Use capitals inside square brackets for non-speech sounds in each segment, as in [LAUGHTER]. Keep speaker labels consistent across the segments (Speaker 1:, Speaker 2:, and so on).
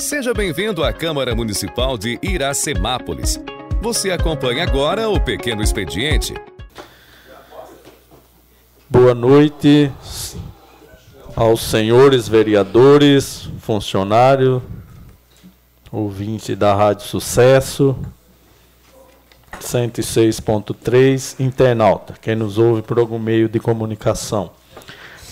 Speaker 1: Seja bem-vindo à Câmara Municipal de Iracemápolis. Você acompanha agora o Pequeno Expediente.
Speaker 2: Boa noite aos senhores vereadores, funcionário, ouvinte da Rádio Sucesso, 106.3, internauta, quem nos ouve por algum meio de comunicação.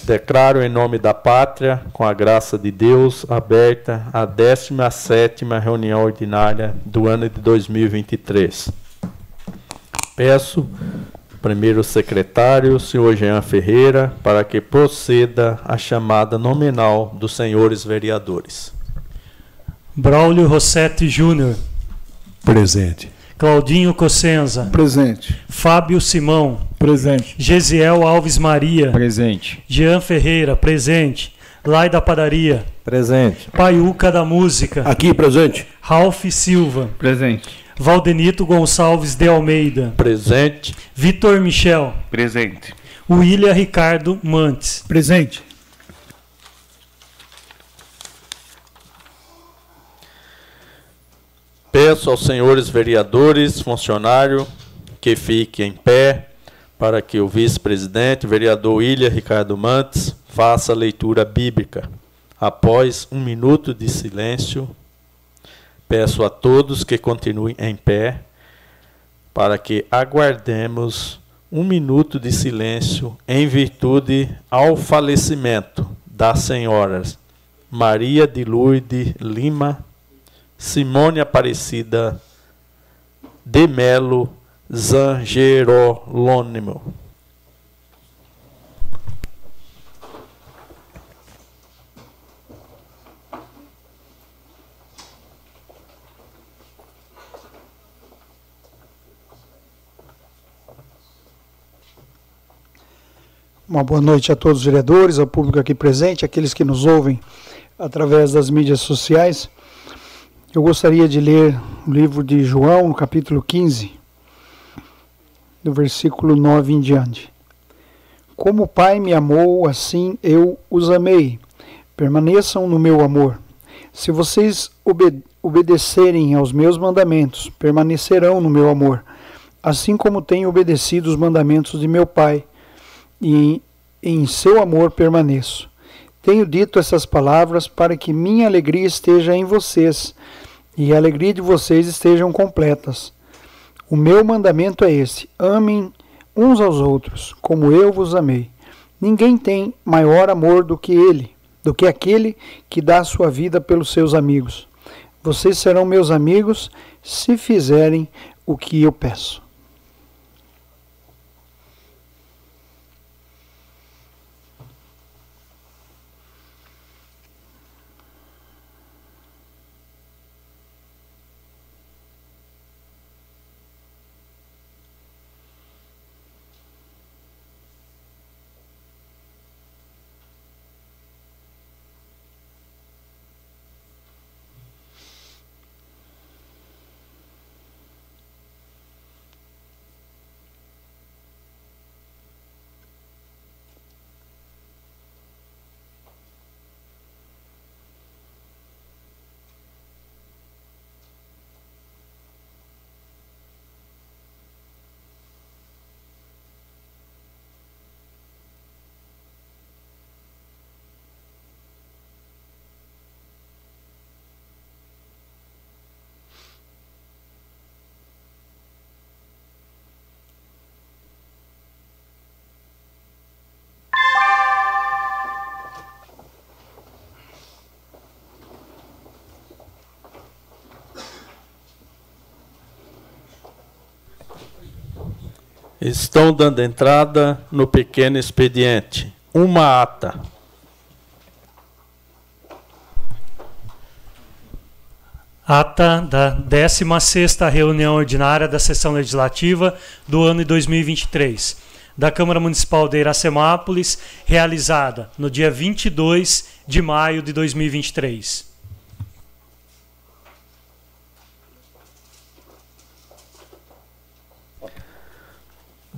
Speaker 2: Declaro em nome da pátria, com a graça de Deus, aberta a 17 reunião ordinária do ano de 2023. Peço primeiro secretário, senhor Jean Ferreira, para que proceda a chamada nominal dos senhores vereadores.
Speaker 3: Braulio Rossetti Júnior.
Speaker 4: Presente.
Speaker 3: Claudinho Cossenza.
Speaker 4: Presente.
Speaker 3: Fábio Simão.
Speaker 4: Presente.
Speaker 3: Gesiel Alves Maria.
Speaker 4: Presente.
Speaker 3: Jean Ferreira, presente. Lai da Padaria.
Speaker 4: Presente.
Speaker 3: Paiuca da Música.
Speaker 4: Aqui, presente.
Speaker 3: Ralph Silva.
Speaker 4: Presente.
Speaker 3: Valdenito Gonçalves de Almeida.
Speaker 2: Presente.
Speaker 3: Vitor Michel.
Speaker 5: Presente.
Speaker 3: William Ricardo Mantes.
Speaker 4: Presente.
Speaker 2: Peço aos senhores vereadores, funcionário, que fiquem em pé para que o vice-presidente, vereador William Ricardo Mantes, faça a leitura bíblica. Após um minuto de silêncio, peço a todos que continuem em pé para que aguardemos um minuto de silêncio em virtude ao falecimento das senhoras Maria de Lourdes Lima Simone Aparecida de Melo Zangerolônimo.
Speaker 6: Uma boa noite a todos os vereadores, ao público aqui presente, aqueles que nos ouvem através das mídias sociais. Eu gostaria de ler o livro de João, no capítulo 15, do versículo 9 em diante. Como o Pai me amou, assim eu os amei. Permaneçam no meu amor. Se vocês obede obedecerem aos meus mandamentos, permanecerão no meu amor, assim como tenho obedecido os mandamentos de meu Pai, e em seu amor permaneço. Tenho dito essas palavras para que minha alegria esteja em vocês e a alegria de vocês estejam completas. O meu mandamento é esse: amem uns aos outros, como eu vos amei. Ninguém tem maior amor do que ele, do que aquele que dá sua vida pelos seus amigos. Vocês serão meus amigos se fizerem o que eu peço.
Speaker 2: Estão dando entrada no pequeno expediente. Uma ata.
Speaker 3: Ata da 16ª reunião ordinária da sessão legislativa do ano de 2023 da Câmara Municipal de Iracemápolis, realizada no dia 22 de maio de 2023.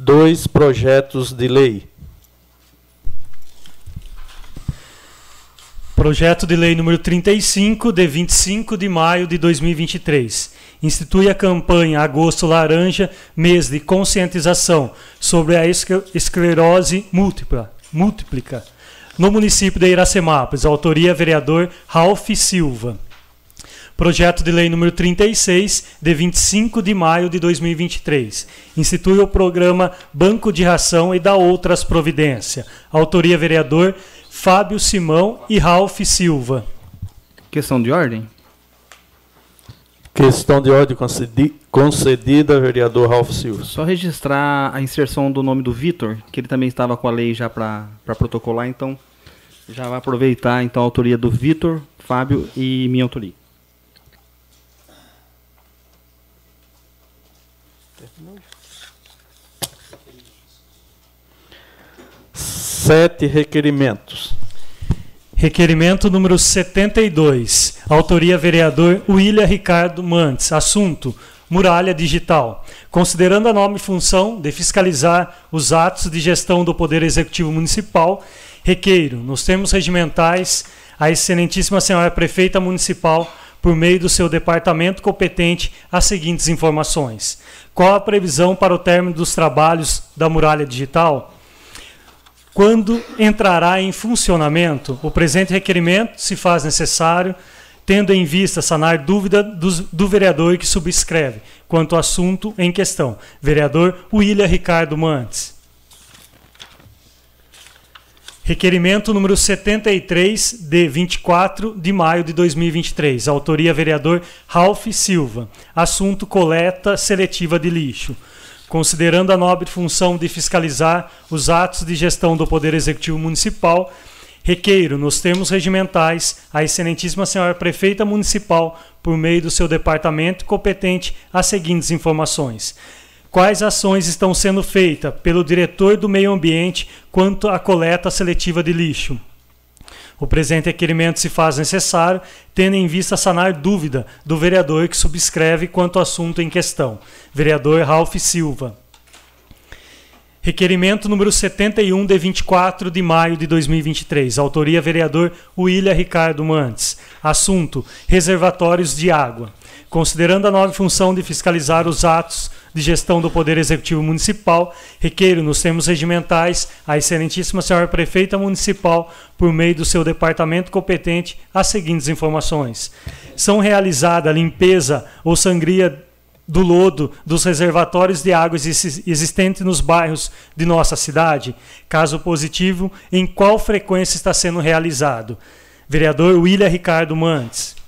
Speaker 2: Dois projetos de lei.
Speaker 3: Projeto de Lei número 35, de 25 de maio de 2023. Institui a campanha Agosto Laranja, mês de conscientização sobre a esclerose múltipla, múltiplica, no município de Iracemápolis. Autoria vereador Ralph Silva. Projeto de Lei número 36, de 25 de maio de 2023. Institui o programa Banco de Ração e dá outras providências. Autoria vereador Fábio Simão e Ralph Silva.
Speaker 5: Questão de ordem?
Speaker 2: Questão de ordem concedi concedida, vereador Ralph Silva.
Speaker 5: Só registrar a inserção do nome do Vitor, que ele também estava com a lei já para protocolar, então já vai aproveitar então a autoria do Vitor, Fábio e minha autoria.
Speaker 2: Sete requerimentos.
Speaker 3: Requerimento número 72. Autoria vereador William Ricardo Mantes. Assunto: Muralha Digital. Considerando a nome e função de fiscalizar os atos de gestão do Poder Executivo Municipal, requeiro, nos termos regimentais, a Excelentíssima Senhora Prefeita Municipal, por meio do seu departamento competente, as seguintes informações: Qual a previsão para o término dos trabalhos da Muralha Digital? quando entrará em funcionamento o presente requerimento, se faz necessário, tendo em vista sanar dúvida do, do vereador que subscreve quanto ao assunto em questão. Vereador William Ricardo Mantes. Requerimento número 73, de 24 de maio de 2023. Autoria vereador Ralph Silva. Assunto coleta seletiva de lixo considerando a nobre função de fiscalizar os atos de gestão do Poder Executivo Municipal, requeiro, nos termos regimentais, a Excelentíssima Senhora Prefeita Municipal, por meio do seu departamento competente, as seguintes informações. Quais ações estão sendo feitas pelo diretor do Meio Ambiente quanto à coleta seletiva de lixo? O presente requerimento se faz necessário, tendo em vista sanar dúvida do vereador que subscreve quanto ao assunto em questão. Vereador Ralph Silva. Requerimento número 71, de 24 de maio de 2023. Autoria vereador William Ricardo Mantes. Assunto: reservatórios de água. Considerando a nova função de fiscalizar os atos de gestão do Poder Executivo Municipal, requeiro nos termos regimentais a Excelentíssima Senhora Prefeita Municipal, por meio do seu departamento competente, as seguintes informações. São realizada limpeza ou sangria do lodo dos reservatórios de águas existentes nos bairros de nossa cidade? Caso positivo, em qual frequência está sendo realizado? Vereador William Ricardo Mantes.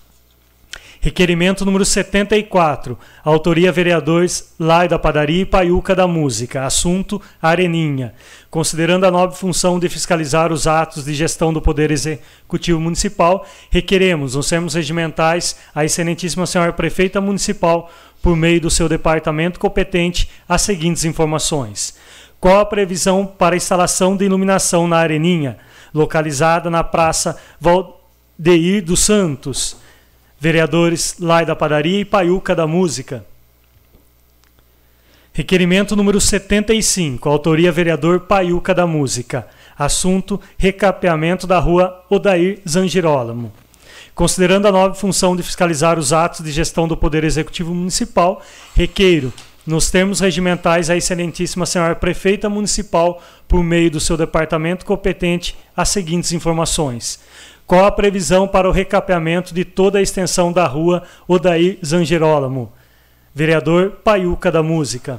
Speaker 3: Requerimento número 74. Autoria vereadores Lai da Padaria e Paiuca da Música. Assunto Areninha. Considerando a nobre função de fiscalizar os atos de gestão do Poder Executivo Municipal, requeremos, nos termos regimentais, a Excelentíssima Senhora Prefeita Municipal, por meio do seu departamento competente, as seguintes informações. Qual a previsão para a instalação de iluminação na Areninha, localizada na Praça Valdeir dos Santos? Vereadores Lai da Padaria e Paiuca da Música. Requerimento número 75, autoria vereador Paiuca da Música. Assunto: recapeamento da rua Odair Zangirolamo. Considerando a nova função de fiscalizar os atos de gestão do Poder Executivo Municipal, requeiro, nos termos regimentais, a Excelentíssima Senhora Prefeita Municipal, por meio do seu departamento competente, as seguintes informações. Qual a previsão para o recapeamento de toda a extensão da rua Odair Zangerolamo? Vereador Paiuca da Música.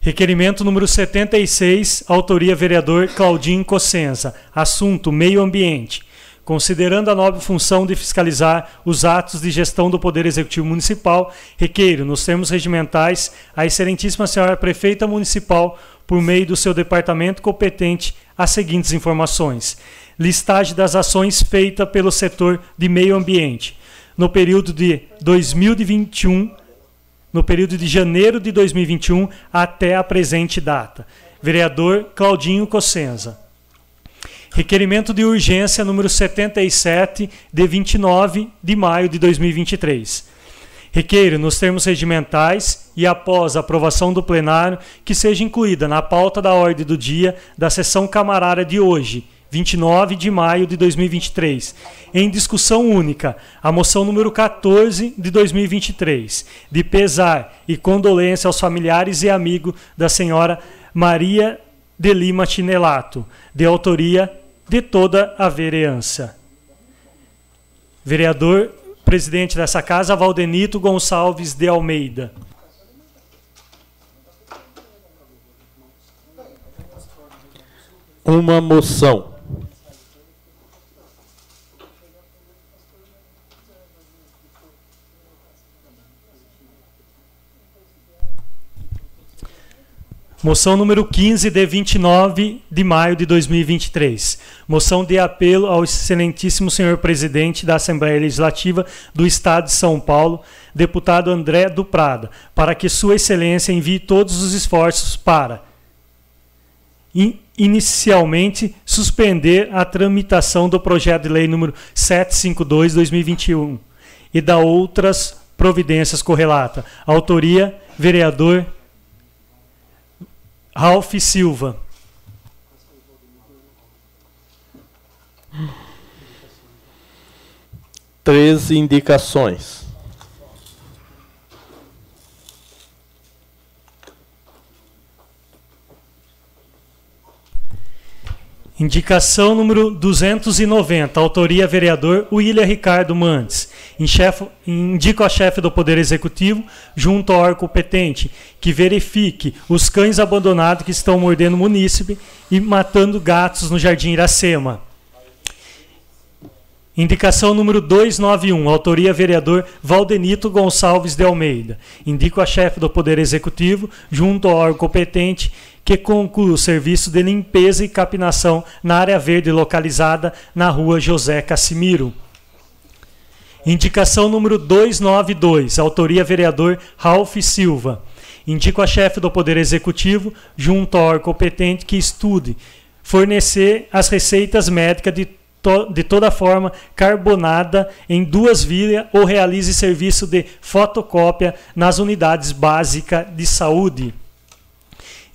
Speaker 3: Requerimento número 76, autoria vereador Claudinho Cossenza. Assunto: Meio Ambiente. Considerando a nobre função de fiscalizar os atos de gestão do Poder Executivo Municipal, requeiro, nos termos regimentais, a Excelentíssima Senhora Prefeita Municipal, por meio do seu departamento competente, as seguintes informações listagem das ações feitas pelo setor de meio ambiente no período de 2021, no período de janeiro de 2021 até a presente data. Vereador Claudinho Cossenza. Requerimento de urgência número 77 de 29 de maio de 2023. Requeiro, nos termos regimentais e após a aprovação do plenário, que seja incluída na pauta da ordem do dia da sessão camarária de hoje, 29 de maio de 2023. Em discussão única, a moção número 14 de 2023, de pesar e condolência aos familiares e amigos da senhora Maria de Lima Chinelato, de autoria de toda a vereança. Vereador, presidente dessa casa, Valdenito Gonçalves de Almeida.
Speaker 2: Uma moção.
Speaker 3: Moção número 15, de 29 de maio de 2023. Moção de apelo ao excelentíssimo senhor presidente da Assembleia Legislativa do Estado de São Paulo, deputado André do Prada, para que Sua Excelência envie todos os esforços para, in, inicialmente, suspender a tramitação do projeto de lei número 752-2021 e da outras providências correlata. Autoria, vereador Ralph Silva.
Speaker 2: Três indicações.
Speaker 3: Indicação número 290, autoria vereador William Ricardo Mantes. Indico a chefe do Poder Executivo, junto ao órgão competente, que verifique os cães abandonados que estão mordendo o munícipe e matando gatos no Jardim Iracema. Indicação número 291, autoria vereador Valdenito Gonçalves de Almeida. Indico a chefe do Poder Executivo, junto ao órgão competente, que conclui o serviço de limpeza e capinação na área verde localizada na rua José Cassimiro. Indicação número 292, autoria vereador Ralph Silva. Indico a chefe do Poder Executivo, junto ao órgão competente, que estude fornecer as receitas médicas de, to de toda forma carbonada em duas vias ou realize serviço de fotocópia nas unidades básicas de saúde.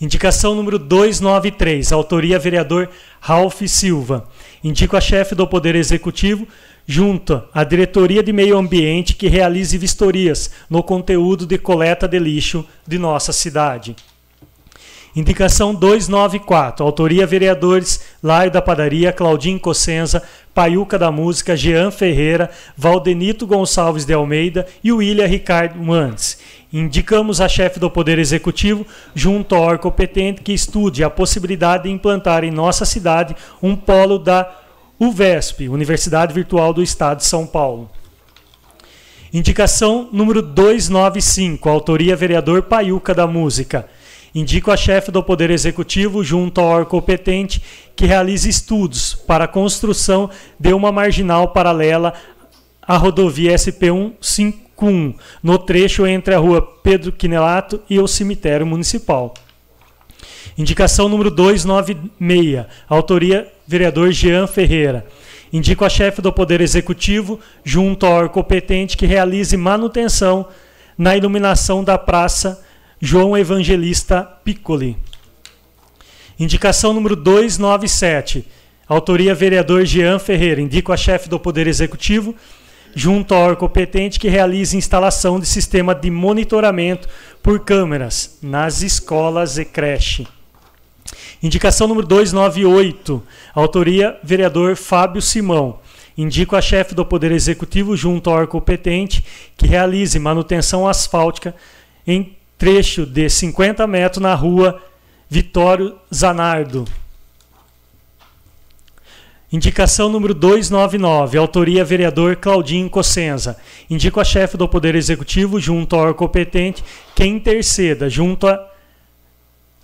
Speaker 3: Indicação número 293, autoria vereador Ralph Silva. Indico a chefe do Poder Executivo, junto à Diretoria de Meio Ambiente, que realize vistorias no conteúdo de coleta de lixo de nossa cidade. Indicação 294, autoria vereadores Laio da Padaria, Claudinho Cossenza, Paiuca da Música, Jean Ferreira, Valdenito Gonçalves de Almeida e William Ricardo Mantes. Indicamos a chefe do Poder Executivo, junto ao órgão competente, que estude a possibilidade de implantar em nossa cidade um polo da UVESP, Universidade Virtual do Estado de São Paulo. Indicação número 295, autoria vereador Paiuca da Música. Indico a chefe do Poder Executivo, junto ao órgão competente, que realize estudos para a construção de uma marginal paralela à rodovia SP155 1, no trecho entre a rua Pedro Quinelato e o cemitério municipal. Indicação número 296, autoria vereador Jean Ferreira. Indico a chefe do Poder Executivo, junto ao órgão competente, que realize manutenção na iluminação da praça João Evangelista Piccoli. Indicação número 297, autoria vereador Jean Ferreira. Indico a chefe do Poder Executivo, junto ao órgão competente que realize instalação de sistema de monitoramento por câmeras nas escolas e creche. Indicação número 298, autoria vereador Fábio Simão. Indico a chefe do Poder Executivo junto ao órgão competente que realize manutenção asfáltica em trecho de 50 metros na rua Vitório Zanardo, Indicação número 299, autoria vereador Claudinho Cossenza. Indico a chefe do Poder Executivo, junto ao competente, que interceda junto a,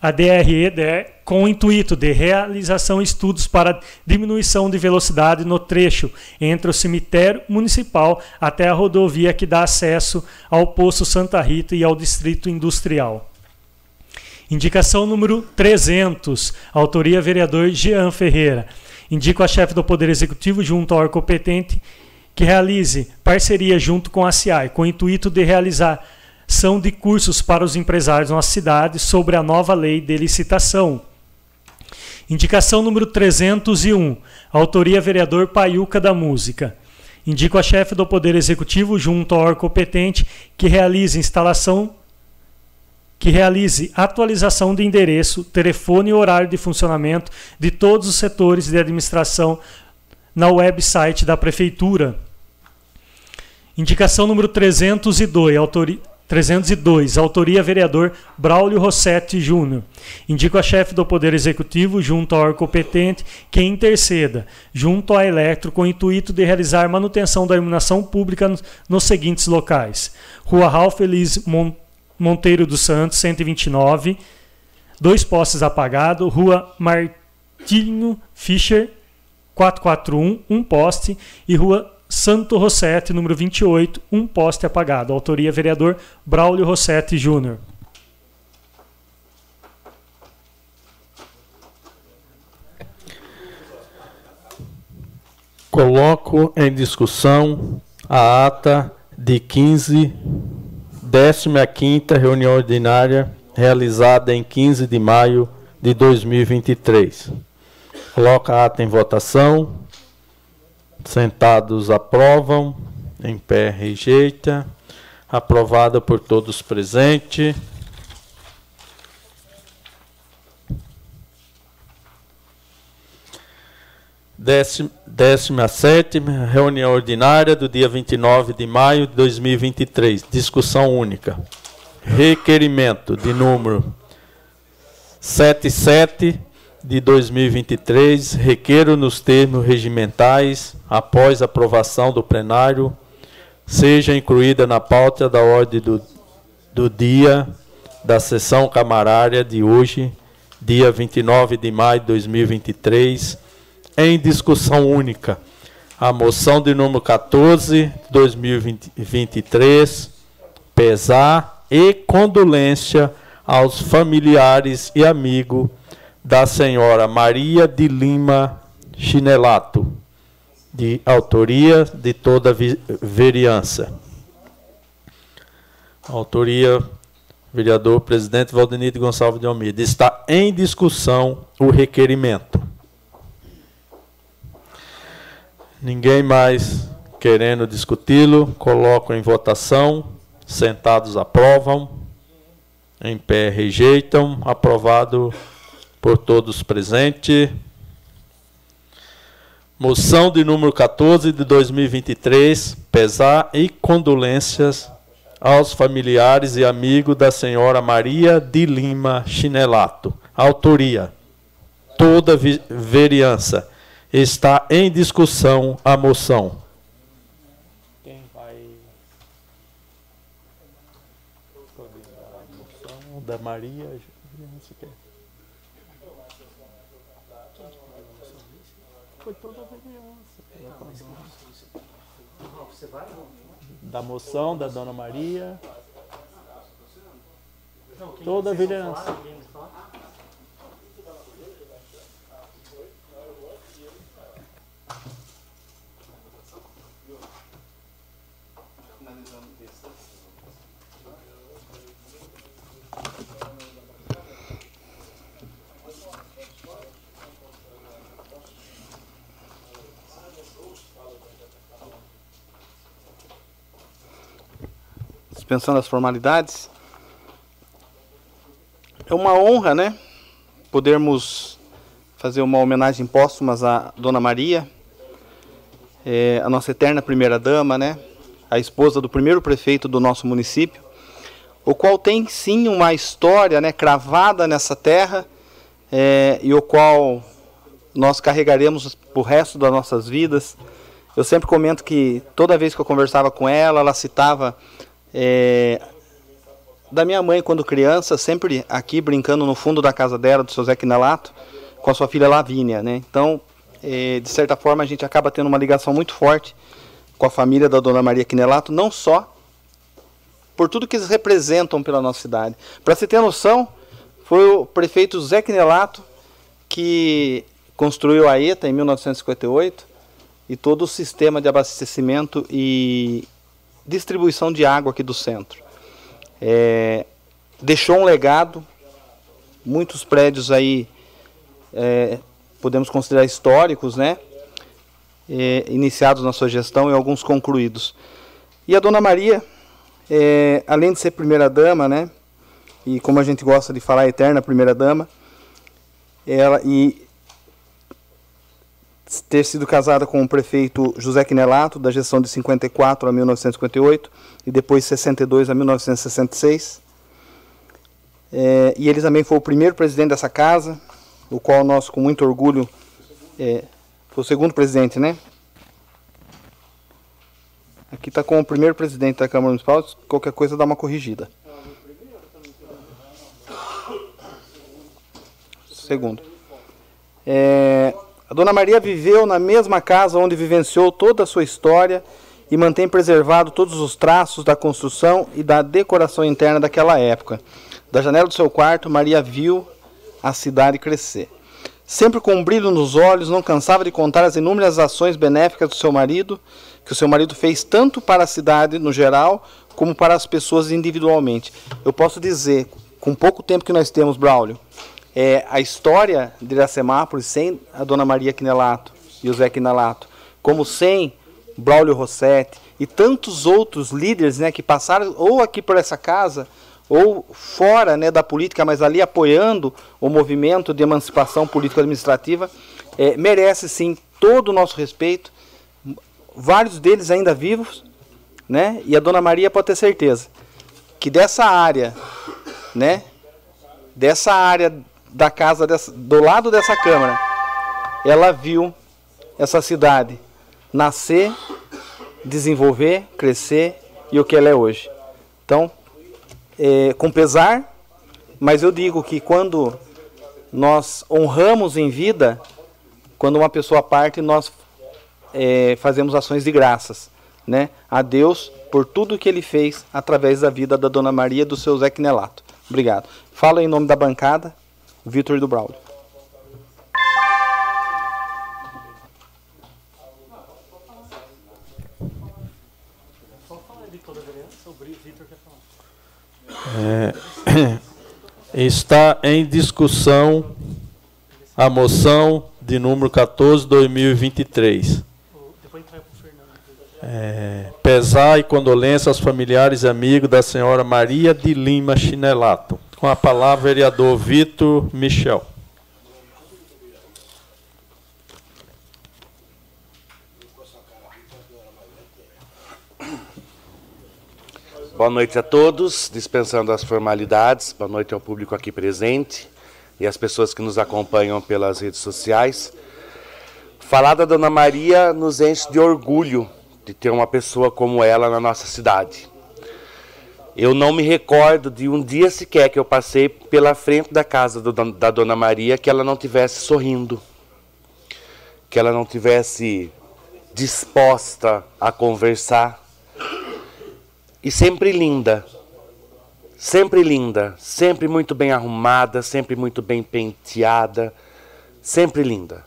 Speaker 3: a DRE com o intuito de realização de estudos para diminuição de velocidade no trecho entre o cemitério municipal até a rodovia que dá acesso ao posto Santa Rita e ao distrito industrial. Indicação número 300, autoria vereador Jean Ferreira Indico a chefe do Poder Executivo, junto ao órgão competente, que realize parceria junto com a CIAI, com o intuito de realizar são de cursos para os empresários na cidade sobre a nova lei de licitação. Indicação número 301. Autoria vereador Paiuca da Música. Indico a chefe do Poder Executivo, junto ao órgão competente, que realize instalação que realize atualização de endereço, telefone e horário de funcionamento de todos os setores de administração na website da Prefeitura. Indicação número 302, autori 302, autoria vereador Braulio Rossetti Júnior. Indico a chefe do Poder Executivo, junto ao órgão competente, que interceda, junto à Eletro, com o intuito de realizar manutenção da iluminação pública nos, seguintes locais: Rua Ralph Elis Monteiro dos Santos, 129, dois postes apagados, Rua Martinho Fischer, 441, um poste, e Rua Santo Rossetti, número 28, um poste apagado. Autoria vereador Braulio Rossetti Júnior.
Speaker 2: Coloco em discussão a ata de 15, 15 reunião ordinária realizada em 15 de maio de 2023. Coloca a ata em votação. Sentados aprovam, em pé rejeita. Aprovada por todos presentes. Décima, sétima reunião ordinária do dia 29 de maio de 2023. Discussão única. Requerimento de número 77 de 2023, requeiro nos termos regimentais, após aprovação do plenário, seja incluída na pauta da ordem do, do dia da sessão camarária de hoje, dia 29 de maio de 2023, em discussão única. A moção de número 14 de 2023, pesar e condolência aos familiares e amigos da senhora Maria de Lima Chinelato, de autoria de toda vereança. Autoria, vereador presidente Valdenito Gonçalves de Almeida. Está em discussão o requerimento. Ninguém mais querendo discuti-lo, coloco em votação. Sentados aprovam, em pé rejeitam. Aprovado por todos presentes. Moção de número 14 de 2023, pesar e condolências aos familiares e amigos da senhora Maria de Lima Chinelato. Autoria: toda vereança. Está em discussão a moção. Quem vai a moção da Maria? foi toda a vereança. Da moção da Dona Maria. Toda a vereança.
Speaker 5: Dispensando as formalidades. É uma honra, né? Podermos fazer uma homenagem póstuma à Dona Maria, é, a nossa eterna primeira dama, né? A esposa do primeiro prefeito do nosso município, o qual tem sim uma história, né, cravada nessa terra é, e o qual nós carregaremos o resto das nossas vidas. Eu sempre comento que toda vez que eu conversava com ela, ela citava é, da minha mãe quando criança, sempre aqui brincando no fundo da casa dela, do seu Zé Quinelato, com a sua filha Lavínia, né? Então, é, de certa forma, a gente acaba tendo uma ligação muito forte com a família da Dona Maria Quinelato, não só por tudo que eles representam pela nossa cidade. Para você ter noção, foi o prefeito Zé Quinelato que construiu a ETA em 1958 e todo o sistema de abastecimento e, distribuição de água aqui do centro. É, deixou um legado, muitos prédios aí é, podemos considerar históricos, né? É, iniciados na sua gestão e alguns concluídos. E a Dona Maria, é, além de ser primeira dama, né? E como a gente gosta de falar, eterna primeira dama, ela e ter sido casada com o prefeito José Quinelato, da gestão de 54 a 1958 e depois 62 a 1966. É, e ele também foi o primeiro presidente dessa casa, o qual nós, com muito orgulho, é, foi o segundo presidente, né? Aqui está com o primeiro presidente da Câmara Municipal, qualquer coisa dá uma corrigida. Segundo. É, a Dona Maria viveu na mesma casa onde vivenciou toda a sua história e mantém preservado todos os traços da construção e da decoração interna daquela época. Da janela do seu quarto, Maria viu a cidade crescer. Sempre com um brilho nos olhos, não cansava de contar as inúmeras ações benéficas do seu marido, que o seu marido fez tanto para a cidade no geral, como para as pessoas individualmente. Eu posso dizer, com pouco tempo que nós temos, Braulio, é, a história de Iracemápolis sem a Dona Maria Quinelato e o Zé Quinelato, como sem Braulio Rossetti e tantos outros líderes né, que passaram ou aqui por essa casa ou fora né, da política, mas ali apoiando o movimento de emancipação político-administrativa, é, merece sim todo o nosso respeito. Vários deles ainda vivos, né? E a Dona Maria pode ter certeza que dessa área, né? Dessa área da casa dessa, do lado dessa câmara, ela viu essa cidade nascer, desenvolver, crescer e o que ela é hoje. Então, é, com pesar, mas eu digo que quando nós honramos em vida, quando uma pessoa parte, nós é, fazemos ações de graças né, a Deus por tudo que ele fez através da vida da Dona Maria e do seu Zé Quinelato. Obrigado. Falo em nome da bancada, Vitor do Braulio.
Speaker 2: É, [CLEARS THROAT] está em discussão a moção de número 14, 2023. É, pesar e condolência aos familiares e amigos da senhora Maria de Lima Chinelato. Com a palavra, vereador Vitor Michel.
Speaker 7: Boa noite a todos, dispensando as formalidades. Boa noite ao público aqui presente e às pessoas que nos acompanham pelas redes sociais. Falar da Dona Maria nos enche de orgulho de ter uma pessoa como ela na nossa cidade. Eu não me recordo de um dia sequer que eu passei pela frente da casa do, da Dona Maria que ela não tivesse sorrindo, que ela não tivesse disposta a conversar e sempre linda. Sempre linda, sempre muito bem arrumada, sempre muito bem penteada, sempre linda.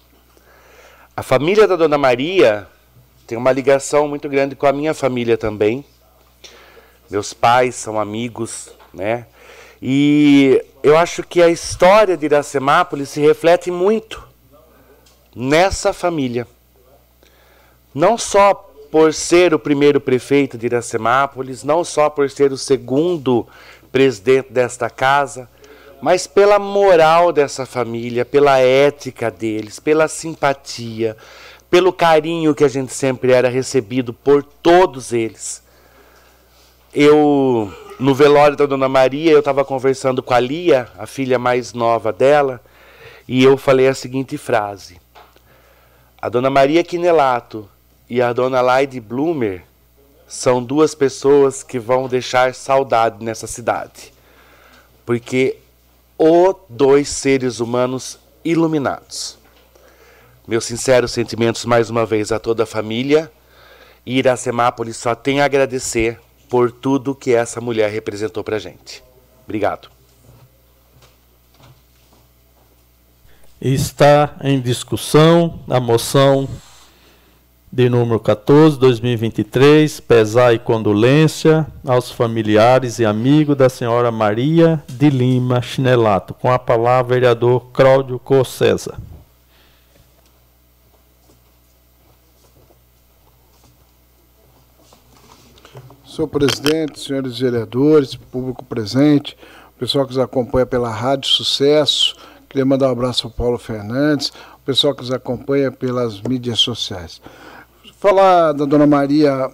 Speaker 7: A família da Dona Maria tem uma ligação muito grande com a minha família também. Meus pais são amigos, né? E eu acho que a história de Iracemápolis se reflete muito nessa família. Não só por ser o primeiro prefeito de Iracemápolis, não só por ser o segundo presidente desta casa, mas pela moral dessa família, pela ética deles, pela simpatia, pelo carinho que a gente sempre era recebido por todos eles. Eu, no velório da Dona Maria, eu estava conversando com a Lia, a filha mais nova dela, e eu falei a seguinte frase: A Dona Maria Quinelato e a dona Laide Blumer são duas pessoas que vão deixar saudade nessa cidade. Porque o dois seres humanos iluminados. Meus sinceros sentimentos mais uma vez a toda a família. Iracemápolis só tem a agradecer por tudo que essa mulher representou para gente. Obrigado.
Speaker 2: Está em discussão a moção de número 14, 2023, pesar e condolência aos familiares e amigos da senhora Maria de Lima Chinelato. Com a palavra, vereador Cláudio Cossesa.
Speaker 8: Senhor presidente, senhores vereadores, público presente, pessoal que nos acompanha pela Rádio Sucesso, queria mandar um abraço para Paulo Fernandes, pessoal que nos acompanha pelas mídias sociais. Falar da Dona Maria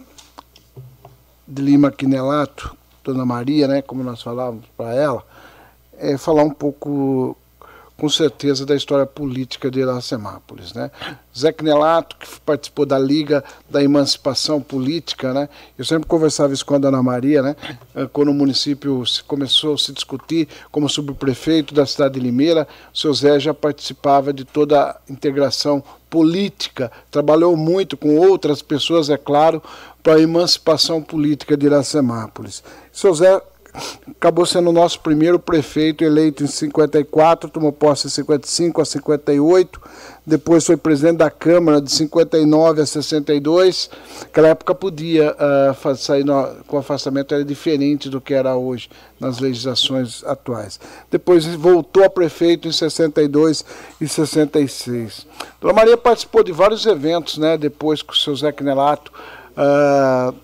Speaker 8: de Lima Quinelato, Dona Maria, né, como nós falávamos para ela, é falar um pouco com certeza, da história política de Iracemápolis. Né? Zé que participou da Liga da Emancipação Política, né? eu sempre conversava isso com a Dona Maria, né? Eh, quando o município começou a se discutir como subprefeito da cidade de Limeira, o seu Zé já participava de toda a integração política, trabalhou muito com outras pessoas, é claro, para a emancipação política de Iracemápolis. Seu Zé acabou sendo o nosso primeiro prefeito eleito em 54, tomou posse em 55 a 58, depois foi presidente da Câmara de 59 a 62. Naquela época podia uh, sair no, com afastamento, era diferente do que era hoje nas legislações atuais. Depois voltou a prefeito em 62 e 66. Dona Maria participou de vários eventos, né, depois com o seu Zé Quinelato, uh,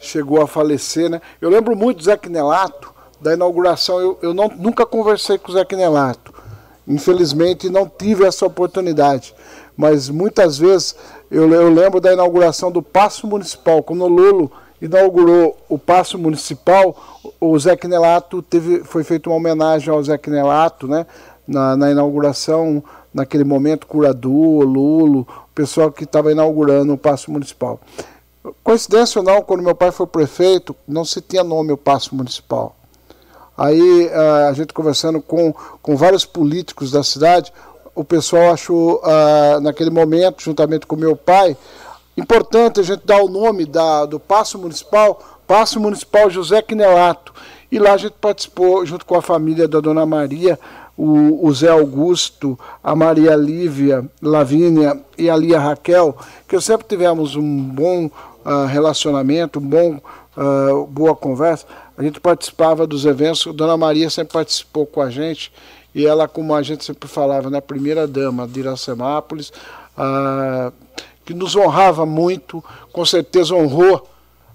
Speaker 8: chegou a falecer, né? Eu lembro muito do Zé Quinelato, da inauguração, eu, eu não, nunca conversei com o Zé Quinelato. Infelizmente não tive essa oportunidade. Mas muitas vezes eu, eu lembro da inauguração do Paço Municipal, quando o Lolo inaugurou o Paço Municipal, o Zé Quinelato teve, foi feita uma homenagem ao Zé Quinelato, né? Na, na inauguração, naquele momento, Curador, Lulo, o pessoal que estava inaugurando o Paço Municipal. Coincidência ou não, quando meu pai foi prefeito, não se tinha nome o passo municipal. Aí eh, a gente conversando com, com vários políticos da cidade, o pessoal achou, uh, naquele momento, juntamente com meu pai, importante a gente dar o nome da, do Passo Municipal, Passo Municipal José Quinelato. E lá a gente participou, junto com a família da Dona Maria, o, o Zé Augusto, a Maria Lívia, Lavínia e a Lia Raquel, que sempre tivemos um bom uh, relacionamento, um bom, uh, boa conversa. A gente participava dos eventos, a Dona Maria sempre participou com a gente, e ela, como a gente sempre falava, né, primeira dama de Iracemápolis, uh, que nos honrava muito, com certeza honrou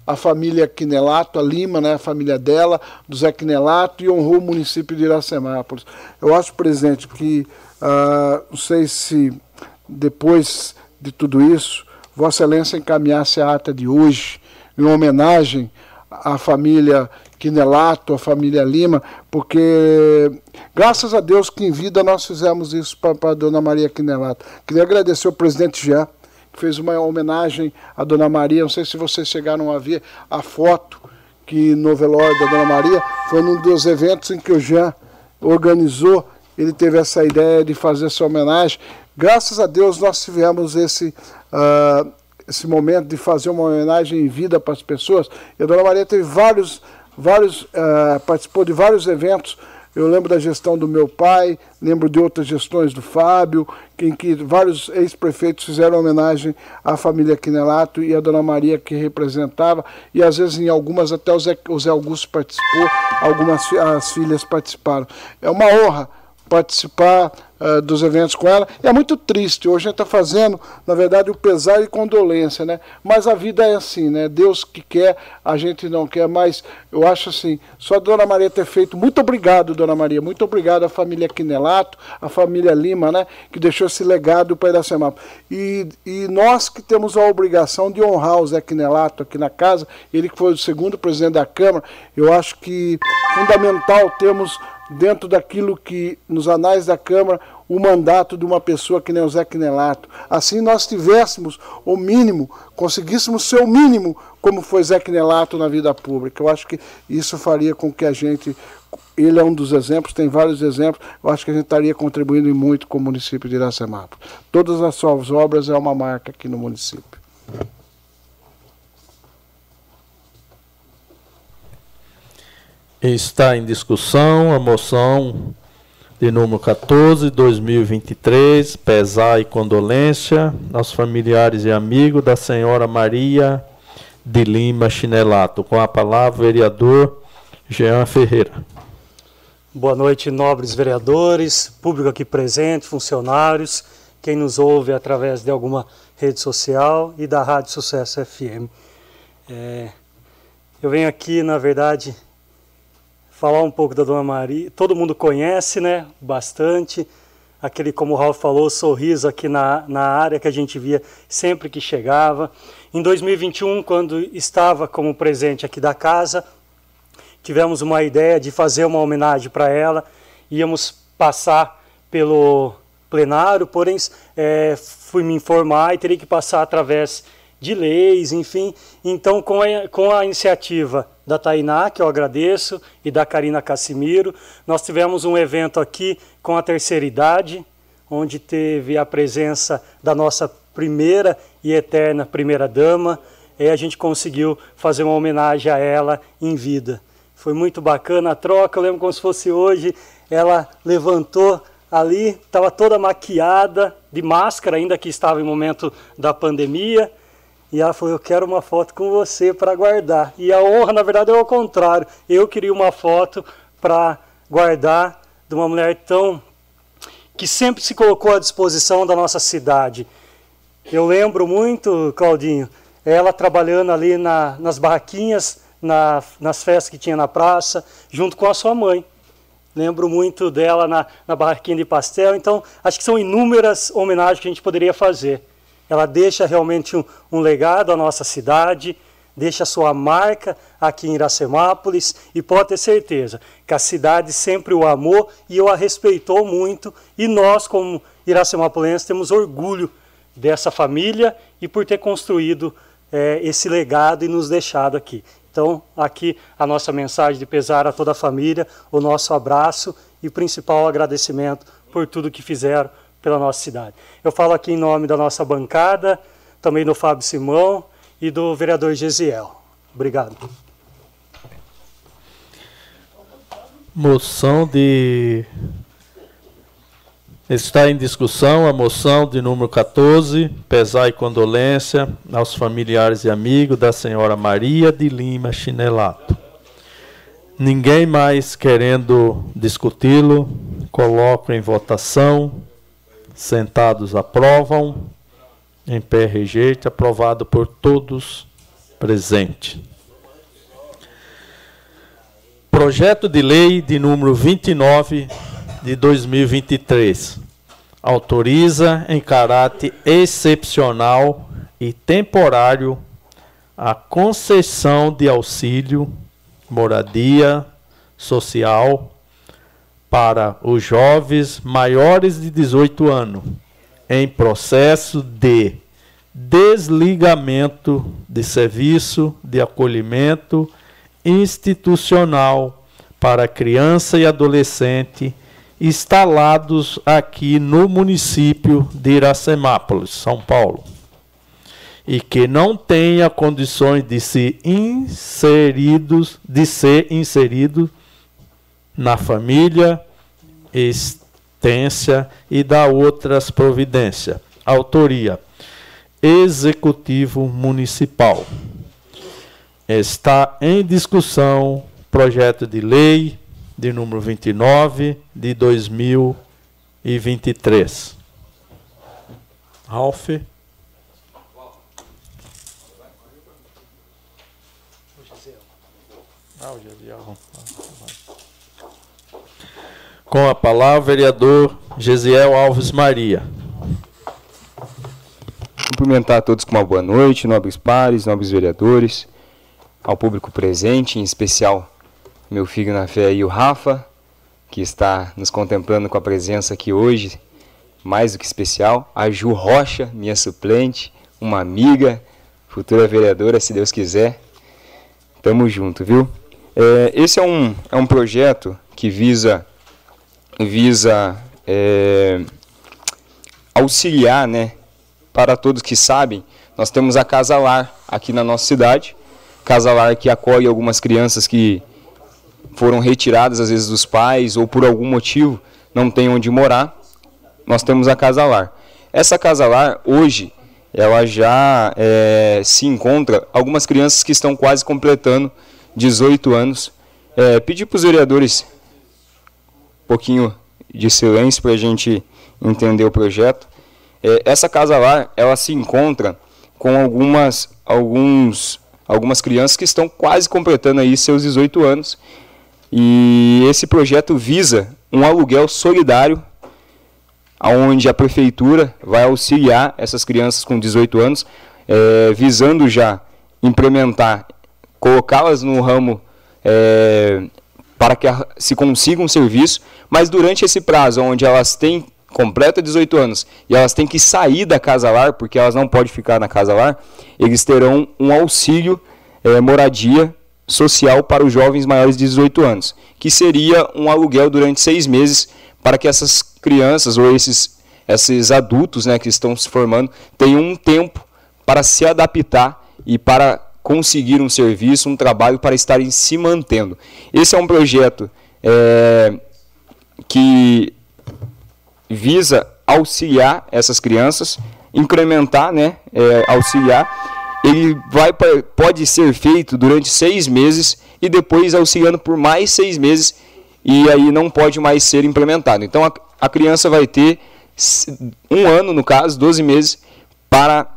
Speaker 8: a família Quinelato, a Lima, né, a família dela, do Zé Quinelato, e honrou o município de Iracemápolis. Eu acho, presidente, que, uh, não sei se depois de tudo isso, Vossa Excelência encaminhasse a ata de hoje, em homenagem à família Quinelato, à família Lima, porque graças a Deus que em vida nós fizemos isso para a dona Maria Quinelato. Queria agradecer ao presidente Jean, que fez uma homenagem à dona Maria, não sei se vocês chegaram a ver a foto que no velório da dona Maria foi num dos eventos em que o Jean organizou, ele teve essa ideia de fazer essa homenagem. Graças a Deus nós tivemos esse uh, esse momento de fazer uma homenagem em vida para as pessoas. E a Dona Maria teve vários, vários uh, participou de vários eventos. Eu lembro da gestão do meu pai, lembro de outras gestões do Fábio, em que vários ex-prefeitos fizeram homenagem à família Quinelato e à Dona Maria que representava, e às vezes em algumas até o Zé, Augusto participou, algumas as filhas participaram. É uma honra participar uh, dos eventos com ela. E é muito triste. Hoje a gente está fazendo, na verdade, o pesar e condolência, né? Mas a vida é assim, né? Deus que quer, a gente não quer. Mas eu acho assim, só a Dona Maria ter feito. Muito obrigado, Dona Maria. Muito obrigado à família Quinelato, à família Lima, né? Que deixou esse legado para Iracemapa. E, e nós que temos a obrigação de honrar o Zé Quinelato aqui na casa, ele que foi o segundo presidente da Câmara, eu acho que fundamental termos dentro daquilo que, nos anais da Câmara, o mandato de uma pessoa que nem o Zé Quinelato. Assim nós tivéssemos o mínimo, conseguíssemos ser o mínimo como foi Zé Quinelato na vida pública. Eu acho que isso faria com que a gente, ele é um dos exemplos, tem vários exemplos, eu acho que a gente estaria contribuindo muito com o município de Iracemapo. Todas as suas obras é uma marca aqui no município.
Speaker 2: Está em discussão a moção de número 14, 2023, pesar e condolência aos familiares e amigos da senhora Maria de Lima Chinelato. Com a palavra, vereador Jean Ferreira.
Speaker 3: Boa noite, nobres vereadores, público aqui presente, funcionários, quem nos ouve através de alguma rede social e da Rádio Sucesso FM. É, eu venho aqui, na verdade, falar um pouco da Dona Maria. Todo mundo conhece, né? Bastante. Aquele, como o Ralf falou, sorriso aqui na, na área que a gente via sempre que chegava. Em 2021, quando estava como presente aqui da casa, tivemos uma ideia de fazer uma homenagem para ela. Íamos passar pelo plenário, porém é, fui me informar e teria que passar através de leis, enfim. Então, com a, com a iniciativa da Tainá, que eu agradeço, e da Karina Cassimiro, nós tivemos um evento aqui com a terceira idade, onde teve a presença da nossa primeira e eterna primeira-dama, e a gente conseguiu fazer uma homenagem a ela em vida. Foi muito bacana a troca, eu lembro como se fosse hoje, ela levantou ali, estava toda maquiada, de máscara, ainda que estava em momento da pandemia, e ela falou: Eu quero uma foto com você para guardar. E a honra, na verdade, é o contrário. Eu queria uma foto para guardar de uma mulher tão. que sempre se colocou à disposição da nossa cidade. Eu lembro muito, Claudinho, ela trabalhando ali na, nas barraquinhas, na, nas festas que tinha na praça, junto com a sua mãe. Lembro muito dela na, na barraquinha de pastel. Então, acho que são inúmeras homenagens que a gente poderia fazer. Ela deixa realmente um, um legado à nossa cidade, deixa sua marca aqui em Iracemápolis e pode ter certeza que a cidade sempre o amou e o a respeitou muito e nós, como iracemápolenses, temos orgulho dessa família e por ter construído é, esse legado e nos deixado aqui. Então, aqui a nossa mensagem de pesar a toda a família, o nosso abraço e principal agradecimento por tudo que fizeram pela nossa cidade. Eu falo aqui em nome da nossa bancada, também do Fábio Simão e do vereador Gesiel. Obrigado.
Speaker 2: Moção de. Está em discussão a moção de número 14, pesar e condolência aos familiares e amigos da senhora Maria de Lima Chinelato. Ninguém mais querendo discuti-lo, coloco em votação Sentados aprovam. Em pé rejeita. Aprovado por todos presentes. Projeto de lei de número 29 de 2023. Autoriza em caráter excepcional e temporário a concessão de auxílio, moradia social para os jovens maiores de 18 anos em processo de desligamento de serviço de acolhimento institucional para criança e adolescente instalados aqui no município de Iracemápolis, São Paulo, e que não tenha condições de se inseridos, de ser inserido na família extensa e da outras providências. Autoria: Executivo Municipal. Está em discussão projeto de lei de número 29 de 2023. Ralf. Ah, o Gesiel. Com a palavra, vereador Gesiel Alves Maria.
Speaker 9: Cumprimentar a todos com uma boa noite, nobres pares, nobres vereadores, ao público presente, em especial meu filho na fé e o Rafa, que está nos contemplando com a presença aqui hoje, mais do que especial, a Ju Rocha, minha suplente, uma amiga, futura vereadora, se Deus quiser. Tamo junto, viu? É, esse é um, é um projeto que visa visa é, auxiliar, né? Para todos que sabem, nós temos a Casa Lar aqui na nossa cidade. Casa Lar que acolhe algumas crianças que foram retiradas às vezes dos pais ou por algum motivo não têm onde morar, nós temos a Casa Lar. Essa Casa Lar, hoje, ela já é, se encontra algumas crianças que estão quase completando 18 anos. É, pedir para os vereadores pouquinho de silêncio para a gente entender o projeto. É, essa Casa Lar, ela se encontra com algumas, alguns, algumas crianças que estão quase completando aí seus 18 anos. E esse projeto visa um aluguel solidário onde a prefeitura vai auxiliar essas crianças com 18 anos, é, visando já implementar, colocá-las no ramo é, para que se consiga um serviço, mas durante esse prazo, onde elas têm completa 18 anos e elas têm que sair da casa lar, porque elas não podem ficar na casa lar, eles terão um auxílio é, moradia social para os jovens maiores de 18 anos, que seria um aluguel durante seis meses para que essas crianças ou esses, esses adultos né, que estão se formando tenham um tempo para se adaptar e para conseguir um serviço, um trabalho para estarem se mantendo. Esse é um projeto é, que visa auxiliar essas crianças, incrementar, né, é, auxiliar. Ele vai pode ser feito durante seis meses e depois auxiliando por mais seis meses e aí não pode mais ser implementado. Então a, a criança vai ter um ano, no caso, 12 meses, para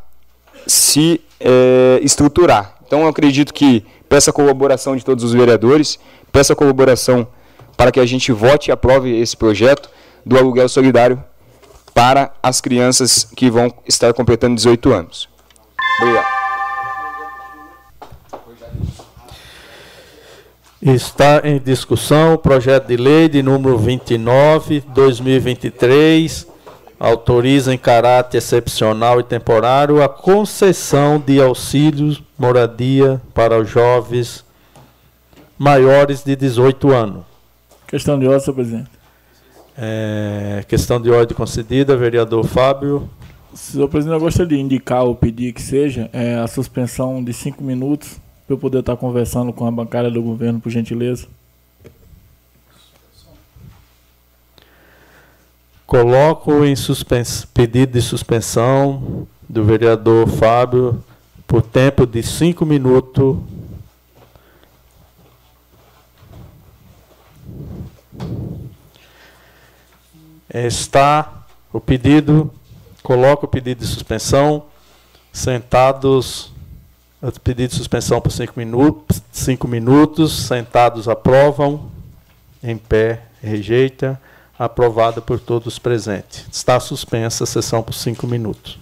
Speaker 9: se é, estruturar. Então eu acredito que peça a colaboração de todos os vereadores, peça a colaboração para que a gente vote e aprove esse projeto do aluguel solidário para as crianças que vão estar completando 18 anos. Obrigado.
Speaker 2: Está em discussão o projeto de lei de número 29, 2023, autoriza em caráter excepcional e temporário a concessão de auxílios moradia para os jovens maiores de 18 anos.
Speaker 10: Questão de ordem, senhor presidente.
Speaker 2: É, questão de ordem concedida, vereador Fábio.
Speaker 10: Senhor presidente, eu gostaria de indicar ou pedir que seja é, a suspensão de cinco minutos para eu poder estar conversando com a bancária do governo, por gentileza.
Speaker 2: Coloco em suspens... pedido de suspensão do vereador Fábio por tempo de cinco minutos. Está o pedido, coloco o pedido de suspensão, sentados Pedido de suspensão por cinco minutos, cinco minutos. Sentados aprovam. Em pé rejeita. Aprovada por todos presentes. Está suspensa a sessão por cinco minutos.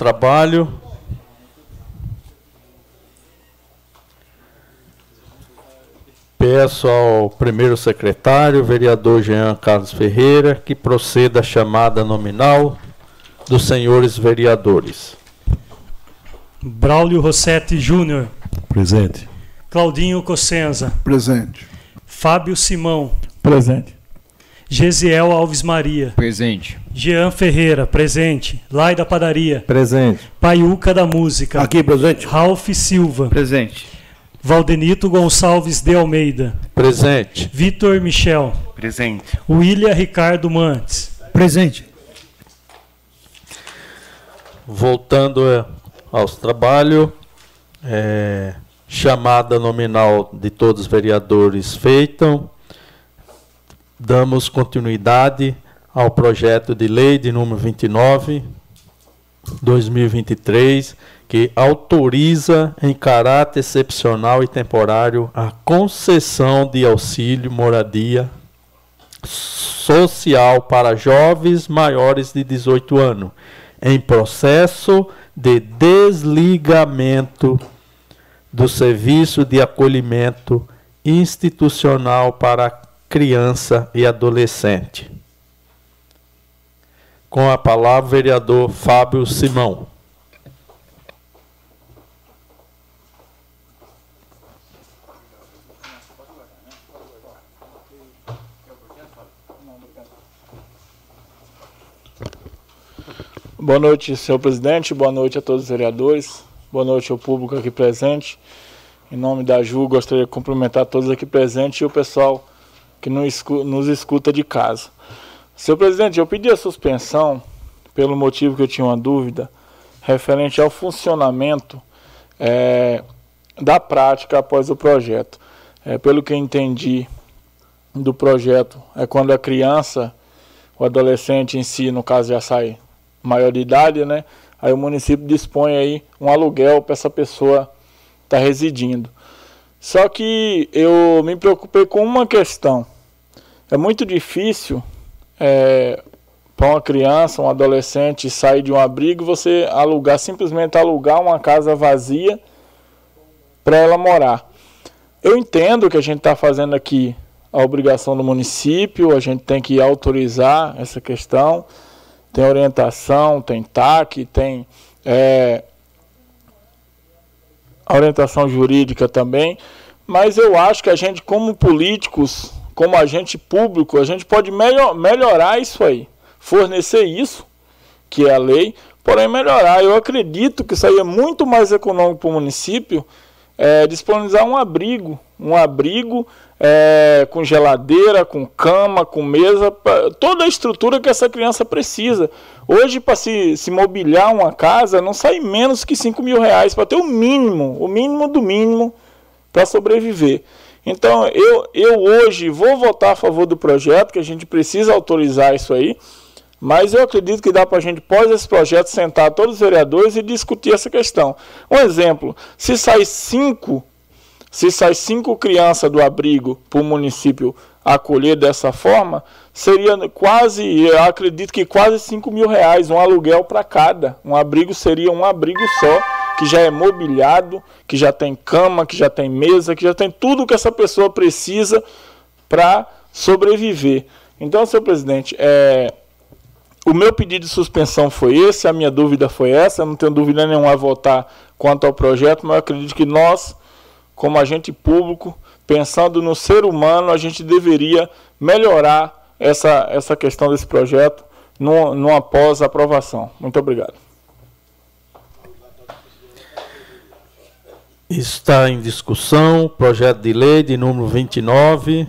Speaker 2: Trabalho. Peço ao primeiro secretário, vereador Jean Carlos Ferreira, que proceda a chamada nominal dos senhores vereadores.
Speaker 3: Braulio Rossetti Júnior.
Speaker 4: Presente.
Speaker 3: Claudinho Cossenza.
Speaker 8: Presente.
Speaker 3: Fábio Simão.
Speaker 10: Presente.
Speaker 3: Gesiel Alves Maria.
Speaker 11: Presente.
Speaker 3: Jean Ferreira, presente. Lai da Padaria.
Speaker 4: Presente.
Speaker 3: Paiuca da Música.
Speaker 4: Aqui, presente.
Speaker 3: Ralph Silva.
Speaker 5: Presente.
Speaker 3: Valdenito Gonçalves de Almeida.
Speaker 2: Presente.
Speaker 3: Vitor Michel.
Speaker 5: Presente.
Speaker 3: William Ricardo Mantes.
Speaker 6: Presente.
Speaker 2: Voltando eh, aos trabalhos, é, chamada nominal de todos os vereadores feita, damos continuidade ao projeto de lei de número 29, 2023, que autoriza em caráter excepcional e temporário a concessão de auxílio moradia social para jovens maiores de 18 anos em processo de desligamento do serviço de acolhimento institucional para criança e adolescente. Com a palavra, o vereador Fábio Simão.
Speaker 10: Boa noite, senhor presidente. Boa noite a todos os vereadores. Boa noite ao público aqui presente. Em nome da Ju, gostaria de cumprimentar todos aqui presentes e o pessoal que nos escuta de casa. Senhor presidente, eu pedi a suspensão pelo motivo que eu tinha uma dúvida referente ao funcionamento é, da prática após o projeto. É, pelo que entendi do projeto, é quando a criança, o adolescente em si, no caso já sai maior de idade, né? Aí o município dispõe aí um aluguel para essa pessoa estar tá residindo. Só que eu me preocupei com uma questão. É muito difícil é, para uma criança, um adolescente sair de um abrigo, você alugar, simplesmente alugar uma casa vazia para ela morar. Eu entendo que a gente está fazendo aqui a obrigação do município, a gente tem que autorizar essa questão tem orientação, tem TAC, tem é, orientação jurídica também, mas eu acho que a gente, como políticos, como agente público, a gente pode melhor, melhorar isso aí, fornecer isso, que é a lei, porém melhorar. Eu acredito que isso aí é muito mais econômico para o município é, disponibilizar um abrigo, um abrigo é, com geladeira, com cama, com mesa, toda a estrutura que essa criança precisa. Hoje, para se, se mobiliar uma casa, não sai menos que 5 mil reais para ter o mínimo, o mínimo do mínimo para sobreviver. Então, eu, eu hoje vou votar a favor do projeto, que a gente precisa autorizar isso aí, mas eu acredito que dá para a gente, pós esse projeto, sentar todos os vereadores e discutir essa questão. Um exemplo, se sai cinco se sai cinco crianças do abrigo para o município acolher dessa forma, seria quase, eu acredito que quase 5 mil reais, um aluguel para cada. Um abrigo seria um abrigo só, que já é mobiliado, que já tem cama, que já tem mesa, que já tem tudo que essa pessoa precisa para sobreviver. Então, senhor presidente, é, o meu pedido de suspensão foi esse, a minha dúvida foi essa, não tenho dúvida nenhuma a votar quanto ao projeto, mas eu acredito que nós como agente público, pensando no ser humano, a gente deveria melhorar essa, essa questão desse projeto no, no pós-aprovação. Muito obrigado.
Speaker 2: Está em discussão projeto de lei de número 29,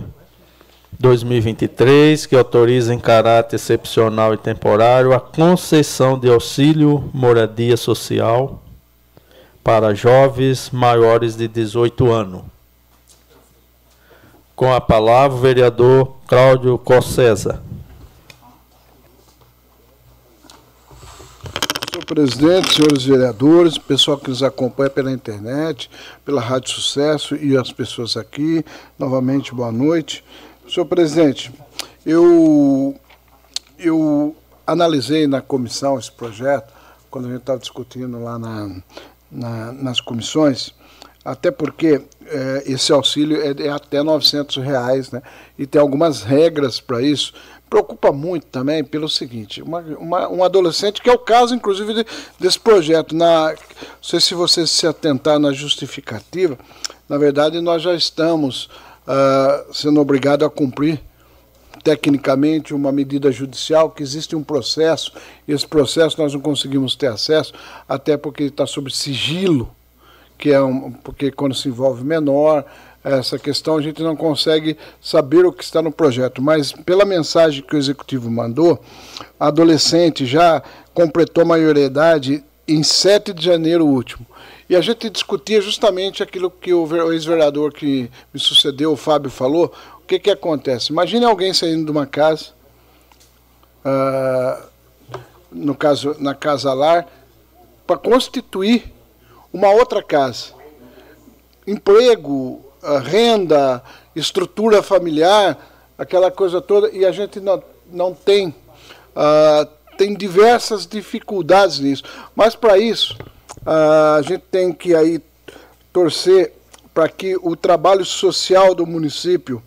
Speaker 2: 2023, que autoriza em caráter excepcional e temporário a concessão de auxílio moradia social para jovens maiores de 18 anos. Com a palavra, o vereador Cláudio Cossesa.
Speaker 8: Senhor presidente, senhores vereadores, pessoal que nos acompanha pela internet, pela Rádio Sucesso e as pessoas aqui, novamente boa noite. Senhor presidente, eu, eu analisei na comissão esse projeto quando a gente estava discutindo lá na, na, nas comissões, até porque é, esse auxílio é, é até 900 reais, né? E tem algumas regras para isso. Preocupa muito também pelo seguinte: uma, uma, um adolescente, que é o caso, inclusive, de, desse projeto. Na, não sei se você se atentar na justificativa, na verdade, nós já estamos uh, sendo obrigados a cumprir tecnicamente uma medida judicial, que existe um processo, e esse processo nós não conseguimos ter acesso, até porque está sob sigilo que é um, porque quando se envolve menor, essa questão a gente não consegue saber o que está no projeto, mas pela mensagem que o executivo mandou, a adolescente já completou a maioridade em 7 de janeiro último. E a gente discutia justamente aquilo que o ex-vereador que me sucedeu, o Fábio, falou. O que, que acontece? Imagine alguém saindo de uma casa, uh, no caso, na casa lar, para constituir uma outra casa. Emprego, renda, estrutura familiar, aquela coisa toda, e a gente não, não tem, uh, tem diversas dificuldades nisso. Mas para isso, uh, a gente tem que aí torcer para que o trabalho social do município,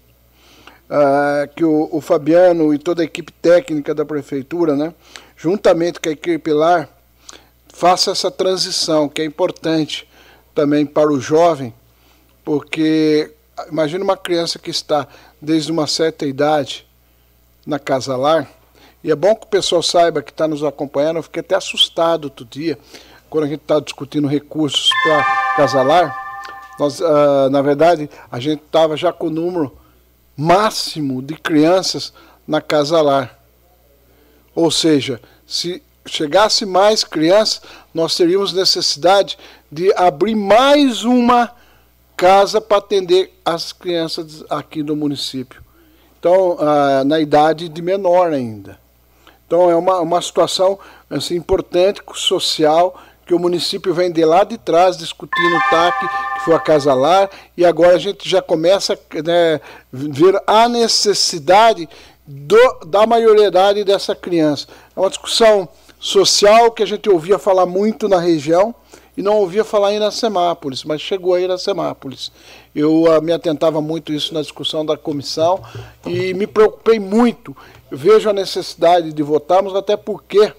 Speaker 8: uh, que o, o, Fabiano e toda a equipe técnica da prefeitura, né, juntamente com a equipe LAR, faça essa transição, que é importante também para o jovem, porque imagine uma criança que está desde uma certa idade na casa lar, e é bom que o pessoal saiba que está nos acompanhando, eu fiquei até assustado outro dia, quando a gente está discutindo recursos para casalar, nós, uh, na verdade, a gente estava já com o número máximo de crianças na casa lar. Ou seja, se chegasse mais crianças, nós teríamos necessidade de abrir mais uma casa para atender as crianças aqui do município. Então, ah, na idade de menor ainda. Então, é uma, uma situação assim, importante, social, que o município vem de lá de trás discutindo o TAC, que foi a Casa Lar, e agora a gente já começa a né, ver a necessidade do, da maioridade dessa criança. É uma discussão social que a gente ouvia falar muito na região e não ouvia falar em Iracemápolis, mas chegou a Iracemápolis. Eu uh, me atentava muito isso na discussão da comissão e me preocupei muito. Vejo a necessidade de votarmos, até porque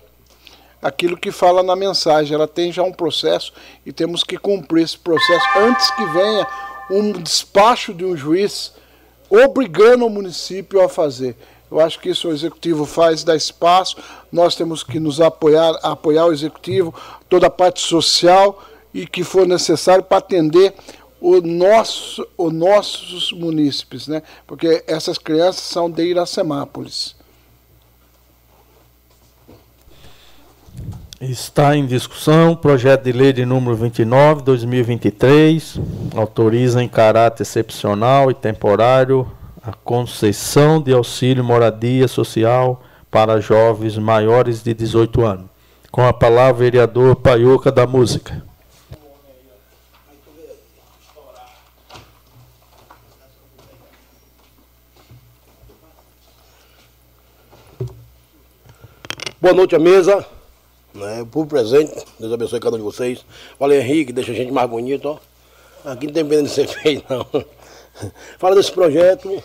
Speaker 8: aquilo que fala na mensagem, ela tem já um processo e temos que cumprir esse processo antes que venha um despacho de um juiz obrigando o município a fazer. Eu acho que isso o executivo faz, dá espaço. Nós temos que nos apoiar, apoiar o executivo, toda a parte social e que for necessário para atender o nosso, os nossos munícipes, né? Porque essas crianças são de Iracemápolis.
Speaker 2: Está em discussão o projeto de lei de número 29, 2023, autoriza em caráter excepcional e temporário a concessão de auxílio moradia social para jovens maiores de 18 anos. Com a palavra, vereador Paioca da Música.
Speaker 11: Boa noite à mesa, né, por presente, Deus abençoe cada um de vocês. Valeu Henrique, deixa a gente mais bonito, ó. Aqui não tem pena de ser [LAUGHS] feio, não. Fala desse projeto,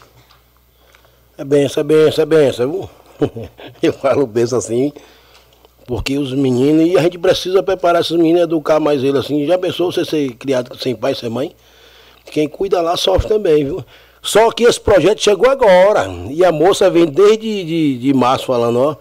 Speaker 11: é benção, é benção, é benção? [LAUGHS] Eu falo benção assim, porque os meninos, e a gente precisa preparar esses meninos, educar mais eles assim. Já pensou você ser criado sem pai, sem mãe? Quem cuida lá sofre também, viu? Só que esse projeto chegou agora. E a moça vem desde de, de março falando, ó.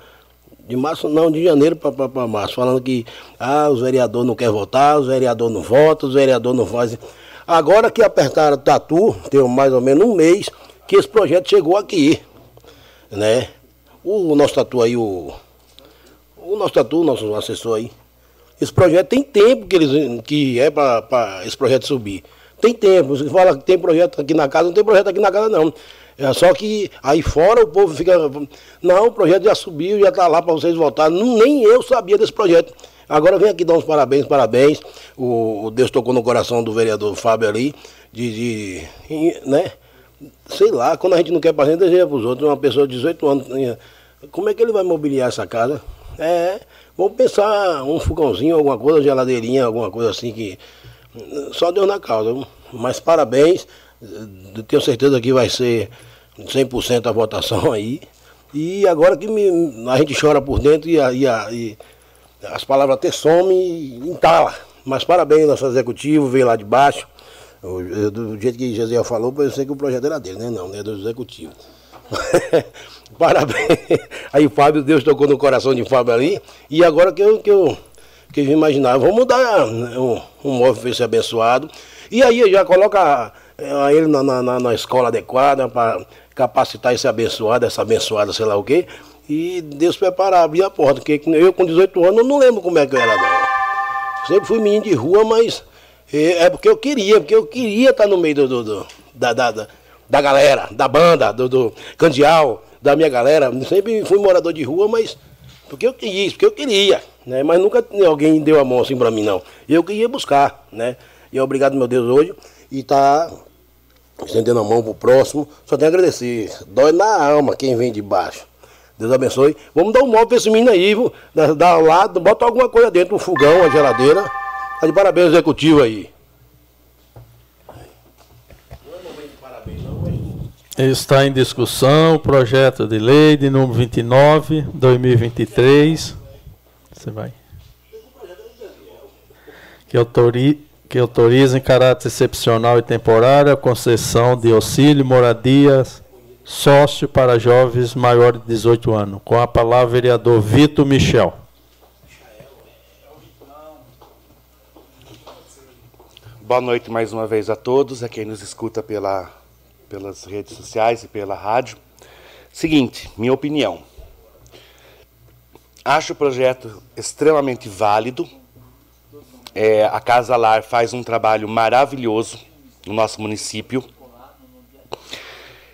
Speaker 11: De março, não, de janeiro para março, falando que ah, os vereadores não querem votar, os vereadores não votam, os vereadores não fazem. Agora que apertaram o tatu, tem mais ou menos um mês, que esse projeto chegou aqui né? O nosso tatu aí, o, o nosso tatu, o nosso assessor aí. Esse projeto tem tempo que, eles, que é para esse projeto subir. Tem tempo. Você fala que tem projeto aqui na casa, não tem projeto aqui na casa não. É só que aí fora o povo fica. Não, o projeto já subiu, já está lá para vocês votarem. nem eu sabia desse projeto. Agora vem aqui dar uns parabéns, parabéns. O, o Deus tocou no coração do vereador Fábio ali, de, de né? sei lá, quando a gente não quer para deseja para os outros. Uma pessoa de 18 anos, como é que ele vai mobiliar essa casa? É, vamos pensar um fogãozinho, alguma coisa, geladeirinha, alguma coisa assim que. Só Deus na causa. Mas parabéns, tenho certeza que vai ser 100% a votação [LAUGHS] aí. E agora que me- a gente chora por dentro e, a- e a- e as palavras até somem e entala. Mas parabéns, nosso executivo, veio lá de baixo. Do jeito que Gesiel falou, eu sei que o projeto era dele, né? Não, né? Do executivo. [LAUGHS] parabéns. [LAUGHS] Aí o Fábio, Deus tocou no coração de Fábio ali. E agora que eu, que eu, que eu vim imaginar, vamos mudar né, um, um móvel para ser abençoado. E aí já coloca ele na, na, na- escola adequada para capacitar esse abençoado, essa abençoada, sei lá o quê. E Deus preparar, abrir a porta. Porque eu com 18 anos eu não lembro como é que eu era, não. Sempre fui menino de rua, mas é, é porque eu queria, porque eu queria estar no meio do, do- do- da, da, da galera, da banda, do, do candial, da minha galera. Sempre fui morador de rua, mas porque eu quis, porque eu queria, né? Mas nunca alguém deu a mão assim pra mim, não. Eu queria buscar, né? E obrigado, meu Deus, hoje. E tá estendendo a mão pro próximo. Só tenho a agradecer. Dói na alma quem vem de baixo. Deus abençoe. Vamos dar um móvel pra esse menino aí, viu? Dá, dá lado, bota alguma coisa dentro, um fogão, uma geladeira. Tá de parabéns executivo aí.
Speaker 2: Está em discussão o projeto de lei de número 29, 2023. Você vai. Que, autori, que autoriza em caráter excepcional e temporário a concessão de auxílio moradias sócio para jovens maiores de 18 anos. Com a palavra, vereador Vitor Michel.
Speaker 7: Boa noite mais uma vez a todos, a quem nos escuta pela, pelas redes sociais e pela rádio. Seguinte, minha opinião. Acho o projeto extremamente válido. É, a Casa Lar faz um trabalho maravilhoso no nosso município.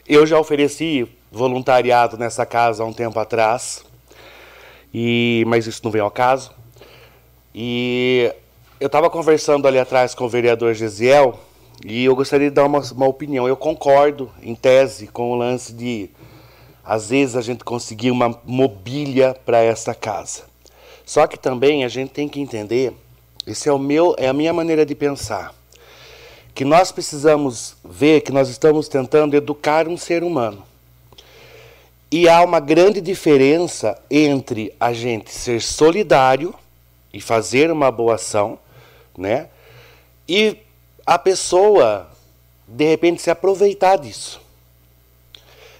Speaker 7: Eu já ofereci voluntariado nessa casa há um tempo atrás, e mas isso não veio ao caso. E eu estava conversando ali atrás com o vereador Gesiel e eu gostaria de dar uma, uma opinião. Eu concordo, em tese, com o lance de, às vezes, a gente conseguir uma mobília para essa casa. Só que também a gente tem que entender, esse é, o meu, é a minha maneira de pensar, que nós precisamos ver que nós estamos tentando educar um ser humano. E há uma grande diferença entre a gente ser solidário e fazer uma boa ação, né? E a pessoa de repente se aproveitar disso.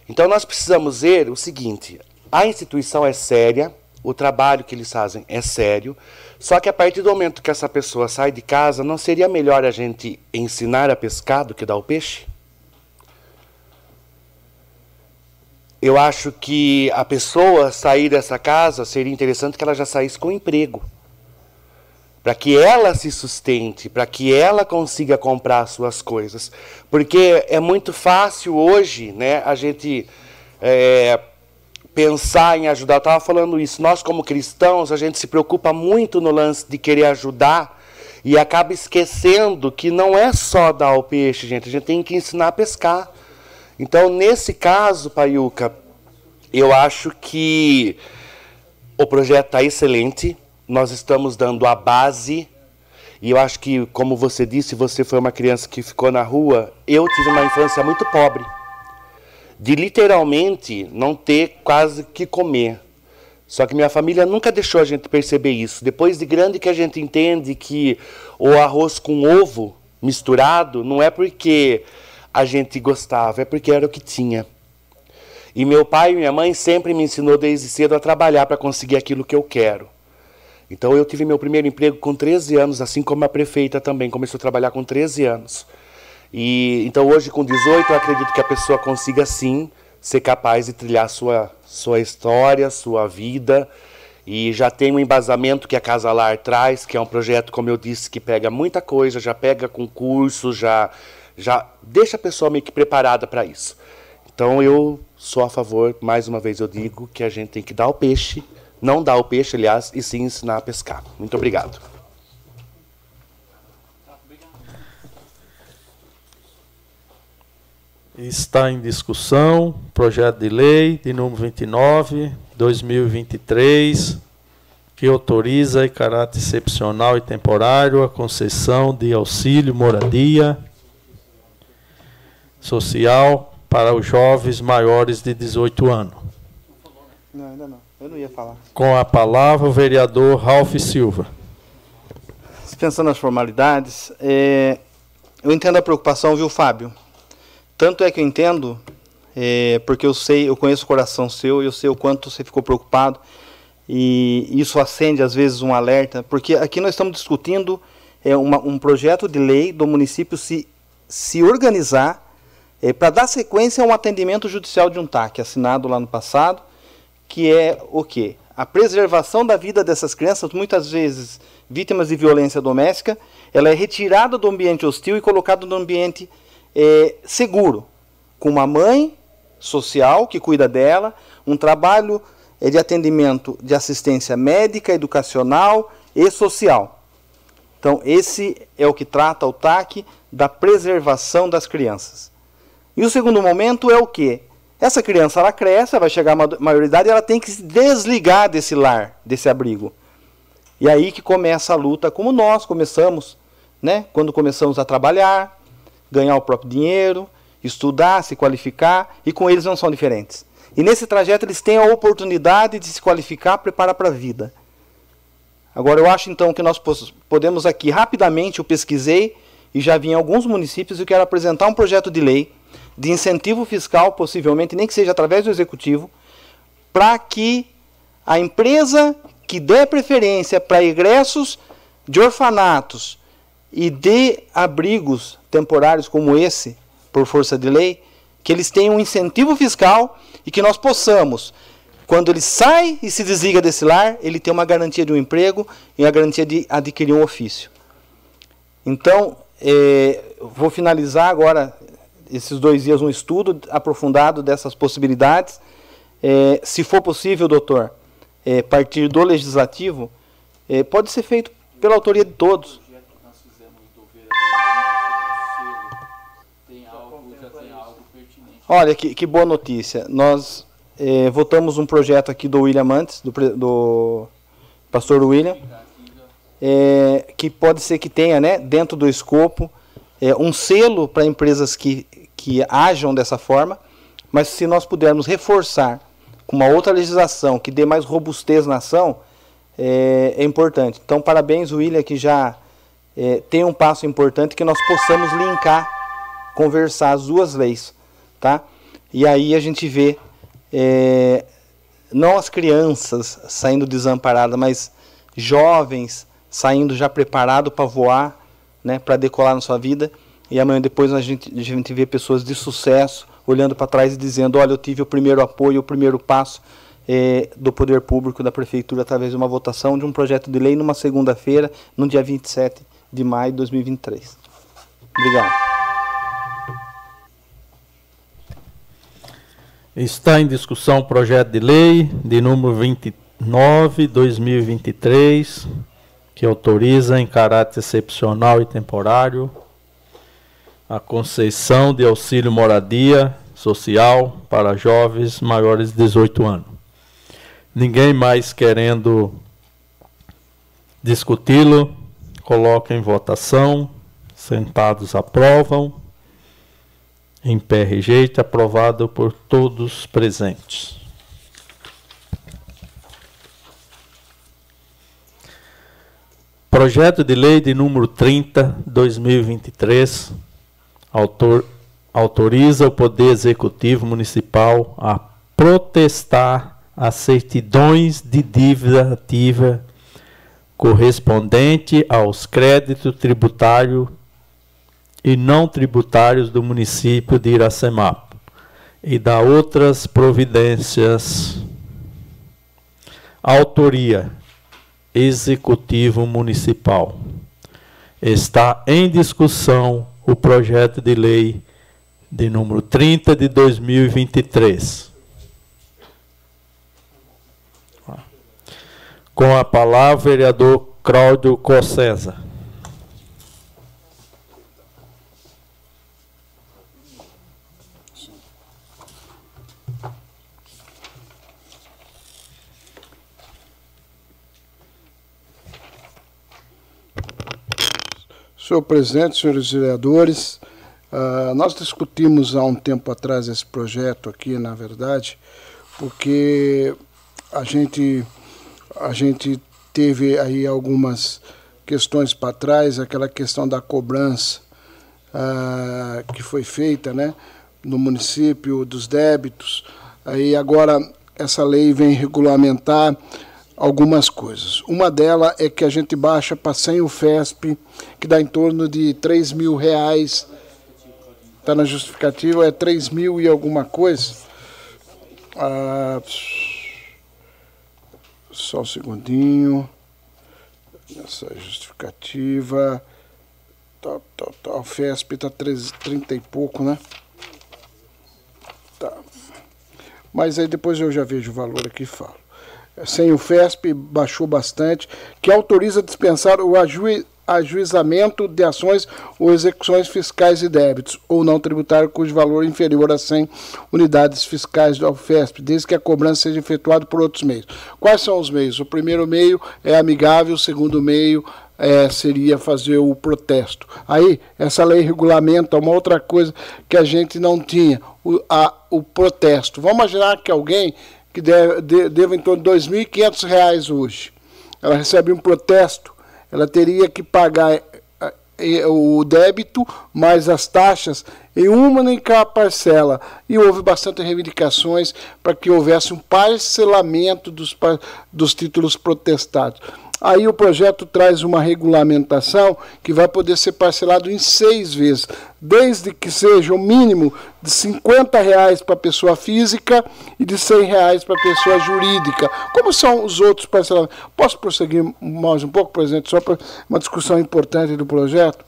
Speaker 7: Então nós precisamos ver o seguinte: a instituição é séria, o trabalho que eles fazem é sério, só que a partir do momento que essa pessoa sai de casa, não seria melhor a gente ensinar a pescar do que dar o peixe? Eu acho que a pessoa sair dessa casa seria interessante que ela já saísse com emprego para que ela se sustente, para que ela consiga comprar suas coisas. Porque é muito fácil hoje né, a gente é, pensar em ajudar. Eu estava falando isso, nós como cristãos, a gente se preocupa muito no lance de querer ajudar e acaba esquecendo que não é só dar o peixe, gente, a gente tem que ensinar a pescar. Então, nesse caso, Paiuca, eu acho que o projeto está excelente nós estamos dando a base. E eu acho que, como você disse, você foi uma criança que ficou na rua. Eu tive uma infância muito pobre. De literalmente não ter quase que comer. Só que minha família nunca deixou a gente perceber isso. Depois de grande que a gente entende que o arroz com ovo misturado não é porque a gente gostava, é porque era o que tinha. E meu pai e minha mãe sempre me ensinou desde cedo a trabalhar para conseguir aquilo que eu quero. Então eu tive meu primeiro emprego com 13 anos, assim como a prefeita também começou a trabalhar com 13 anos. E então hoje com 18 eu acredito que a pessoa consiga sim ser capaz de trilhar sua sua história, sua vida. E já tem um embasamento que a Casa Lar traz, que é um projeto, como eu disse, que pega muita coisa, já pega concurso, já já deixa a pessoa meio que preparada para isso. Então eu sou a favor, mais uma vez eu digo, que a gente tem que dar o peixe não dar o peixe, aliás, e sim ensinar a pescar. Muito obrigado.
Speaker 2: Está em discussão projeto de lei de número 29, 2023. que autoriza em caráter excepcional e temporário a concessão de auxílio moradia social para os jovens maiores de 18 anos.
Speaker 5: Não, ainda não. Eu não ia falar.
Speaker 2: Com a palavra o vereador Ralph Silva.
Speaker 5: Pensando nas formalidades, é, eu entendo a preocupação, viu, Fábio? Tanto é que eu entendo, é, porque eu sei, eu conheço o coração seu, eu sei o quanto você ficou preocupado e isso acende às vezes um alerta, porque aqui nós estamos discutindo é, uma, um projeto de lei do município se, se organizar é, para dar sequência a um atendimento judicial de um TAC assinado lá no passado, que é o quê? A preservação da vida dessas crianças, muitas vezes vítimas de violência doméstica, ela é retirada do ambiente hostil e colocada no ambiente é, seguro, com uma mãe social que cuida dela, um trabalho é, de atendimento de assistência médica, educacional e social. Então, esse é o que trata o TAC da preservação das crianças. E o segundo momento é o que? Essa criança ela cresce, vai chegar à maioridade ela tem que se desligar desse lar, desse abrigo. E aí que começa a luta, como nós começamos, né? quando começamos a trabalhar, ganhar o próprio dinheiro, estudar, se qualificar, e com eles não são diferentes. E nesse trajeto eles têm a oportunidade de se qualificar, preparar para a vida. Agora eu acho então que nós podemos aqui rapidamente, eu pesquisei e já vi em alguns municípios e quero apresentar um projeto de lei de incentivo fiscal, possivelmente, nem que seja através do executivo, para que a empresa que der preferência para egressos de orfanatos e de abrigos temporários como esse, por força de lei, que eles tenham um incentivo fiscal e que nós possamos, quando ele sai e se desliga desse lar, ele ter uma garantia de um emprego e a garantia de adquirir um ofício. Então, é, vou finalizar agora esses dois dias um estudo aprofundado dessas possibilidades. É, se for possível, doutor, é, partir do legislativo, é, pode ser feito pela autoria de todos. Olha, que, que boa notícia. Nós é, votamos um projeto aqui do William antes, do, do pastor William, é, que pode ser que tenha, né, dentro do escopo, é, um selo para empresas que, que ajam dessa forma, mas se nós pudermos reforçar com uma outra legislação que dê mais robustez na ação, é, é importante. Então, parabéns, William, que já é, tem um passo importante que nós possamos linkar, conversar as duas leis. Tá? E aí a gente vê é, não as crianças saindo desamparadas, mas jovens saindo já preparado para voar, né, para decolar na sua vida. E amanhã depois a gente, a gente vê pessoas de sucesso olhando para trás e dizendo: Olha, eu tive o primeiro apoio, o primeiro passo é, do poder público, da prefeitura, através de uma votação de um projeto de lei numa segunda-feira, no dia 27 de maio de 2023. Obrigado.
Speaker 2: Está em discussão o projeto de lei de número 29, 2023, que autoriza em caráter excepcional e temporário a concessão de auxílio moradia social para jovens maiores de 18 anos. Ninguém mais querendo discuti-lo, coloca em votação, sentados aprovam, em pé rejeita, aprovado por todos presentes. Projeto de lei de número 30, 2023, autor, autoriza o Poder Executivo Municipal a protestar as certidões de dívida ativa correspondente aos créditos tributários e não tributários do município de Iracemapo e da outras providências. Autoria Executivo Municipal. Está em discussão o projeto de lei de número 30 de 2023. Com a palavra, vereador Cláudio Cossesa.
Speaker 8: Senhor presidente, senhores vereadores, uh, nós discutimos há um tempo atrás esse projeto aqui, na verdade, porque a gente, a gente teve aí algumas questões para trás, aquela questão da cobrança uh, que foi feita né, no município dos débitos. Aí agora essa lei vem regulamentar algumas coisas. Uma delas é que a gente baixa para 100 o FESP, que dá em torno de 3 mil reais. Está na justificativa, é 3 mil e alguma coisa. Ah, só um segundinho. Essa justificativa. Tá, tá, tá. O FESP está 30 e pouco, né? Tá. Mas aí depois eu já vejo o valor aqui e falo sem o FESP, baixou bastante, que autoriza dispensar o ajuizamento de ações ou execuções fiscais e débitos, ou não tributário cujo valor é inferior a 100 unidades fiscais do FESP, desde que a cobrança seja efetuada por outros meios. Quais são os meios? O primeiro meio é amigável, o segundo meio é, seria fazer o protesto. Aí, essa lei regulamenta uma outra coisa que a gente não tinha, o, a, o protesto. Vamos imaginar que alguém que deve, deve em torno de R$ 2.500 hoje. Ela recebe um protesto, ela teria que pagar eh, eh, o débito mais as taxas em uma única parcela. E houve bastante reivindicações para que houvesse um parcelamento dos, dos títulos protestados. Aí o projeto traz uma regulamentação que vai poder ser parcelado em seis vezes, desde que seja o mínimo de 50 reais para pessoa física e de 100 reais para pessoa jurídica. Como são os outros parcelamentos? Posso prosseguir mais um pouco, presidente, só para uma discussão importante do projeto?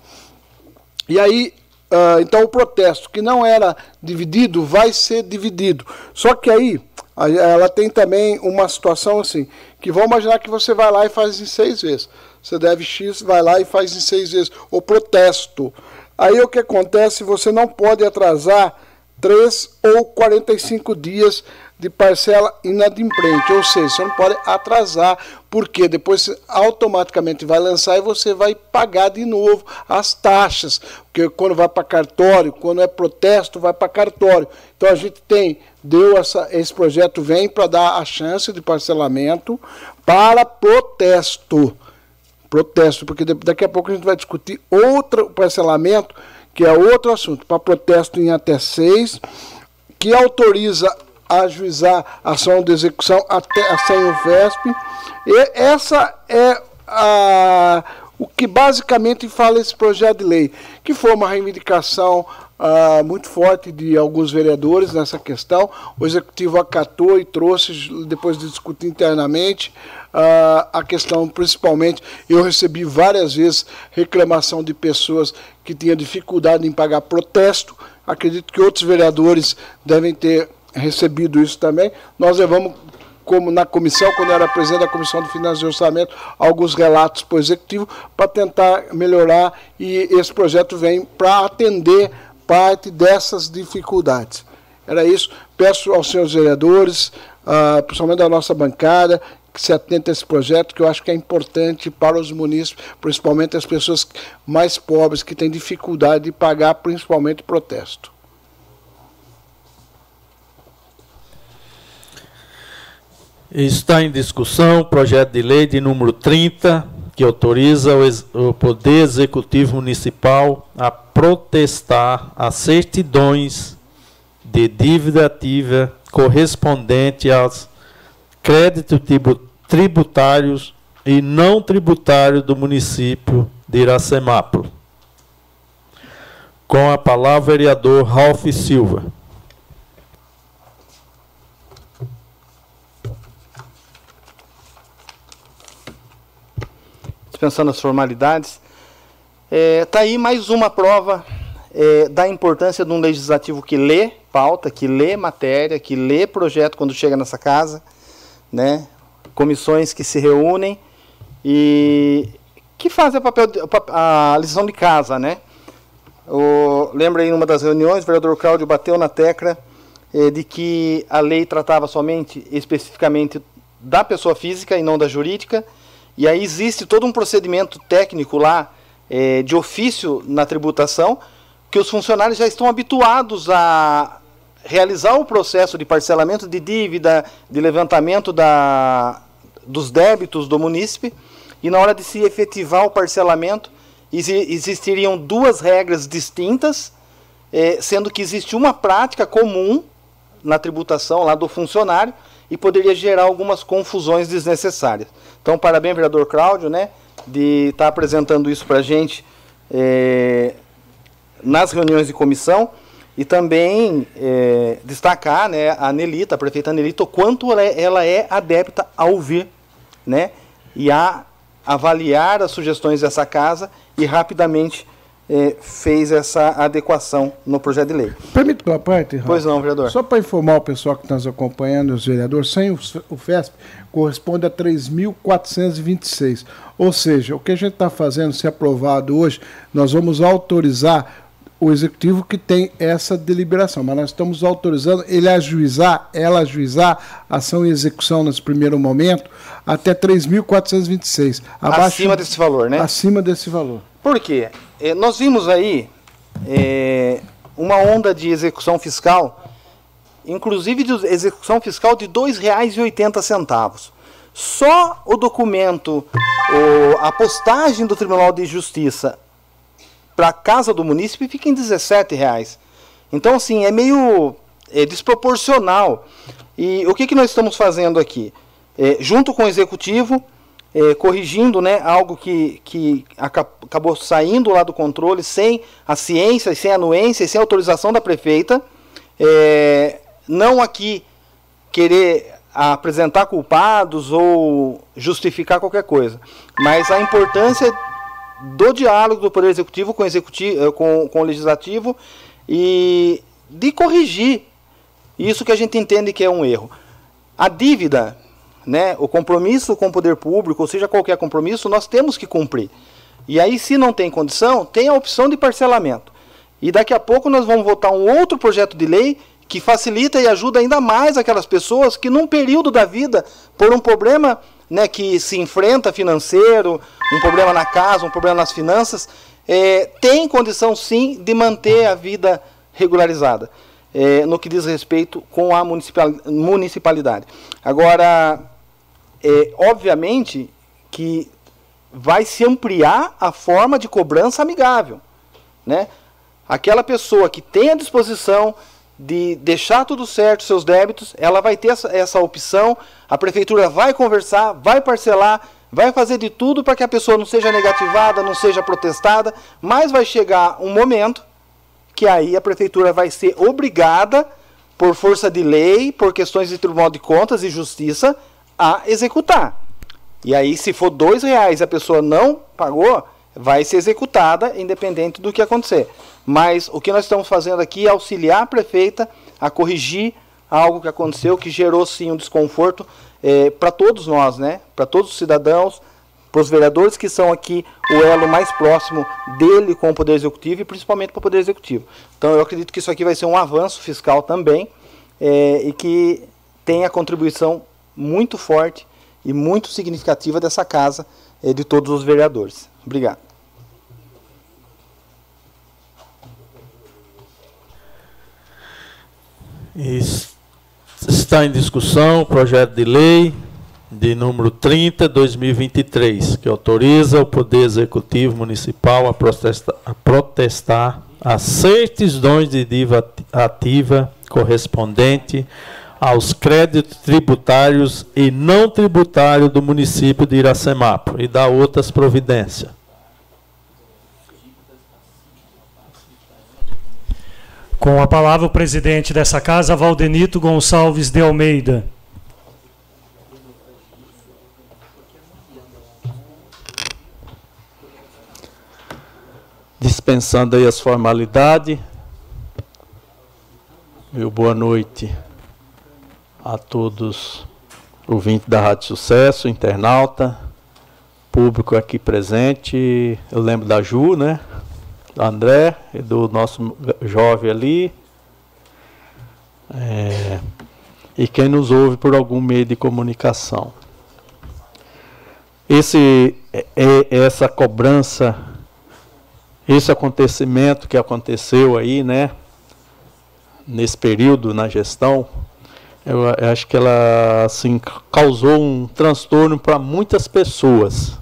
Speaker 8: E aí, uh, então o protesto que não era dividido vai ser dividido. Só que aí ela tem também uma situação assim, que vamos imaginar que você vai lá e faz em seis vezes. Você deve X, vai lá e faz em seis vezes. O protesto. Aí o que acontece? Você não pode atrasar três ou 45 dias de parcela inadimplente, ou seja, você não pode atrasar, porque depois automaticamente vai lançar e você vai pagar de novo as taxas, porque quando vai para cartório, quando é protesto, vai para cartório. Então a gente tem, deu essa, esse projeto vem para dar a chance de parcelamento para protesto. Protesto, porque daqui a pouco a gente vai discutir outro parcelamento, que é outro assunto, para protesto em até seis, que autoriza ajuizar ação de execução até a sem o VESP. E essa é a, o que basicamente fala esse projeto de lei, que foi uma reivindicação Uh, muito forte de alguns vereadores nessa questão. O executivo acatou e trouxe, depois de discutir internamente, uh, a questão, principalmente, eu recebi várias vezes reclamação de pessoas que tinham dificuldade em pagar protesto. Acredito que outros vereadores devem ter recebido isso também. Nós levamos, como na comissão, quando eu era presidente da Comissão de Finanças e Orçamento, alguns relatos para o Executivo para tentar melhorar e esse projeto vem para atender parte dessas dificuldades. Era isso. Peço aos senhores vereadores, uh, principalmente da nossa bancada, que se atentem a esse projeto, que eu acho que é importante para os munícipes, principalmente as pessoas mais pobres, que têm dificuldade de pagar, principalmente protesto.
Speaker 2: Está em discussão o projeto de lei de número 30, que autoriza o, o Poder Executivo Municipal a protestar as certidões de dívida ativa correspondente aos créditos tributários e não tributários do município de Iracemápolis. Com a palavra, vereador Ralph Silva.
Speaker 5: Dispensando as formalidades. Está é, tá aí mais uma prova é, da importância de um legislativo que lê pauta, que lê matéria, que lê projeto quando chega nessa casa, né? comissões que se reúnem e que fazem a, papel a lição de casa. Né? O, lembra aí, numa das reuniões, o vereador Cláudio bateu na tecla é, de que a lei tratava somente, especificamente, da pessoa física e não da jurídica, e aí existe todo um procedimento técnico lá é, de ofício na tributação, que os funcionários já estão habituados a realizar o processo de parcelamento de dívida, de levantamento da, dos débitos do munícipe, e na hora de se efetivar o parcelamento, existiriam duas regras distintas, é, sendo que existe uma prática comum na tributação lá do funcionário e poderia gerar algumas confusões desnecessárias. Então, parabéns, vereador Cláudio, né, de estar tá apresentando isso para a gente é, nas reuniões de comissão e também é, destacar né, a Nelita, a prefeita Nelita, o quanto ela é, ela é adepta a ouvir né, e a avaliar as sugestões dessa casa e rapidamente é, fez essa adequação no projeto de lei.
Speaker 8: Permite uma parte,
Speaker 5: Pois não, vereador.
Speaker 8: Só para informar o pessoal que está nos acompanhando, os vereadores, sem o, o FESP, corresponde a 3.426. Ou seja, o que a gente está fazendo, se aprovado hoje, nós vamos autorizar o executivo que tem essa deliberação, mas nós estamos autorizando ele ajuizar, ela ajuizar ação e execução nesse primeiro momento até 3.426.
Speaker 5: Acima desse valor, né?
Speaker 8: Acima desse valor.
Speaker 5: Por quê? É, nós vimos aí é, uma onda de execução fiscal, inclusive de execução fiscal de R$ 2,80. Só o documento, o, a postagem do Tribunal de Justiça para a casa do munícipe fica em 17 reais. Então, assim, é meio é, desproporcional. E o que, que nós estamos fazendo aqui? É, junto com o executivo, é, corrigindo né, algo que, que acabou saindo lá do controle sem a ciência, sem anuência, sem autorização da prefeita. É, não aqui querer apresentar culpados ou justificar qualquer coisa, mas a importância do diálogo do Poder Executivo com executivo, eh, com, com o Legislativo e de corrigir isso que a gente entende que é um erro. A dívida, né, o compromisso com o poder público, ou seja, qualquer compromisso, nós temos que cumprir. E aí, se não tem condição, tem a opção de parcelamento. E daqui a pouco nós vamos votar um outro projeto de lei que facilita e ajuda ainda mais aquelas pessoas que, num período da vida, por um problema né, que se enfrenta financeiro, um problema na casa, um problema nas finanças, é, tem condição sim de manter a vida regularizada, é, no que diz respeito com a municipalidade. Agora, é, obviamente que vai se ampliar a forma de cobrança amigável. Né? Aquela pessoa que tem a disposição de deixar tudo certo, seus débitos, ela vai ter essa, essa opção, a prefeitura vai conversar, vai parcelar, vai fazer de tudo para que a pessoa não seja negativada, não seja protestada, mas vai chegar um momento que aí a prefeitura vai ser obrigada, por força de lei, por questões de Tribunal de Contas e Justiça, a executar. E aí, se for dois reais a pessoa não pagou, vai ser executada, independente do que acontecer. Mas o que nós estamos fazendo aqui é auxiliar a prefeita a corrigir algo que aconteceu, que gerou sim um desconforto é, para todos nós, né? para todos os cidadãos, para os vereadores que são aqui o elo mais próximo dele com o Poder Executivo e principalmente para o Poder Executivo. Então eu acredito que isso aqui vai ser um avanço fiscal também é, e que tem a contribuição muito forte e muito significativa dessa casa é, de todos os vereadores. Obrigado.
Speaker 2: Está em discussão o projeto de lei de número 30, 2023, que autoriza o Poder Executivo Municipal a protestar, a protestar as certidões de dívida ativa correspondente aos créditos tributários e não tributários do município de Iracemapo e da outras providências.
Speaker 3: Com a palavra o presidente dessa casa, Valdenito Gonçalves de Almeida.
Speaker 2: Dispensando aí as formalidades. Meu boa noite a todos ouvintes da Rádio Sucesso, internauta, público aqui presente. Eu lembro da Ju, né? do André do nosso jovem ali. É, e quem nos ouve por algum meio de comunicação. Esse, é, é essa cobrança esse acontecimento que aconteceu aí, né, nesse período na gestão, eu, eu acho que ela assim causou um transtorno para muitas pessoas,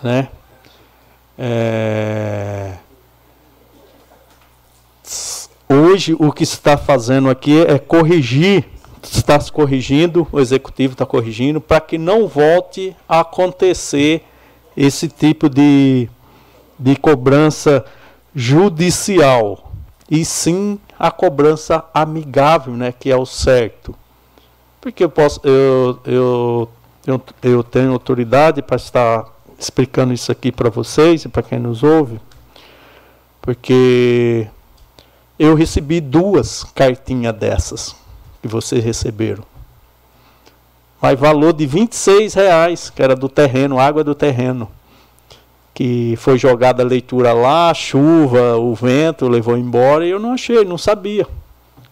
Speaker 2: né? É... Hoje o que está fazendo aqui é corrigir, está se corrigindo, o executivo está corrigindo, para que não volte a acontecer esse tipo de, de cobrança judicial, e sim a cobrança amigável, né, que é o certo. Porque eu, posso, eu, eu, eu, eu tenho autoridade para estar explicando isso aqui para vocês e para quem nos ouve, porque eu recebi duas cartinhas dessas que vocês receberam. Mas valor de 26 reais, que era do terreno, água do terreno. Que foi jogada a leitura lá, a chuva, o vento levou embora e eu não achei, não sabia.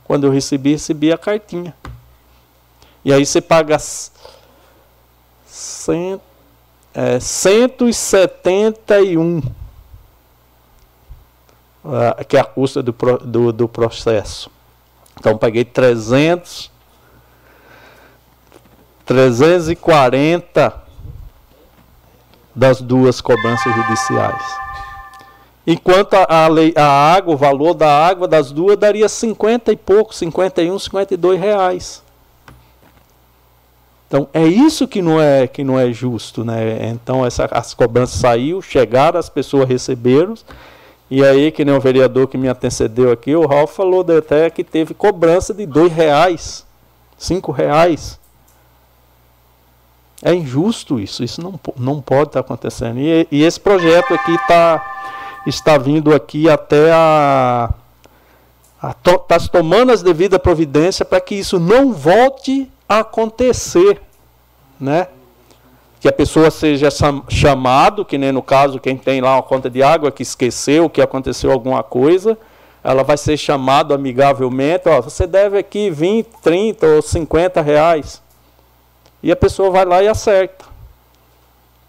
Speaker 2: Quando eu recebi, recebi a cartinha. E aí você paga cento, é, 171 uh, que é a custa do, do, do processo. Então paguei 300, 340 das duas cobranças judiciais. Enquanto a, lei, a água, o valor da água das duas daria 50 e pouco, 51, 52 reais. Então é isso que não é que não é justo, né? Então essa, as cobranças saiu, chegaram, as pessoas receberam e aí, que nem o vereador que me antecedeu aqui, o Ralf falou até que teve cobrança de dois reais, cinco reais. É injusto isso, isso não, não pode estar acontecendo. E, e esse projeto aqui tá, está vindo aqui até a. Está to, tomando as devidas providências para que isso não volte a acontecer. Né? que a pessoa seja chamado, que nem no caso quem tem lá uma conta de água que esqueceu que aconteceu alguma coisa, ela vai ser chamado amigavelmente, ó, você deve aqui 20, 30 ou 50 reais. E a pessoa vai lá e acerta.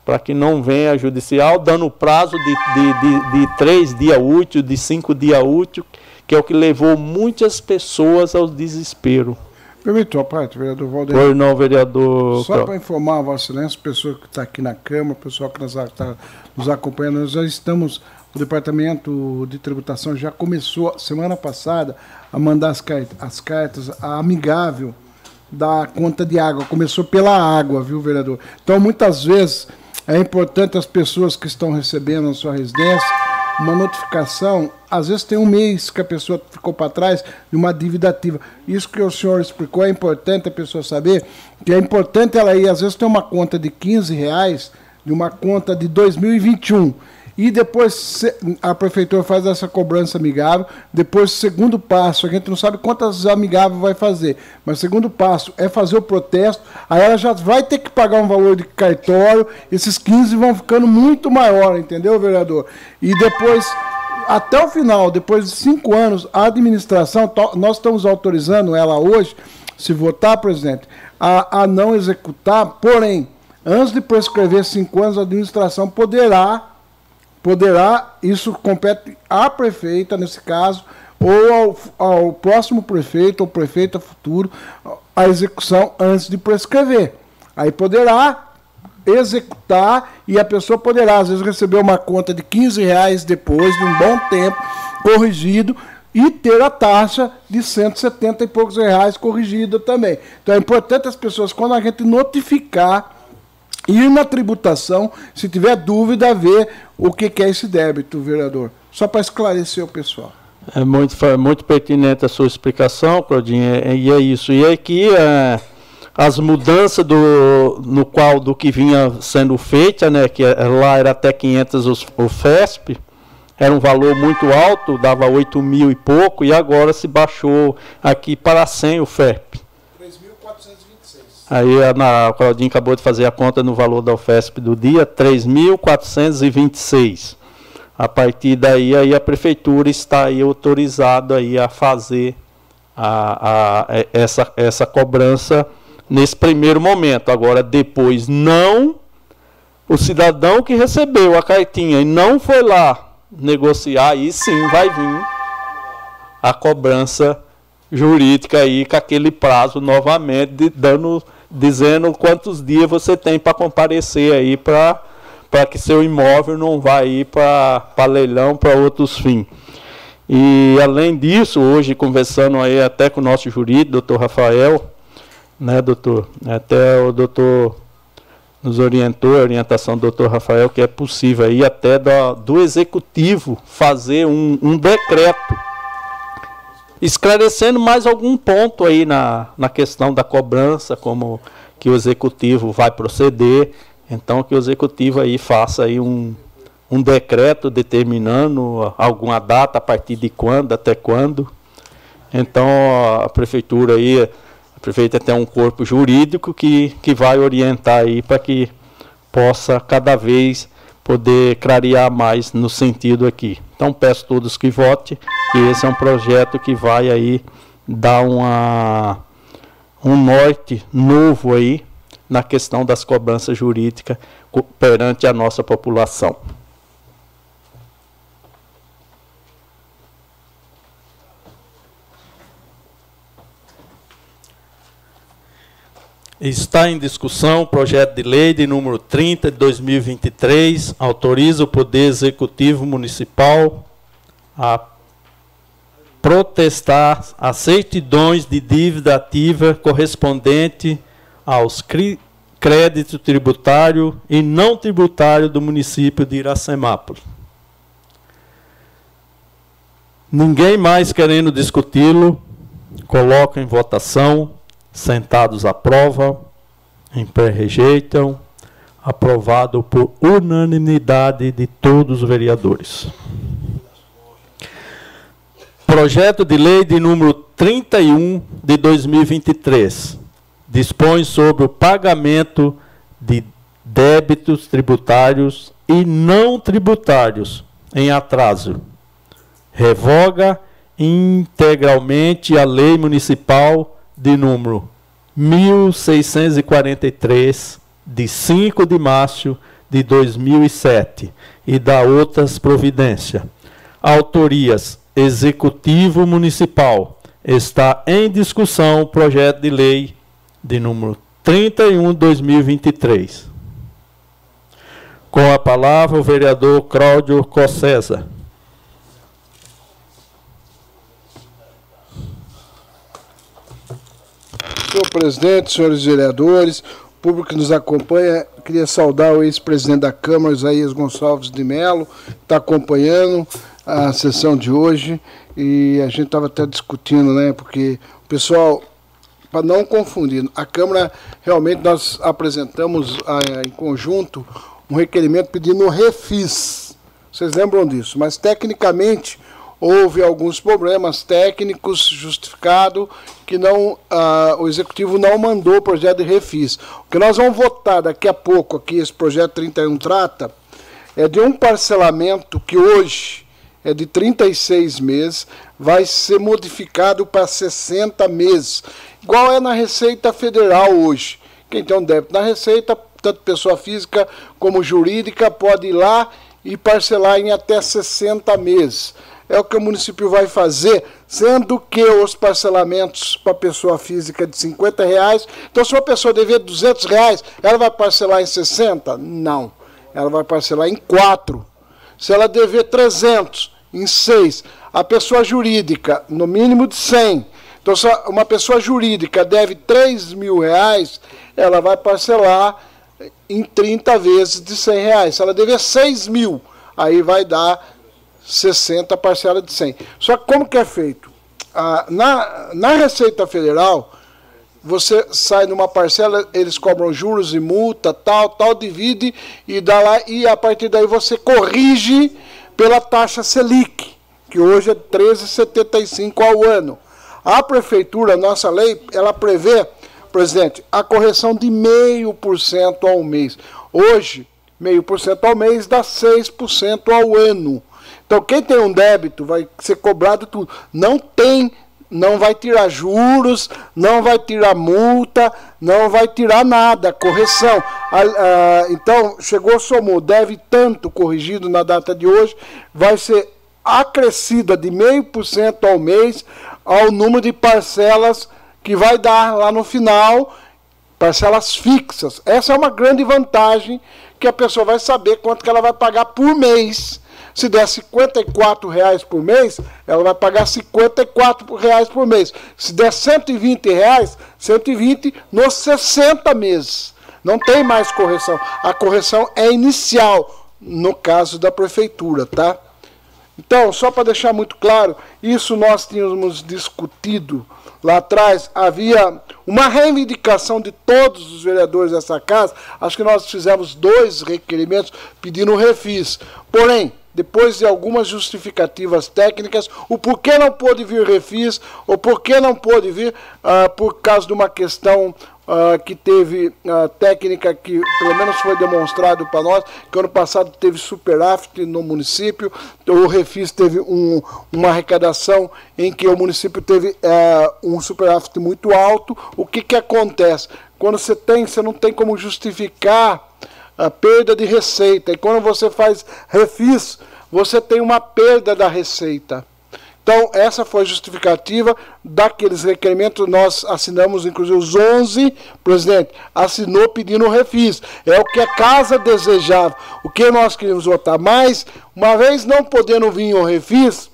Speaker 2: Para que não venha judicial, dando prazo de, de, de, de três dias úteis, de cinco dias úteis, que é o que levou muitas pessoas ao desespero.
Speaker 8: Permitiu a parte, vereador Valdir.
Speaker 2: Pois não, vereador.
Speaker 8: Só para informar a Vossa Excelência, pessoa que está aqui na Câmara, pessoal que está nos acompanhando, nós já estamos, o Departamento de Tributação já começou, semana passada, a mandar as cartas, as cartas a amigável da conta de água. Começou pela água, viu, vereador? Então, muitas vezes, é importante as pessoas que estão recebendo a sua residência uma notificação, às vezes tem um mês que a pessoa ficou para trás de uma dívida ativa. Isso que o senhor explicou é importante a pessoa saber, que é importante ela ir, às vezes tem uma conta de 15 reais, de uma conta de 2021 e depois a prefeitura faz essa cobrança amigável. Depois, segundo passo, a gente não sabe quantas amigáveis vai fazer, mas segundo passo é fazer o protesto. Aí ela já vai ter que pagar um valor de cartório, esses 15 vão ficando muito maior, entendeu, vereador? E depois até o final, depois de cinco anos, a administração, nós estamos autorizando ela hoje, se votar, presidente, a, a não executar, porém, antes de prescrever cinco anos, a administração poderá poderá, isso compete à prefeita, nesse caso, ou ao, ao próximo prefeito ou prefeita futuro, a execução antes de prescrever. Aí poderá executar e a pessoa poderá, às vezes, receber uma conta de 15 reais depois de um bom tempo, corrigido, e ter a taxa de 170 e poucos reais corrigida também. Então é importante as pessoas, quando a gente notificar ir na tributação, se tiver dúvida, ver o que é esse débito, vereador. Só para esclarecer o pessoal.
Speaker 2: É muito, muito pertinente a sua explicação, Claudinho, é, e é isso. E aqui é, as mudanças do, no qual do que vinha sendo feita, né, que é, lá era até 500 o FESP, era um valor muito alto, dava 8 mil e pouco, e agora se baixou aqui para 100 o FESP. Aí a, a Claudinha acabou de fazer a conta no valor da UFESP do dia, 3.426. A partir daí aí a prefeitura está aí autorizada aí a fazer a, a, essa, essa cobrança nesse primeiro momento. Agora, depois, não o cidadão que recebeu a cartinha e não foi lá negociar, aí sim vai vir a cobrança jurídica aí com aquele prazo novamente, de, dando, dizendo quantos dias você tem para comparecer aí para para que seu imóvel não vá ir para leilão para outros fins. E além disso, hoje conversando aí até com o nosso jurídico, doutor Rafael, né, doutor? Até o doutor nos orientou, a orientação do doutor Rafael, que é possível aí até do, do executivo fazer um, um decreto esclarecendo mais algum ponto aí na, na questão da cobrança, como que o executivo vai proceder. Então que o executivo aí faça aí um, um decreto determinando alguma data, a partir de quando, até quando. Então a prefeitura aí, a prefeita tem um corpo jurídico que, que vai orientar aí para que possa cada vez poder clarear mais no sentido aqui. Então peço a todos que votem, que esse é um projeto que vai aí dar uma, um norte novo aí na questão das cobranças jurídicas perante a nossa população. Está em discussão o projeto de lei de número 30 de 2023, autoriza o Poder Executivo Municipal a protestar as certidões de dívida ativa correspondente aos crédito tributário e não tributário do município de Iracemápolis. Ninguém mais querendo discuti-lo, coloca em votação Sentados aprovam, em pé rejeitam, aprovado por unanimidade de todos os vereadores. Projeto de lei de número 31 de 2023 dispõe sobre o pagamento de débitos tributários e não tributários em atraso. Revoga integralmente a lei municipal de número 1643, de 5 de março de 2007, e da outras providências. Autorias Executivo Municipal. Está em discussão o projeto de lei de número 31 de 2023. Com a palavra o vereador Cláudio Cossesa.
Speaker 8: Senhor presidente, senhores vereadores, público que nos acompanha, queria saudar o ex-presidente da Câmara, Isaías Gonçalves de Mello, que está acompanhando a sessão de hoje. E a gente estava até discutindo, né, porque o pessoal, para não confundir, a Câmara, realmente nós apresentamos em conjunto um requerimento pedindo refis, vocês lembram disso, mas tecnicamente houve alguns problemas técnicos justificados que não ah, o executivo não mandou o projeto de refis. O que nós vamos votar daqui a pouco aqui esse projeto 31 trata é de um parcelamento que hoje é de 36 meses, vai ser modificado para 60 meses, igual é na Receita Federal hoje. Quem tem um débito na Receita, tanto pessoa física como jurídica, pode ir lá e parcelar em até 60 meses é o que o município vai fazer, sendo que os parcelamentos para pessoa física de 50 reais. Então, se uma pessoa dever 200 reais, ela vai parcelar em 60? Não. Ela vai parcelar em 4. Se ela dever 300, em 6. A pessoa jurídica, no mínimo de 100. Então, se uma pessoa jurídica deve 3 mil reais, ela vai parcelar em 30 vezes de 100 reais. Se ela dever 6 mil, aí vai dar 60 parcela de 100. Só que como que é feito? Ah, na, na Receita Federal, você sai numa parcela, eles cobram juros e multa, tal, tal, divide e dá lá, e a partir daí você corrige pela taxa Selic, que hoje é 13,75 ao ano. A prefeitura, nossa lei, ela prevê, presidente, a correção de meio por cento ao mês. Hoje, meio por cento ao mês dá 6% ao ano. Então, quem tem um débito vai ser cobrado tudo. Não tem não vai tirar juros, não vai tirar multa, não vai tirar nada, correção. Então, chegou, somou, deve tanto corrigido na data de hoje, vai ser acrescida de meio por cento ao mês ao número de parcelas que vai dar lá no final, parcelas fixas. Essa é uma grande vantagem que a pessoa vai saber quanto que ela vai pagar por mês. Se der 54 reais por mês, ela vai pagar 54 reais por mês. Se der 120 reais, 120 nos 60 meses. Não tem mais correção. A correção é inicial, no caso da prefeitura, tá? Então, só para deixar muito claro, isso nós tínhamos discutido lá atrás, havia uma reivindicação de todos os vereadores dessa casa. Acho que nós fizemos dois requerimentos pedindo refis. Porém, depois de algumas justificativas técnicas, o porquê não pôde vir refis, ou porquê não pôde vir ah, por causa de uma questão ah, que teve ah, técnica que pelo menos foi demonstrado para nós, que ano passado teve superávit no município, o refis teve um, uma arrecadação em que o município teve ah, um superávit muito alto. O que, que acontece? Quando você tem, você não tem como justificar a perda de receita. E quando você faz refis, você tem uma perda da receita. Então, essa foi a justificativa daqueles requerimentos. Nós assinamos, inclusive, os 11, presidente, assinou pedindo refis. É o que a casa desejava, o que nós queríamos votar. Mas, uma vez não podendo vir o refis,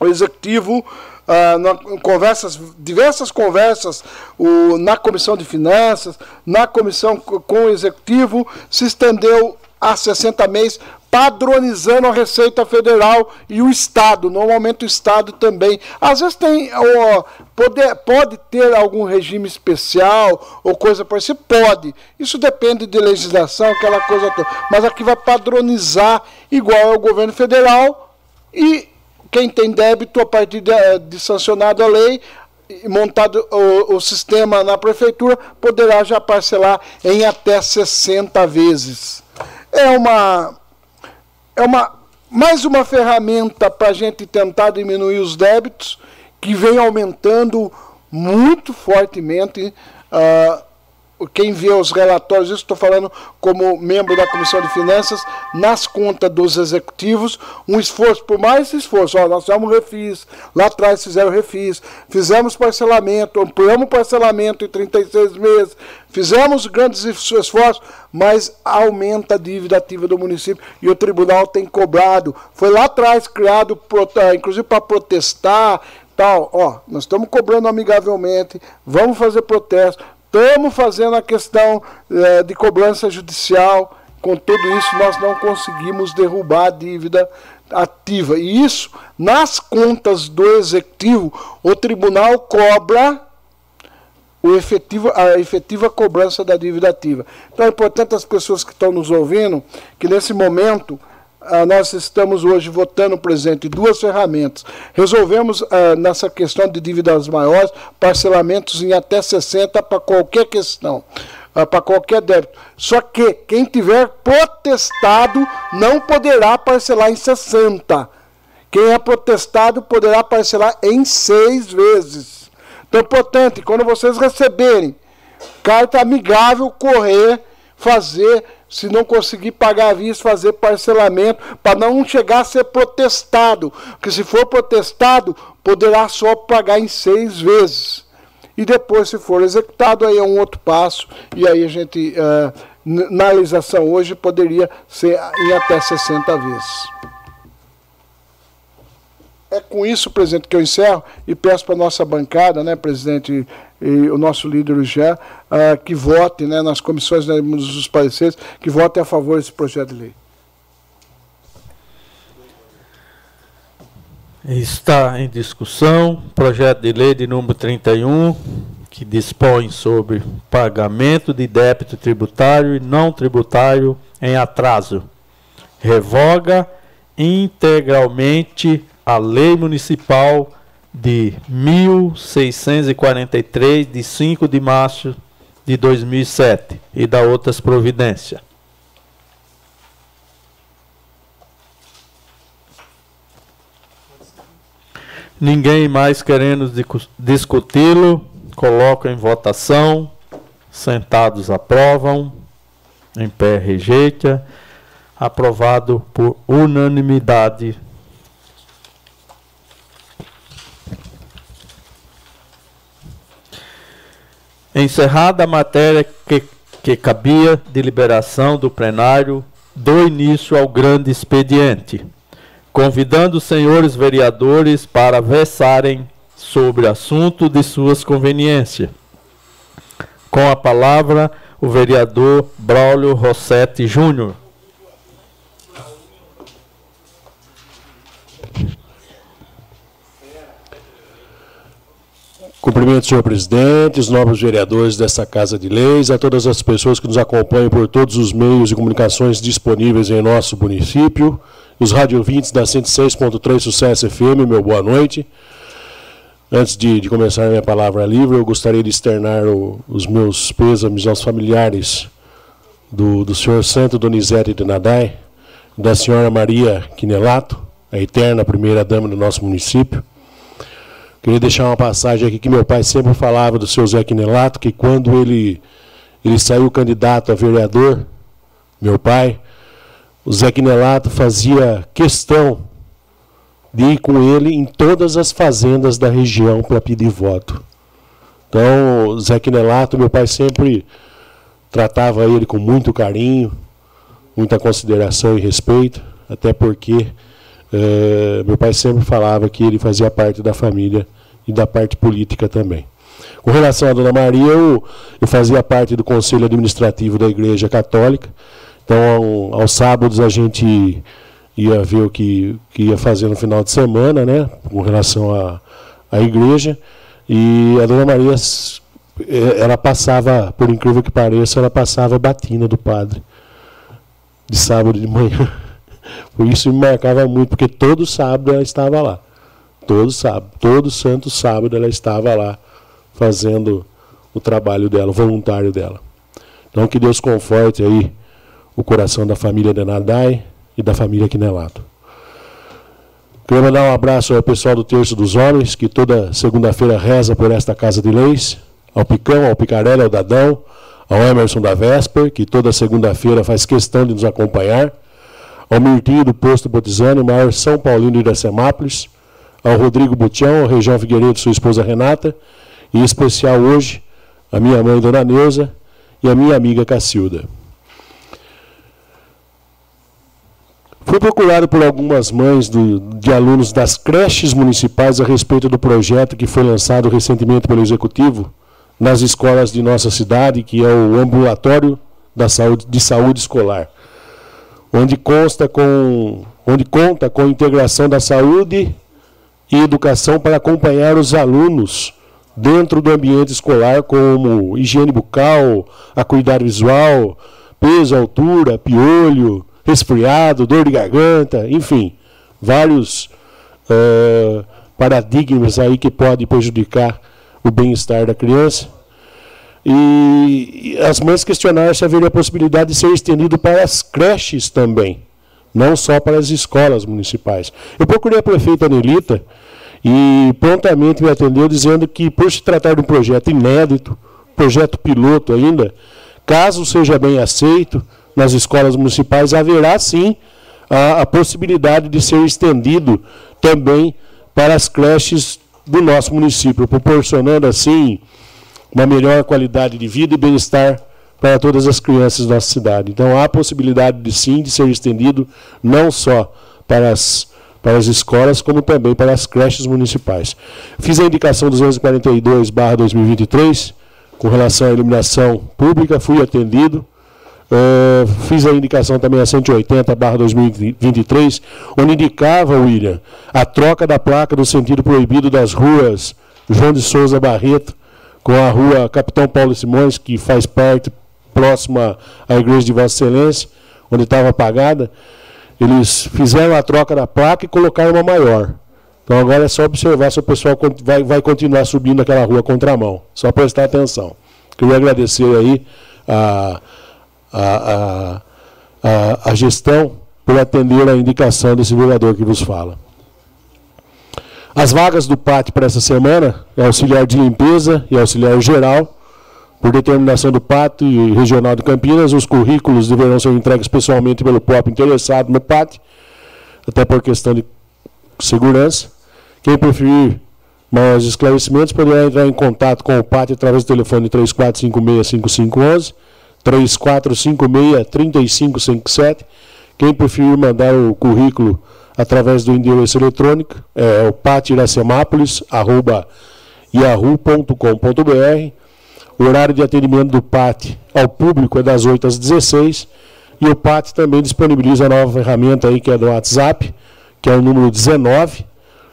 Speaker 8: o executivo ah, na, conversas, diversas conversas o, na comissão de finanças, na comissão com o executivo, se estendeu a 60 meses, padronizando a Receita Federal e o Estado. Normalmente o Estado também. Às vezes tem. Ó, pode, pode ter algum regime especial ou coisa parecida? Pode. Isso depende de legislação, aquela coisa toda. Mas aqui vai padronizar igual ao governo federal e quem tem débito a partir de, eh, de sancionada a lei, montado o, o, sistema na prefeitura, poderá já parcelar em até 60 vezes. É uma, é uma mais uma ferramenta para a gente tentar diminuir os débitos, que vem aumentando muito fortemente. Uh, quem vê os relatórios, isso estou falando como membro da Comissão de Finanças, nas contas dos executivos, um esforço, por mais esforço, ó, nós fizemos refis, lá atrás fizeram refis, fizemos parcelamento, ampliamos parcelamento em 36 meses, fizemos grandes esforços, mas aumenta a dívida ativa do município e o tribunal tem cobrado. Foi lá atrás criado, inclusive para protestar, tal, ó, nós estamos cobrando amigavelmente, vamos fazer protesto, Estamos fazendo a questão é, de cobrança judicial. Com tudo isso, nós não conseguimos derrubar a dívida ativa. E isso, nas contas do executivo, o tribunal cobra o efetivo, a efetiva cobrança da dívida ativa. Então é importante as pessoas que estão nos ouvindo que nesse momento nós estamos hoje votando, presente duas ferramentas. Resolvemos ah, nessa questão de dívidas maiores, parcelamentos em até 60 para qualquer questão, ah, para qualquer débito. Só que quem tiver protestado não poderá parcelar em 60. Quem é protestado poderá parcelar em seis vezes. Então, importante, quando vocês receberem carta amigável, correr, fazer se não conseguir pagar a vista, fazer parcelamento, para não chegar a ser protestado. Porque se for protestado, poderá só pagar em seis vezes. E depois, se for executado, aí é um outro passo. E aí a gente, uh, na legislação hoje, poderia ser em até 60 vezes. É com isso, presidente, que eu encerro e peço para a nossa bancada, né, presidente, e o nosso líder, o Jean, uh, que vote né, nas comissões né, dos pareceres, que vote a favor desse projeto de lei.
Speaker 2: Está em discussão projeto de lei de número 31, que dispõe sobre pagamento de débito tributário e não tributário em atraso. Revoga integralmente a lei municipal de 1643 de 5 de março de 2007 e da outras providências. Ninguém mais querendo discuti-lo, coloco em votação. Sentados aprovam, em pé rejeita. Aprovado por unanimidade. Encerrada a matéria que, que cabia de liberação do plenário, dou início ao grande expediente, convidando os senhores vereadores para versarem sobre assunto de suas conveniências. Com a palavra, o vereador Braulio Rossetti Júnior.
Speaker 4: Cumprimento, senhor presidente, os nobres vereadores desta Casa de Leis, a todas as pessoas que nos acompanham por todos os meios de comunicações disponíveis em nosso município, os radiovintes da 106.3 Sucesso FM, meu boa noite. Antes de, de, começar a minha palavra livre, eu gostaria de externar o, os meus pêsames aos familiares do, do senhor Santo Donizete de Nadai, da senhora Maria Quinelato, a eterna primeira dama do nosso município, Queria deixar uma passagem aqui que meu pai sempre falava do seu Zé Quinelato, que quando ele, ele saiu candidato a vereador, meu pai, o Zé Quinelato fazia questão de ir com ele em todas as fazendas da região para pedir voto. Então, Zé Quinelato, meu pai sempre tratava ele com muito carinho, muita consideração e respeito, até porque é, meu pai sempre falava que ele fazia parte da família e da parte política também. Com relação à Dona Maria, eu, eu fazia parte do Conselho Administrativo da Igreja Católica. Então, ao, aos sábados, a gente ia ver o que, que ia fazer no final de semana, né, com relação à, à igreja. E a Dona Maria, é, ela passava, por incrível que pareça, ela passava a batina do padre, de sábado de manhã. [LAUGHS] Por isso me marcava muito, porque todo sábado ela estava lá. Todo sábado, todo santo sábado ela estava lá fazendo o trabalho dela, o voluntário dela. Então que Deus conforte aí o coração da família de Nadai e da família Quinelato. Queria mandar um abraço ao pessoal do Terço dos Homens, que toda segunda-feira reza por esta casa de leis, ao Picão, ao Picarelli, ao Dadão, ao Emerson da Vesper, que toda segunda-feira faz questão de nos acompanhar ao Mirtinho do Posto Botizano, maior São Paulino de Iracemápolis, ao Rodrigo Butião, ao Região Figueiredo, sua esposa Renata, e em especial hoje, a minha mãe, Dona Neuza, e a minha amiga Cacilda. Fui procurado por algumas mães do, de alunos das creches municipais a respeito do projeto que foi lançado recentemente pelo Executivo nas escolas de nossa cidade, que é o Ambulatório da Saúde, de Saúde Escolar onde consta com onde conta com a integração da saúde e educação para acompanhar os alunos dentro do ambiente escolar, como higiene bucal, acuidade visual, peso, altura, piolho, resfriado, dor de garganta, enfim, vários uh, paradigmas aí que podem prejudicar o bem-estar da criança. E as mães questionaram se haveria a possibilidade de ser estendido para as creches também, não só para as escolas municipais. Eu procurei a prefeita Anelita e prontamente me atendeu dizendo que, por se tratar de um projeto inédito, projeto piloto ainda, caso seja bem aceito nas escolas municipais, haverá sim a, a possibilidade de ser estendido também para as creches do nosso município, proporcionando assim uma melhor qualidade de vida e bem-estar para todas as crianças da nossa cidade. Então há possibilidade de sim de ser estendido não só para as para as escolas, como também para as creches municipais. Fiz a indicação 242/2023 com relação à iluminação pública, fui atendido. Uh, fiz a indicação também a 180/2023, onde indicava, William, a troca da placa do sentido proibido das ruas João de Souza Barreto com a rua Capitão Paulo Simões, que faz parte próxima à igreja de Vossa Excelência, onde estava apagada. Eles fizeram a troca da placa e colocaram uma maior. Então agora é só observar se o pessoal vai, vai continuar subindo aquela rua contramão. Só prestar atenção. Queria agradecer aí a, a, a, a, a gestão por atender a indicação desse vereador que vos fala. As vagas do PAT para essa semana é auxiliar de limpeza e auxiliar geral. Por determinação do PAT e Regional de Campinas, os currículos deverão ser entregues pessoalmente pelo próprio interessado no PAT, até por questão de segurança. Quem preferir maiores esclarecimentos poderá entrar em contato com o PAT através do telefone 3456-5511, 3456-3557. Quem preferir mandar o currículo através do endereço eletrônico, é o patiraciamápolis.yahoo.com.br. O horário de atendimento do PAT ao público é das 8 às 16 e o PAT também disponibiliza a nova ferramenta aí que é do WhatsApp, que é o número 19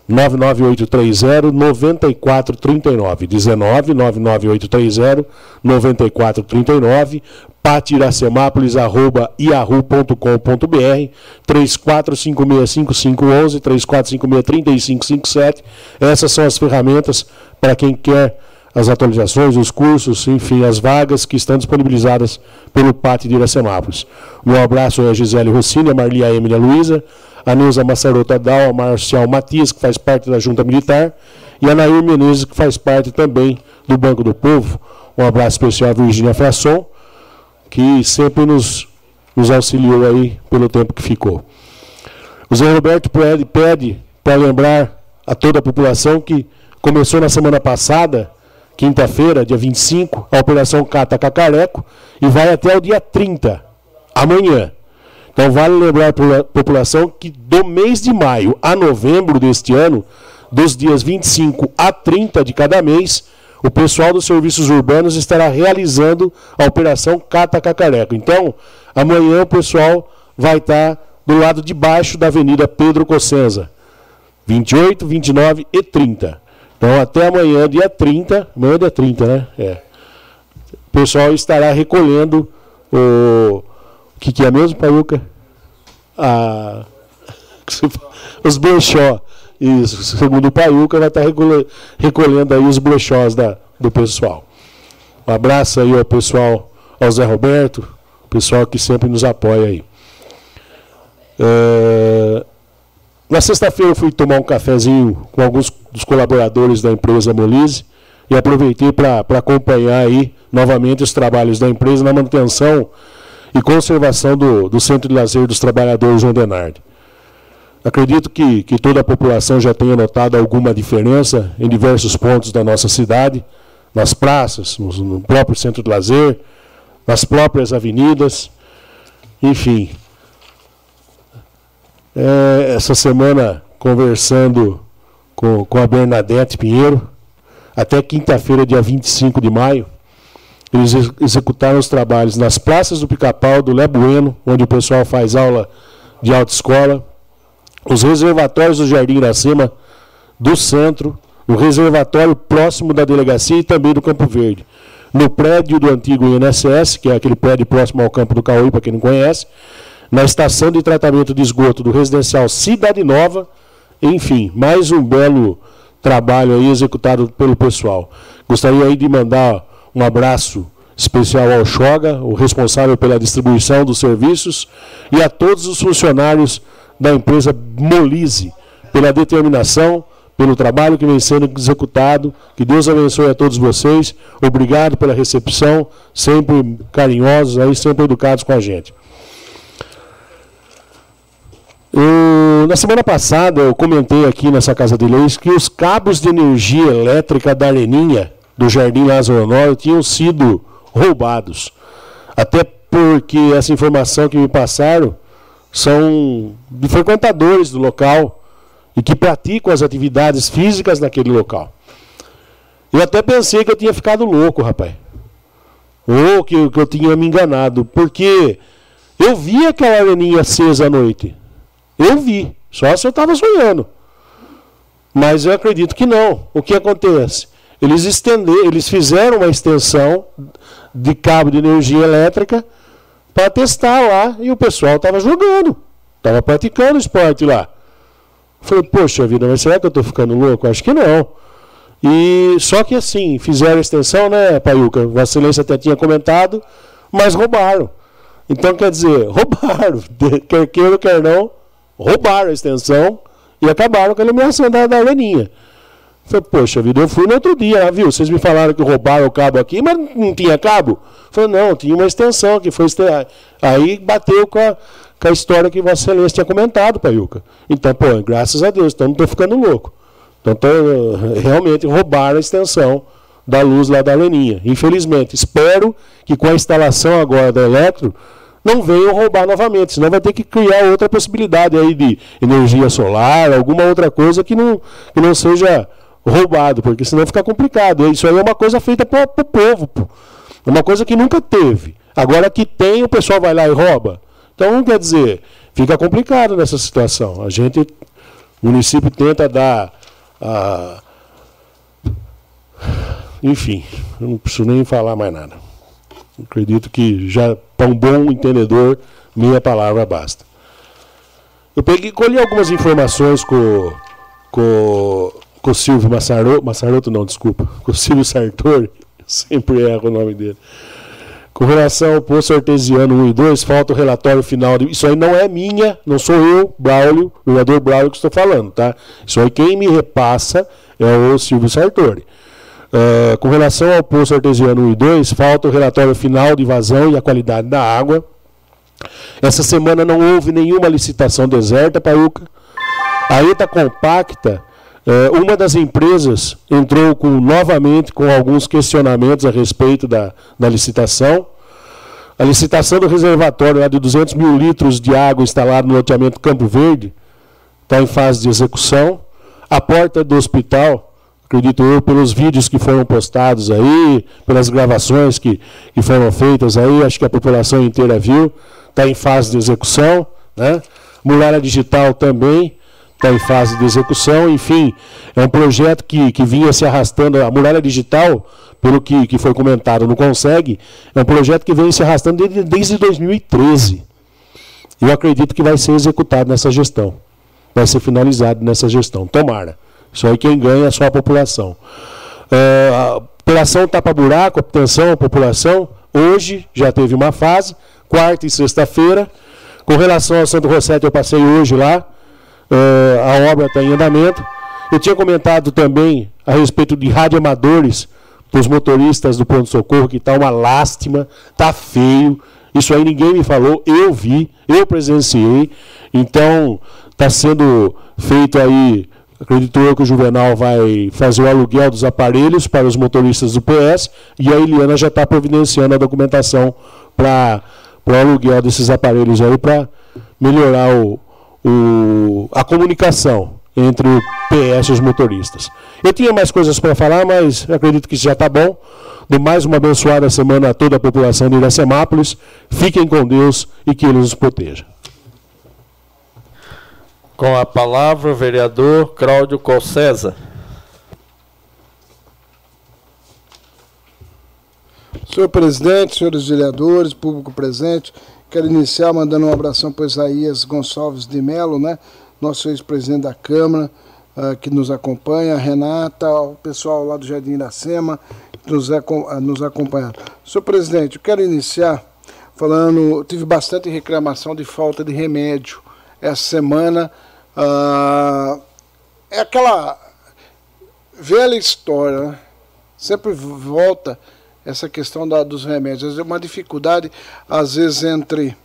Speaker 4: 99830 9439 19 99830 9439 patiracemápolis.yahoo.com.br 34565511 34563557 Essas são as ferramentas para quem quer as atualizações, os cursos, enfim, as vagas que estão disponibilizadas pelo Pátio de Iracemápolis. Meu abraço a Gisele Rossini, a Marli a Emília Luiza, a Neuza Massarota Dal, a Marcial Matias, que faz parte da Junta Militar, e a Nair Menezes, que faz parte também do Banco do Povo. Um abraço especial a Virginia Frasson, que sempre nos, nos auxiliou aí pelo tempo que ficou. O Zé Roberto pede, pede para lembrar a toda a população que começou na semana passada quinta-feira, dia 25, a Operação Cata Cacareco e vai até o dia 30, amanhã. Então vale lembrar a população que do mês de maio a novembro deste ano, dos dias 25 a 30 de cada mês, o pessoal dos serviços urbanos estará realizando a Operação Cata Cacareco. Então, amanhã o pessoal vai estar do lado de baixo da Avenida Pedro Cossenza, 28, 29 e 30. Então, até amanhã, dia 30, amanhã é dia 30, né? É. O pessoal estará recolhendo o. O que, que é mesmo, Paiuca? A... [LAUGHS] Os brechó. Isso, segundo o Paiuca, vai estar recolhendo aí os brechós da, do pessoal. Um abraço aí ao pessoal, ao Zé Roberto, pessoal que sempre nos apoia aí. É... Na sexta-feira eu fui tomar um cafezinho com alguns dos colaboradores da empresa Molise e aproveitei para acompanhar aí novamente os trabalhos da empresa na manutenção e conservação do, do Centro de Lazer dos Trabalhadores João Denardi. Acredito que, que toda a população já tenha notado alguma diferença em diversos pontos da nossa cidade, nas praças, no, no próprio centro de lazer, nas próprias avenidas, enfim, é, essa semana conversando com, com a Bernadette Pinheiro, até quinta-feira, dia 25 de maio, eles executaram os trabalhos nas praças do Pica-Pau, do Lebueno, onde o pessoal faz aula de autoescola, os reservatórios do Jardim Iracema, do centro, o reservatório próximo da delegacia e também do Campo Verde. No prédio do antigo INSS, que é aquele prédio próximo ao campo do Cauí, para quem não conhece, na estação de tratamento de esgoto do residencial Cidade Nova. Enfim, mais um belo trabalho aí executado pelo pessoal. Gostaria aí de mandar um abraço especial ao Choga, o responsável pela distribuição dos serviços, e a todos os funcionários da empresa Molise, pela determinação, pelo trabalho que vem sendo executado. Que Deus abençoe a todos vocês. Obrigado pela recepção, sempre carinhosos, aí, sempre educados com a gente. Na semana passada eu comentei aqui nessa Casa de Leis que os cabos de energia elétrica da Areninha, do Jardim Lázaro Honório, tinham sido roubados. Até porque essa informação que me passaram são frequentadores do local e que praticam as atividades físicas naquele local. Eu até pensei que eu tinha ficado louco, rapaz. Ou que, que eu tinha me enganado. Porque eu vi aquela areninha acesa à noite. Eu vi, só se eu estava sonhando. Mas eu acredito que não. O que acontece? Eles estenderam, eles fizeram uma extensão de cabo de energia elétrica para testar lá e o pessoal estava jogando, estava praticando esporte lá. Falei, poxa vida, mas será que eu estou ficando louco? Acho que não. E só que assim, fizeram extensão, né, Paiuca? Vossa Excelência até tinha comentado, mas roubaram. Então quer dizer, [LAUGHS] roubaram, quer queira, quer não, roubaram a extensão E acabaram com a iluminação da, da Leninha. Falei, poxa vida, eu fui no outro dia, viu? Vocês me falaram que roubaram o cabo aqui, mas não tinha cabo? Falei, não, tinha uma extensão que foi. Aí bateu com a, com a história que Vossa Excelência tinha comentado, Paiuca. Então, pô, graças a Deus, então não estou ficando louco. Então, tô, realmente roubaram a extensão da luz lá da Leninha. Infelizmente. Espero que com a instalação agora da Eletro não venham roubar novamente, senão vai ter que criar outra possibilidade aí de energia solar, alguma outra coisa que não, que não seja roubado, porque senão fica complicado. Isso aí é uma coisa feita para o povo, pô. é uma coisa que nunca teve. Agora que tem, o pessoal vai lá e rouba. Então, quer dizer, fica complicado nessa situação. A gente, o município tenta dar. A, enfim, não preciso nem falar mais nada. Acredito que já para um bom entendedor, minha palavra basta. Eu peguei, colhi algumas informações com, com, com o Silvio Massaroto, Massaroto não, desculpa, com o Silvio Sartori, [LAUGHS] sempre erro o nome dele. Com relação ao poço artesiano 1 e 2, falta o relatório final. De... Isso aí não é minha, não sou eu, Braulio, o vereador Braulio, que estou falando, tá? Isso aí quem me repassa é o Silvio Sartori. Uh, com relação ao poço artesiano 1 e 2, falta o relatório final de vazão e a qualidade da água. Essa semana não houve nenhuma licitação deserta, Pauca. A ETA Compacta, uma das empresas entrou com, novamente com alguns questionamentos a respeito da, da licitação. A licitação do reservatório de 200 mil litros de água instalado no loteamento Campo Verde está em fase de execução. A porta do hospital acredito eu, pelos vídeos que foram postados aí, pelas gravações que, que foram feitas aí, acho que a população inteira viu, está em fase de execução. Né? Muralha Digital também está em fase de execução, enfim, é um projeto que, que vinha se arrastando, a Muralha Digital, pelo que, que foi comentado, não consegue, é um projeto que vem se arrastando desde, desde 2013. Eu acredito que vai ser executado nessa gestão, vai ser finalizado nessa gestão, tomara. Isso aí quem ganha é só a população. É, a operação tapa-buraco, obtenção, população, hoje já teve uma fase, quarta e sexta-feira. Com relação ao Santo Rossetti, eu passei hoje lá, é, a obra está em andamento. Eu tinha comentado também a respeito de radioamadores para os motoristas do pronto-socorro, que está uma lástima, está feio. Isso aí ninguém me falou, eu vi, eu presenciei. Então, está sendo feito aí Acredito eu que o Juvenal vai fazer o aluguel dos aparelhos para os motoristas do PS e a Eliana já está providenciando a documentação para o aluguel desses aparelhos aí para melhorar o, o, a comunicação entre o PS e os motoristas. Eu tinha mais coisas para falar, mas acredito que isso já está bom. De mais uma abençoada semana a toda a população de Iracemápolis. Fiquem com Deus e que Ele nos proteja.
Speaker 2: Com a palavra, o vereador Cláudio Colcesa.
Speaker 8: Senhor presidente, senhores vereadores, público presente, quero iniciar mandando um abração para Isaías Gonçalves de Melo, né? nosso ex-presidente da Câmara, uh, que nos acompanha, Renata, o pessoal lá do Jardim Iracema, que nos, uh, nos acompanha. Senhor presidente, eu quero iniciar falando, tive bastante reclamação de falta de remédio essa semana ah, é aquela velha história, né? sempre volta essa questão da, dos remédios. É uma dificuldade, às vezes, entre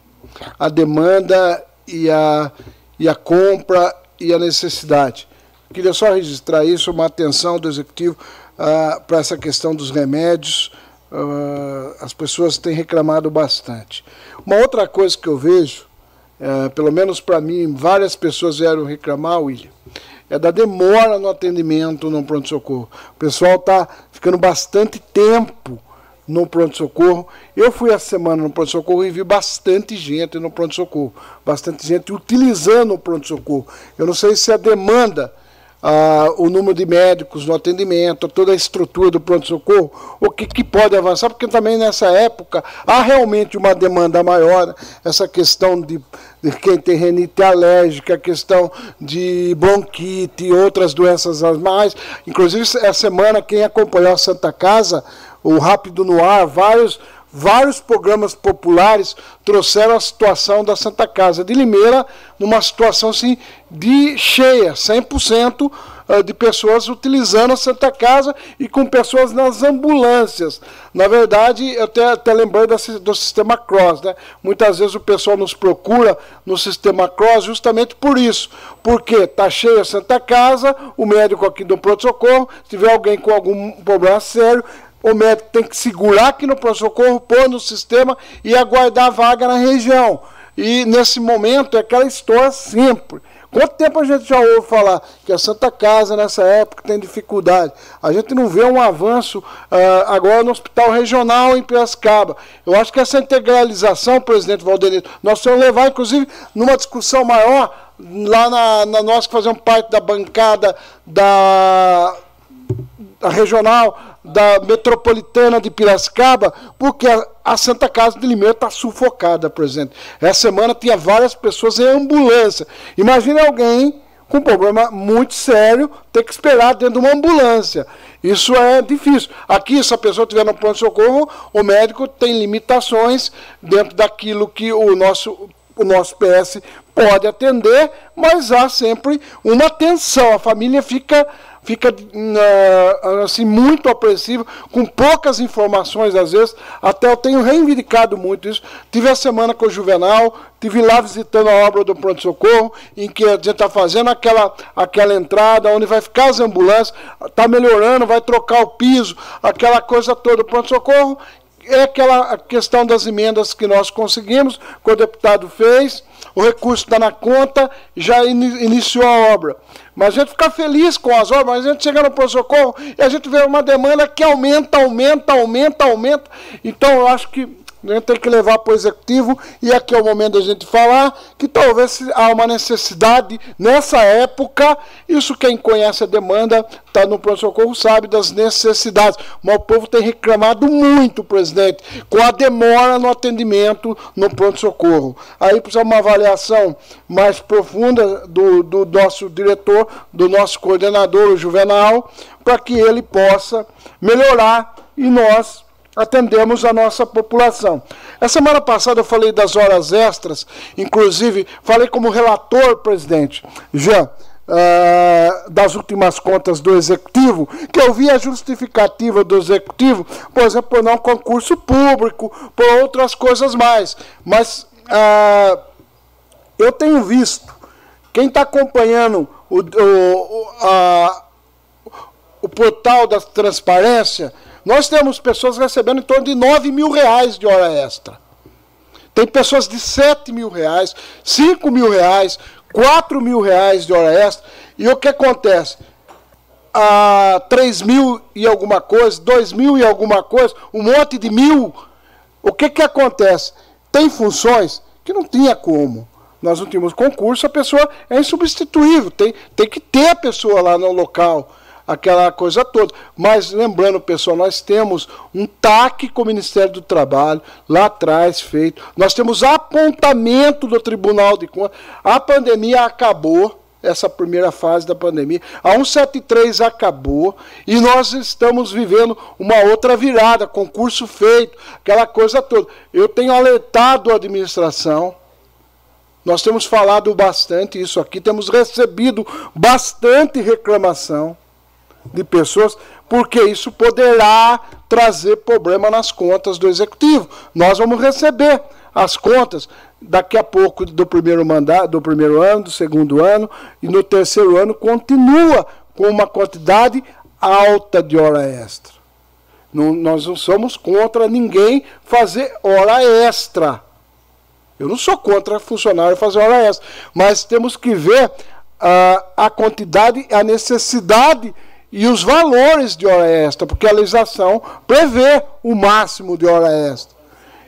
Speaker 8: a demanda e a, e a compra e a necessidade. Queria só registrar isso, uma atenção do Executivo ah, para essa questão dos remédios. Ah, as pessoas têm reclamado bastante. Uma outra coisa que eu vejo é, pelo menos para mim, várias pessoas vieram reclamar, William, é da demora no atendimento no pronto-socorro. O pessoal está ficando bastante tempo no pronto-socorro. Eu fui essa semana no pronto-socorro e vi bastante gente no pronto-socorro, bastante gente utilizando o pronto-socorro. Eu não sei se a demanda ah, o número de médicos no atendimento, toda a estrutura do pronto-socorro, o que, que, pode avançar, porque também nessa época há realmente uma demanda maior, essa questão de, de quem tem renite alérgica, a questão de bronquite e outras doenças mais. Inclusive, essa semana, quem acompanhou a Santa Casa, o Rápido no Ar, vários vários programas populares trouxeram a situação da Santa Casa de Limeira numa situação assim de cheia, 100% ah, de pessoas utilizando a Santa Casa e com pessoas nas ambulâncias. Na verdade, eu até, até lembrei do sistema Cross. Né? Muitas vezes o pessoal nos procura no sistema Cross justamente por isso. Porque está cheia a Santa Casa, o médico aqui do pronto-socorro, se tiver alguém com algum problema sério, o médico tem que segurar aqui no pronto-socorro, pôr no sistema e aguardar a vaga na região. E nesse momento é aquela história sempre. Quanto tempo a gente já ouve falar que a Santa Casa nessa época tem dificuldade? A gente não vê um avanço uh, agora no hospital regional em Piracicaba. Eu acho que essa integralização, presidente Valdenito, nós vamos levar, inclusive, numa discussão maior, lá na, na nós que fazemos parte da bancada da, da regional, da metropolitana de Piracicaba, porque a, a Santa Casa de Limeira está sufocada, presidente. Essa semana tinha várias pessoas em ambulância. Imagine alguém com um problema muito sério ter que esperar dentro de uma ambulância. Isso é difícil. Aqui, se a pessoa estiver no pronto-socorro, o médico tem limitações dentro daquilo que o nosso, o nosso PS pode atender, mas há sempre uma tensão. A família fica fica uh, assim muito apreensivo, com poucas informações às vezes. Até eu tenho reivindicado muito isso. Tive a semana com o Juvenal, tive lá visitando a obra do pronto-socorro, em que a gente está fazendo aquela, aquela entrada, onde vai ficar as ambulâncias, está melhorando, vai trocar o piso, aquela coisa toda. O pronto-socorro é aquela questão das emendas que nós conseguimos, que o deputado fez, o recurso está na conta, já in, iniciou a obra. Mas a gente fica feliz com as obras, mas a gente chega no pronto-socorro e a gente vê uma demanda que aumenta, aumenta, aumenta, aumenta. Então eu acho que gente tem que levar para o executivo, e aqui é o momento da gente falar que talvez há uma necessidade nessa época. Isso quem conhece a demanda, está no pronto-socorro, sabe das necessidades. Mas o povo tem reclamado muito, presidente, com a demora no atendimento no pronto-socorro. Aí precisa uma avaliação mais profunda do, do nosso diretor, do nosso coordenador, o Juvenal, para que ele possa melhorar e nós atendemos a nossa população. A semana passada eu falei das horas extras, inclusive falei como relator, presidente, já. Uh, das últimas contas do executivo, que eu vi a justificativa do executivo, por exemplo, por não concurso público, por outras coisas mais. Mas uh, eu tenho visto, quem está acompanhando o, o, a, o portal da transparência, nós temos pessoas recebendo em torno de 9 mil reais de hora extra. Tem pessoas de 7 mil reais, 5 mil reais, 4 mil reais de hora extra. E o que acontece? A 3 mil e alguma coisa, 2 mil e alguma coisa, um monte de mil. O que, que acontece? Tem funções que não tinha como. Nós não tínhamos concurso, a pessoa é insubstituível, tem, tem que ter a pessoa lá no local aquela coisa toda. Mas lembrando, pessoal, nós temos um TAC com o Ministério do Trabalho lá atrás feito. Nós temos apontamento do Tribunal de Contas. A pandemia acabou essa primeira fase da pandemia. A 173 acabou e nós estamos vivendo uma outra virada, concurso feito, aquela coisa toda. Eu tenho alertado a administração, nós temos falado bastante isso aqui, temos recebido bastante reclamação de pessoas, porque isso poderá trazer problema nas contas do executivo. Nós vamos receber as contas daqui a pouco do primeiro mandato, do primeiro ano, do segundo ano e no terceiro ano continua com uma quantidade alta de hora extra. Não, nós não somos contra ninguém fazer hora extra. Eu não sou contra funcionário fazer hora extra, mas temos que ver uh, a quantidade, a necessidade e os valores de hora extra, porque a legislação prevê o máximo de hora extra.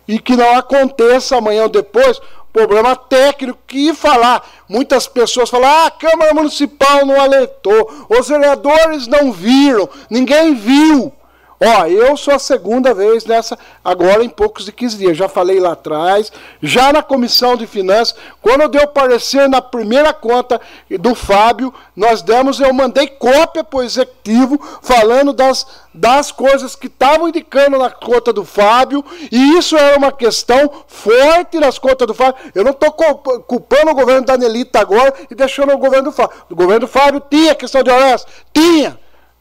Speaker 8: E que não aconteça amanhã ou depois problema técnico que falar. Muitas pessoas falam: ah, a Câmara Municipal não alertou, os vereadores não viram, ninguém viu. Ó, eu sou a segunda vez nessa, agora em poucos de 15 dias. Já falei lá atrás, já na comissão de finanças, quando deu parecer na primeira conta do Fábio, nós demos, eu mandei cópia para o executivo, falando das, das coisas que estavam indicando na conta do Fábio, e isso era uma questão forte nas contas do Fábio. Eu não estou culpando o governo da Nelita agora e deixando o governo do Fábio. O governo do Fábio tinha questão de horas, tinha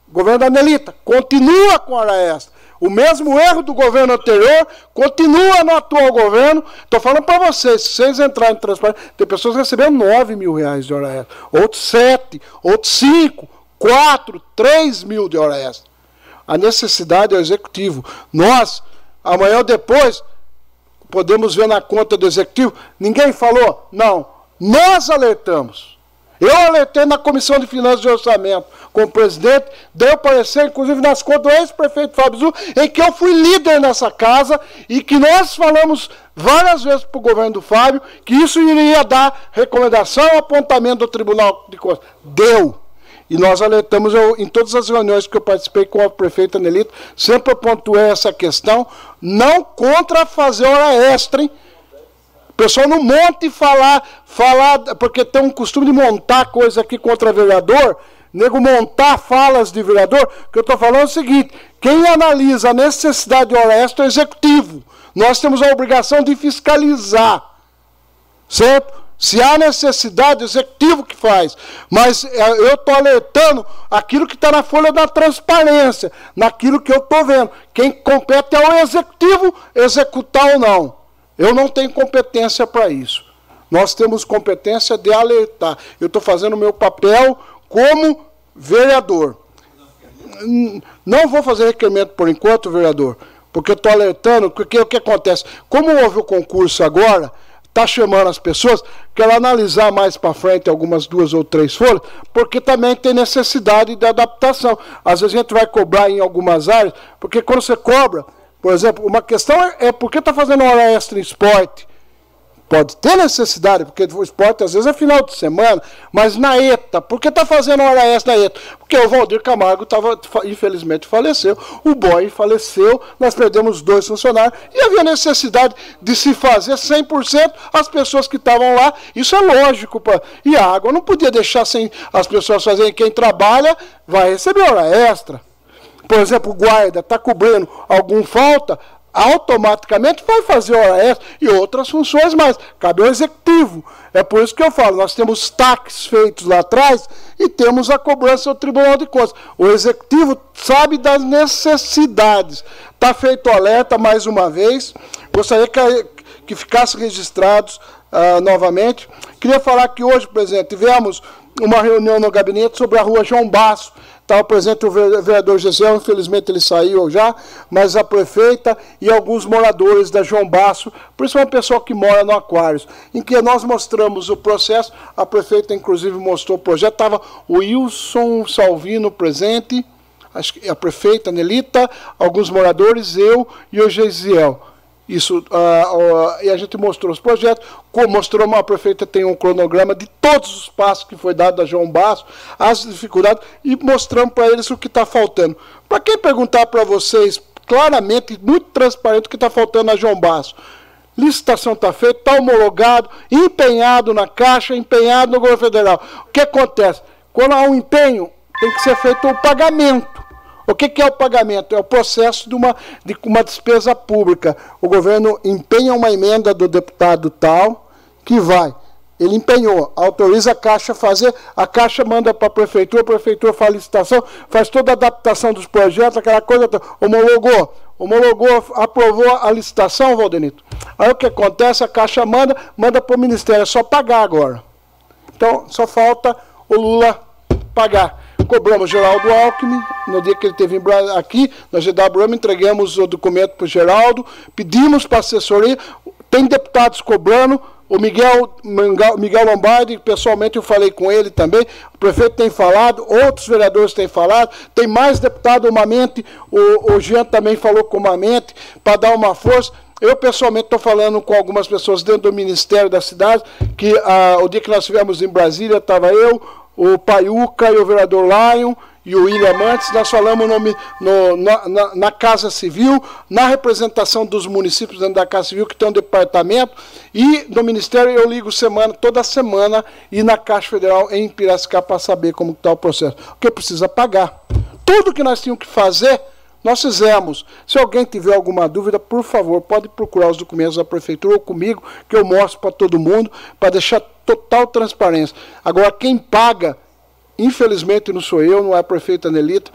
Speaker 8: governo da Nelita continua com hora extra. O mesmo erro do governo anterior continua no atual governo. Estou falando para vocês, se vocês entrarem em transparência, tem pessoas recebendo 9 mil reais de hora extra, outros 7, outros 5, 4, 3 mil de hora extra. A necessidade é o executivo. Nós, amanhã ou depois, podemos ver na conta do executivo, ninguém falou? Não. Nós alertamos. Eu alertei na Comissão de Finanças e Orçamento com o presidente, deu parecer, inclusive nas contas do ex-prefeito Fábio Zu, em que eu fui líder nessa casa e que nós falamos várias vezes para o governo do Fábio que isso iria dar recomendação apontamento do Tribunal de Contas. Deu. E nós alertamos eu, em todas as reuniões que eu participei com a prefeita Nelito, sempre pontuei essa questão, não contra fazer hora extra, hein? Pessoal não monta e falar, falar, porque tem um costume de montar coisa aqui contra vereador, nego montar falas de vereador, que eu estou falando é o seguinte: quem analisa a necessidade de hora extra é o executivo. Nós temos a obrigação de fiscalizar. Certo? Se há necessidade, o executivo que faz. Mas é, eu estou alertando aquilo que está na folha da transparência, naquilo que eu estou vendo. Quem compete é o executivo executar ou não. Eu não tenho competência para isso. Nós temos competência de alertar. Eu estou fazendo o meu papel como vereador. Não vou fazer requerimento por enquanto, vereador, porque estou alertando, porque o que acontece? Como houve o concurso agora, está chamando as pessoas, quero analisar mais para frente algumas duas ou três folhas, porque também tem necessidade de adaptação. Às vezes a gente vai cobrar em algumas áreas, porque quando você cobra, por exemplo, uma questão é, é por que está fazendo hora extra em esporte? Pode ter necessidade, porque o esporte às vezes é final de semana, mas na ETA, por que está fazendo hora extra na ETA? Porque o Valdir Camargo tava, infelizmente faleceu, o Boy faleceu, nós perdemos dois funcionários, e havia necessidade de se fazer 100% as pessoas que estavam lá, isso é lógico. Pra, e a água não podia deixar sem as pessoas fazerem, quem trabalha vai receber hora extra. Por exemplo, o guarda está cobrindo algum falta, automaticamente vai fazer hora extra e outras funções mais. Cabe ao executivo. É por isso que eu falo, nós temos taques feitos lá atrás e temos a cobrança do Tribunal de Contas. O executivo sabe das necessidades. Está feito alerta mais uma vez. Gostaria que, que ficasse registrados uh, novamente. Queria falar que hoje, presidente, tivemos uma reunião no gabinete sobre a rua João Basso, Estava presente o vereador Gisel, infelizmente ele saiu já, mas a prefeita e alguns moradores da João Basso, é uma pessoa que mora no Aquários, em que nós mostramos o processo, a prefeita inclusive mostrou o projeto, estava o Wilson Salvino presente, a prefeita Nelita, alguns moradores, eu e o Gesiel. Isso, uh, uh, e a gente mostrou os projetos, mostrou a prefeita tem um cronograma de todos os passos que foi dado a João Basso, as dificuldades, e mostramos para eles o que está faltando. Para quem perguntar para vocês, claramente, muito transparente, o que está faltando a João Basso. Licitação está feita, está homologado, empenhado na Caixa, empenhado no governo federal. O que acontece? Quando há um empenho, tem que ser feito o pagamento. O que, é o pagamento? É o processo de uma, de uma despesa pública. O governo empenha uma emenda do deputado tal, que vai. Ele empenhou, autoriza a Caixa a fazer, a Caixa manda para a Prefeitura, a Prefeitura faz licitação, faz toda a adaptação dos projetos, aquela coisa, homologou, homologou, aprovou a licitação, Valdenito. Aí o que acontece? A Caixa manda, manda para o Ministério, é só pagar agora. Então, só falta o Lula pagar cobramos Geraldo Alckmin, no dia que ele esteve aqui, na GWM, entregamos o documento para o Geraldo, pedimos para a assessoria, tem deputados cobrando, o Miguel, Miguel Lombardi, pessoalmente eu falei com ele também, o prefeito tem falado, outros vereadores têm falado, tem mais deputado, mente, o, o Jean também falou com uma mente, para dar uma força. Eu, pessoalmente, estou falando com algumas pessoas dentro do Ministério da cidade, que ah, o dia que nós estivemos em Brasília, estava eu, o Paiuca e o vereador Lion e o William antes, nós falamos no, no, na, na, na, Casa Civil, na representação dos municípios dentro da Casa Civil, que tem um departamento, e no Ministério eu ligo semana, toda semana, e na Caixa Federal em Piracicaba para saber como está o processo. Porque precisa pagar. Tudo que nós tínhamos que fazer, nós fizemos. Se alguém tiver alguma dúvida, por favor, pode procurar os documentos da prefeitura ou comigo, que eu mostro para todo mundo, para deixar total transparência. Agora, quem paga, infelizmente não sou eu, não é a prefeita Nelita,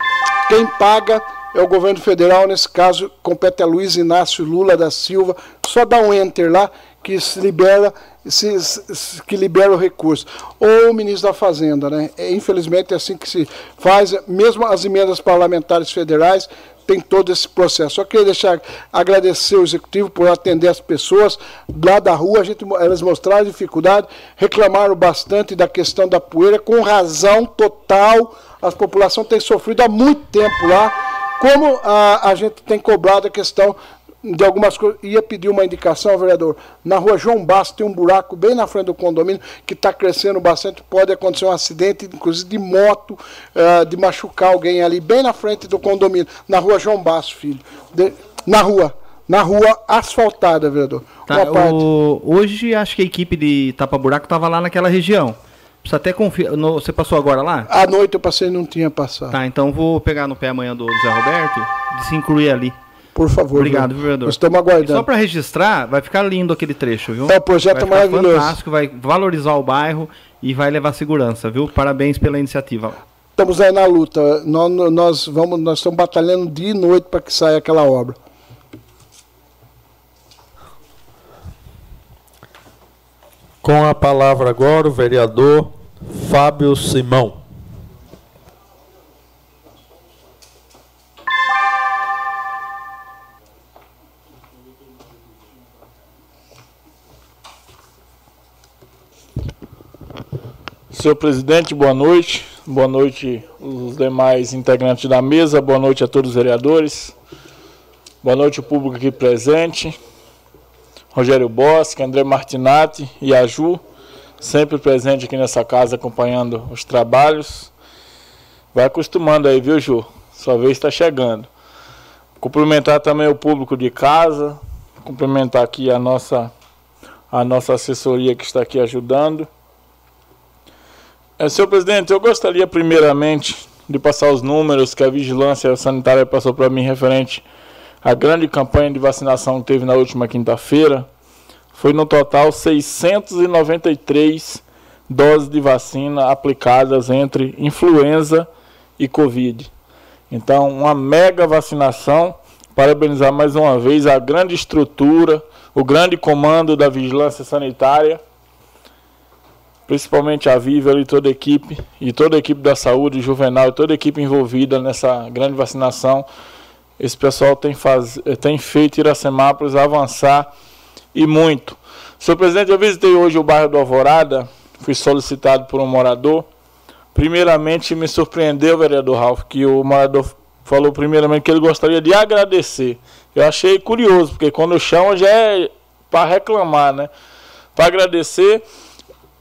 Speaker 8: quem paga é o governo federal, nesse caso, compete a Luiz Inácio Lula da Silva. Só dá um enter lá que se libera, se, se, que libera o recurso. Ou o ministro da Fazenda, né? É, infelizmente é assim que se faz, mesmo as emendas parlamentares federais tem todo esse processo. Só queria deixar agradecer o executivo por atender as pessoas lá da rua, a gente, elas mostraram dificuldade, reclamaram bastante da questão da poeira, com razão total. A população tem sofrido há muito tempo lá. Como a, a gente tem cobrado a questão de algumas coisas. Ia pedir uma indicação, vereador. Na rua João Basso tem um buraco bem na frente do condomínio que está crescendo bastante. Pode acontecer um acidente, inclusive de moto, uh, de machucar alguém ali, bem na frente do condomínio. Na rua João Basso, filho. De, na rua. Na rua asfaltada, vereador.
Speaker 12: Tá, o, hoje acho que a equipe de tapa-buraco estava lá naquela região. Precisa até confiar. Você passou agora lá?
Speaker 8: À noite eu passei e não tinha passado.
Speaker 12: Tá, então vou pegar no pé amanhã do Zé Roberto de se incluir ali.
Speaker 8: Por favor.
Speaker 12: Obrigado, vereador.
Speaker 8: Nós estamos aguardando.
Speaker 12: só para registrar, vai ficar lindo aquele trecho, viu?
Speaker 8: É, o projeto
Speaker 12: vai
Speaker 8: maravilhoso.
Speaker 12: fantástico, vai valorizar o bairro e vai levar segurança, viu? Parabéns pela iniciativa.
Speaker 8: Estamos aí na luta. Nós, nós, vamos, nós estamos batalhando dia e noite para que saia aquela obra.
Speaker 2: Com a palavra agora o vereador Fábio Simão.
Speaker 10: Senhor presidente, boa noite. Boa noite os demais integrantes da mesa. Boa noite a todos os vereadores. Boa noite o público aqui presente. Rogério Bosque, André Martinati e a Ju, sempre presente aqui nessa casa acompanhando os trabalhos. Vai acostumando aí, viu, Ju? Sua vez está chegando. Cumprimentar também o público de casa, cumprimentar aqui a nossa a nossa assessoria que está aqui ajudando. É, senhor presidente, eu gostaria primeiramente de passar os números que a vigilância sanitária passou para mim referente à grande campanha de vacinação que teve na última quinta-feira. Foi no total 693 doses de vacina aplicadas entre influenza e Covid. Então, uma mega vacinação. Parabenizar mais uma vez a grande estrutura, o grande comando da vigilância sanitária principalmente a Viva e toda a equipe, e toda a equipe da saúde, Juvenal, e toda a equipe envolvida nessa grande vacinação. Esse pessoal tem, faz, tem feito Iracemápolis avançar e muito. Senhor presidente, eu visitei hoje o bairro do Alvorada, fui solicitado por um morador. Primeiramente, me surpreendeu, vereador Ralph, que o morador falou primeiramente que ele gostaria de agradecer. Eu achei curioso, porque quando chama já é para reclamar, né? Para agradecer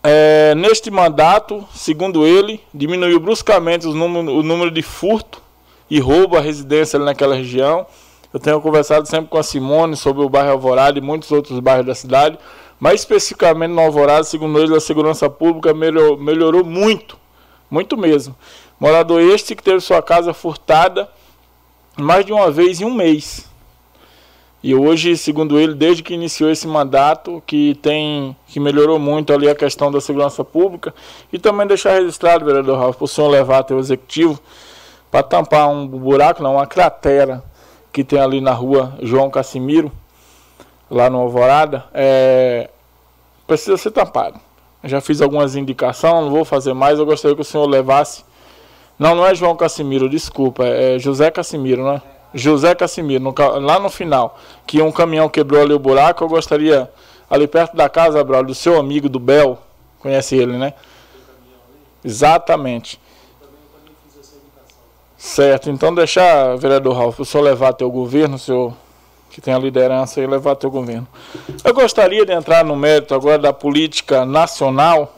Speaker 10: é, neste mandato, segundo ele, diminuiu bruscamente número, o número de furto e roubo à residência ali naquela região. Eu tenho conversado sempre com a Simone sobre o bairro Alvorada e muitos outros bairros da cidade, mas especificamente no Alvorada, segundo ele, a segurança pública melhorou, melhorou muito, muito mesmo. Morador este que teve sua casa furtada mais de uma vez em um mês. E hoje, segundo ele, desde que iniciou esse mandato, que tem que melhorou muito ali a questão da segurança pública e também deixar registrado, vereador Ralf, para o senhor levar até o executivo para tampar um buraco, não, uma cratera que tem ali na rua João Cassimiro, lá no Alvorada, é, precisa ser tampado. Já fiz algumas indicações, não vou fazer mais, eu gostaria que o senhor levasse. Não, não é João Cassimiro, desculpa, é José Cassimiro, né? José Cassimiro, lá no final, que um caminhão quebrou ali o buraco, eu gostaria, ali perto da casa, Braulio, do seu amigo do Bel, conhece ele, né? Exatamente. Certo, então deixar, vereador Ralf, o senhor levar o governo, o senhor que tem a liderança e levar o governo. Eu gostaria de entrar no mérito agora da política nacional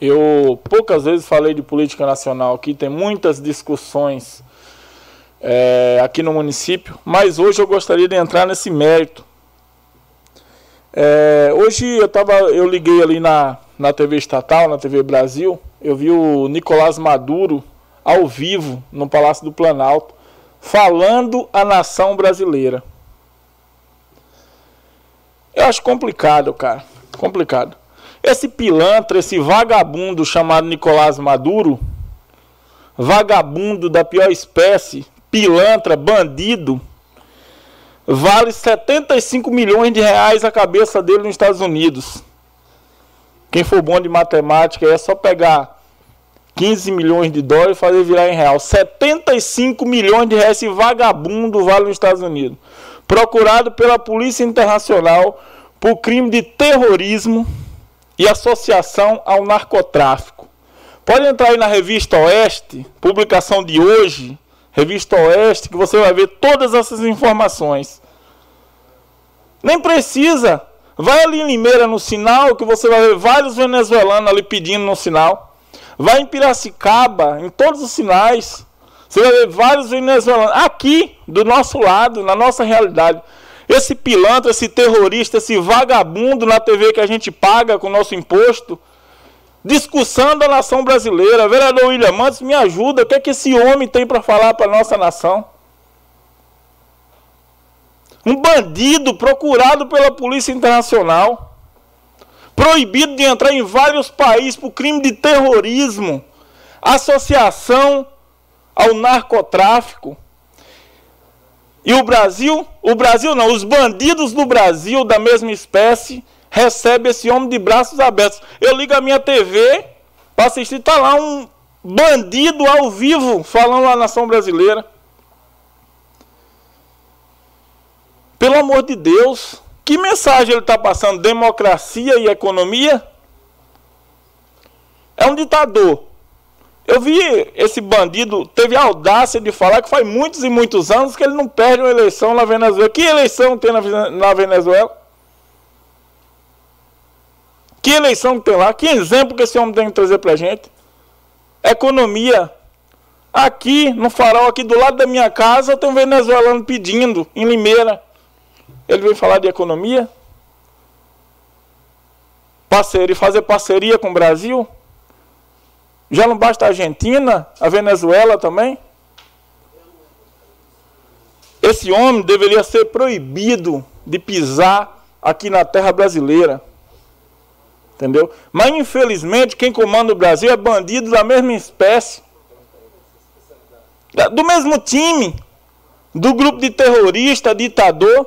Speaker 10: Eu poucas vezes falei de política nacional aqui, tem muitas discussões é, aqui no município, mas hoje eu gostaria de entrar nesse mérito. É, hoje eu, tava, eu liguei ali na, na TV estatal, na TV Brasil, eu vi o Nicolás Maduro ao vivo no Palácio do Planalto, falando a nação brasileira. Eu acho complicado, cara. Complicado. Esse pilantra, esse vagabundo chamado Nicolás Maduro, vagabundo da pior espécie, pilantra, bandido, vale 75 milhões de reais a cabeça dele nos Estados Unidos. Quem for bom de matemática é só pegar 15 milhões de dólares e fazer virar em real. 75 milhões de reais esse vagabundo vale nos Estados Unidos. Procurado pela Polícia Internacional por crime de terrorismo e associação ao narcotráfico. Pode entrar aí na revista Oeste, publicação de hoje, revista Oeste, que você vai ver todas essas informações. Nem precisa. Vai ali em Limeira no sinal, que você vai ver vários venezuelanos ali pedindo no sinal. Vai em Piracicaba, em todos os sinais. Você vai ver vários venezuelanos. Aqui, do nosso lado, na nossa realidade. Esse pilantra, esse terrorista, esse vagabundo na TV que a gente paga com o nosso imposto, discussão da nação brasileira. Vereador William Mantes, me ajuda. O que é que esse homem tem para falar para a nossa nação? Um bandido procurado pela Polícia Internacional, proibido de entrar em vários países por crime de terrorismo, associação ao narcotráfico. E o Brasil, o Brasil não, os bandidos do Brasil da mesma espécie recebem esse homem de braços abertos. Eu ligo a minha TV para assistir, está lá um bandido ao vivo falando a nação brasileira. Pelo amor de Deus, que mensagem ele está passando? Democracia e economia? É um ditador. Eu vi esse bandido, teve a audácia de falar que faz muitos e muitos anos que ele não perde uma eleição na Venezuela. Que eleição tem na Venezuela? Que eleição que tem lá? Que exemplo que esse homem tem que trazer para a gente? Economia. Aqui, no farol, aqui do lado da minha casa, tem um venezuelano pedindo, em Limeira. Ele veio falar de economia? Parceria, fazer parceria com o Brasil? Já não basta a Argentina, a Venezuela também? Esse homem deveria ser proibido de pisar aqui na terra brasileira. Entendeu? Mas infelizmente quem comanda o Brasil é bandido da mesma espécie. Do mesmo time. Do grupo de terrorista, ditador.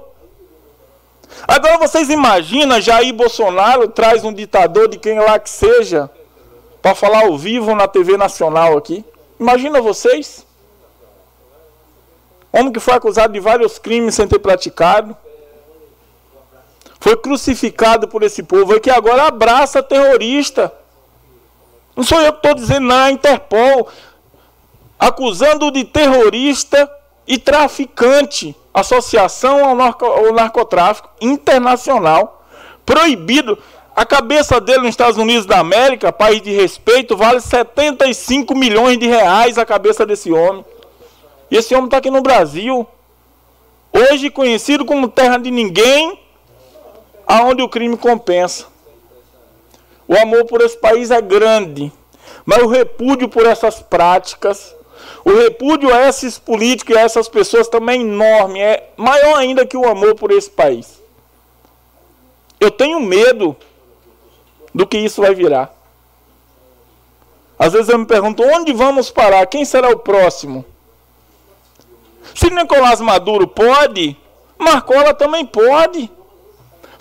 Speaker 10: Agora vocês imaginam Jair Bolsonaro traz um ditador de quem lá que seja para falar ao vivo na TV nacional aqui. Imagina vocês. Homem que foi acusado de vários crimes sem ter praticado. Foi crucificado por esse povo e que agora abraça terrorista. Não sou eu que estou dizendo, não, é Interpol. Acusando de terrorista e traficante. Associação ao, narco, ao narcotráfico internacional. Proibido. A cabeça dele nos Estados Unidos da América, país de respeito, vale 75 milhões de reais a cabeça desse homem. E esse homem está aqui no Brasil. Hoje conhecido como terra de ninguém, aonde o crime compensa. O amor por esse país é grande, mas o repúdio por essas práticas, o repúdio a esses políticos e a essas pessoas também é enorme, é maior ainda que o amor por esse país. Eu tenho medo do que isso vai virar. Às vezes eu me pergunto, onde vamos parar? Quem será o próximo? Se Nicolás Maduro pode, Marcola também pode.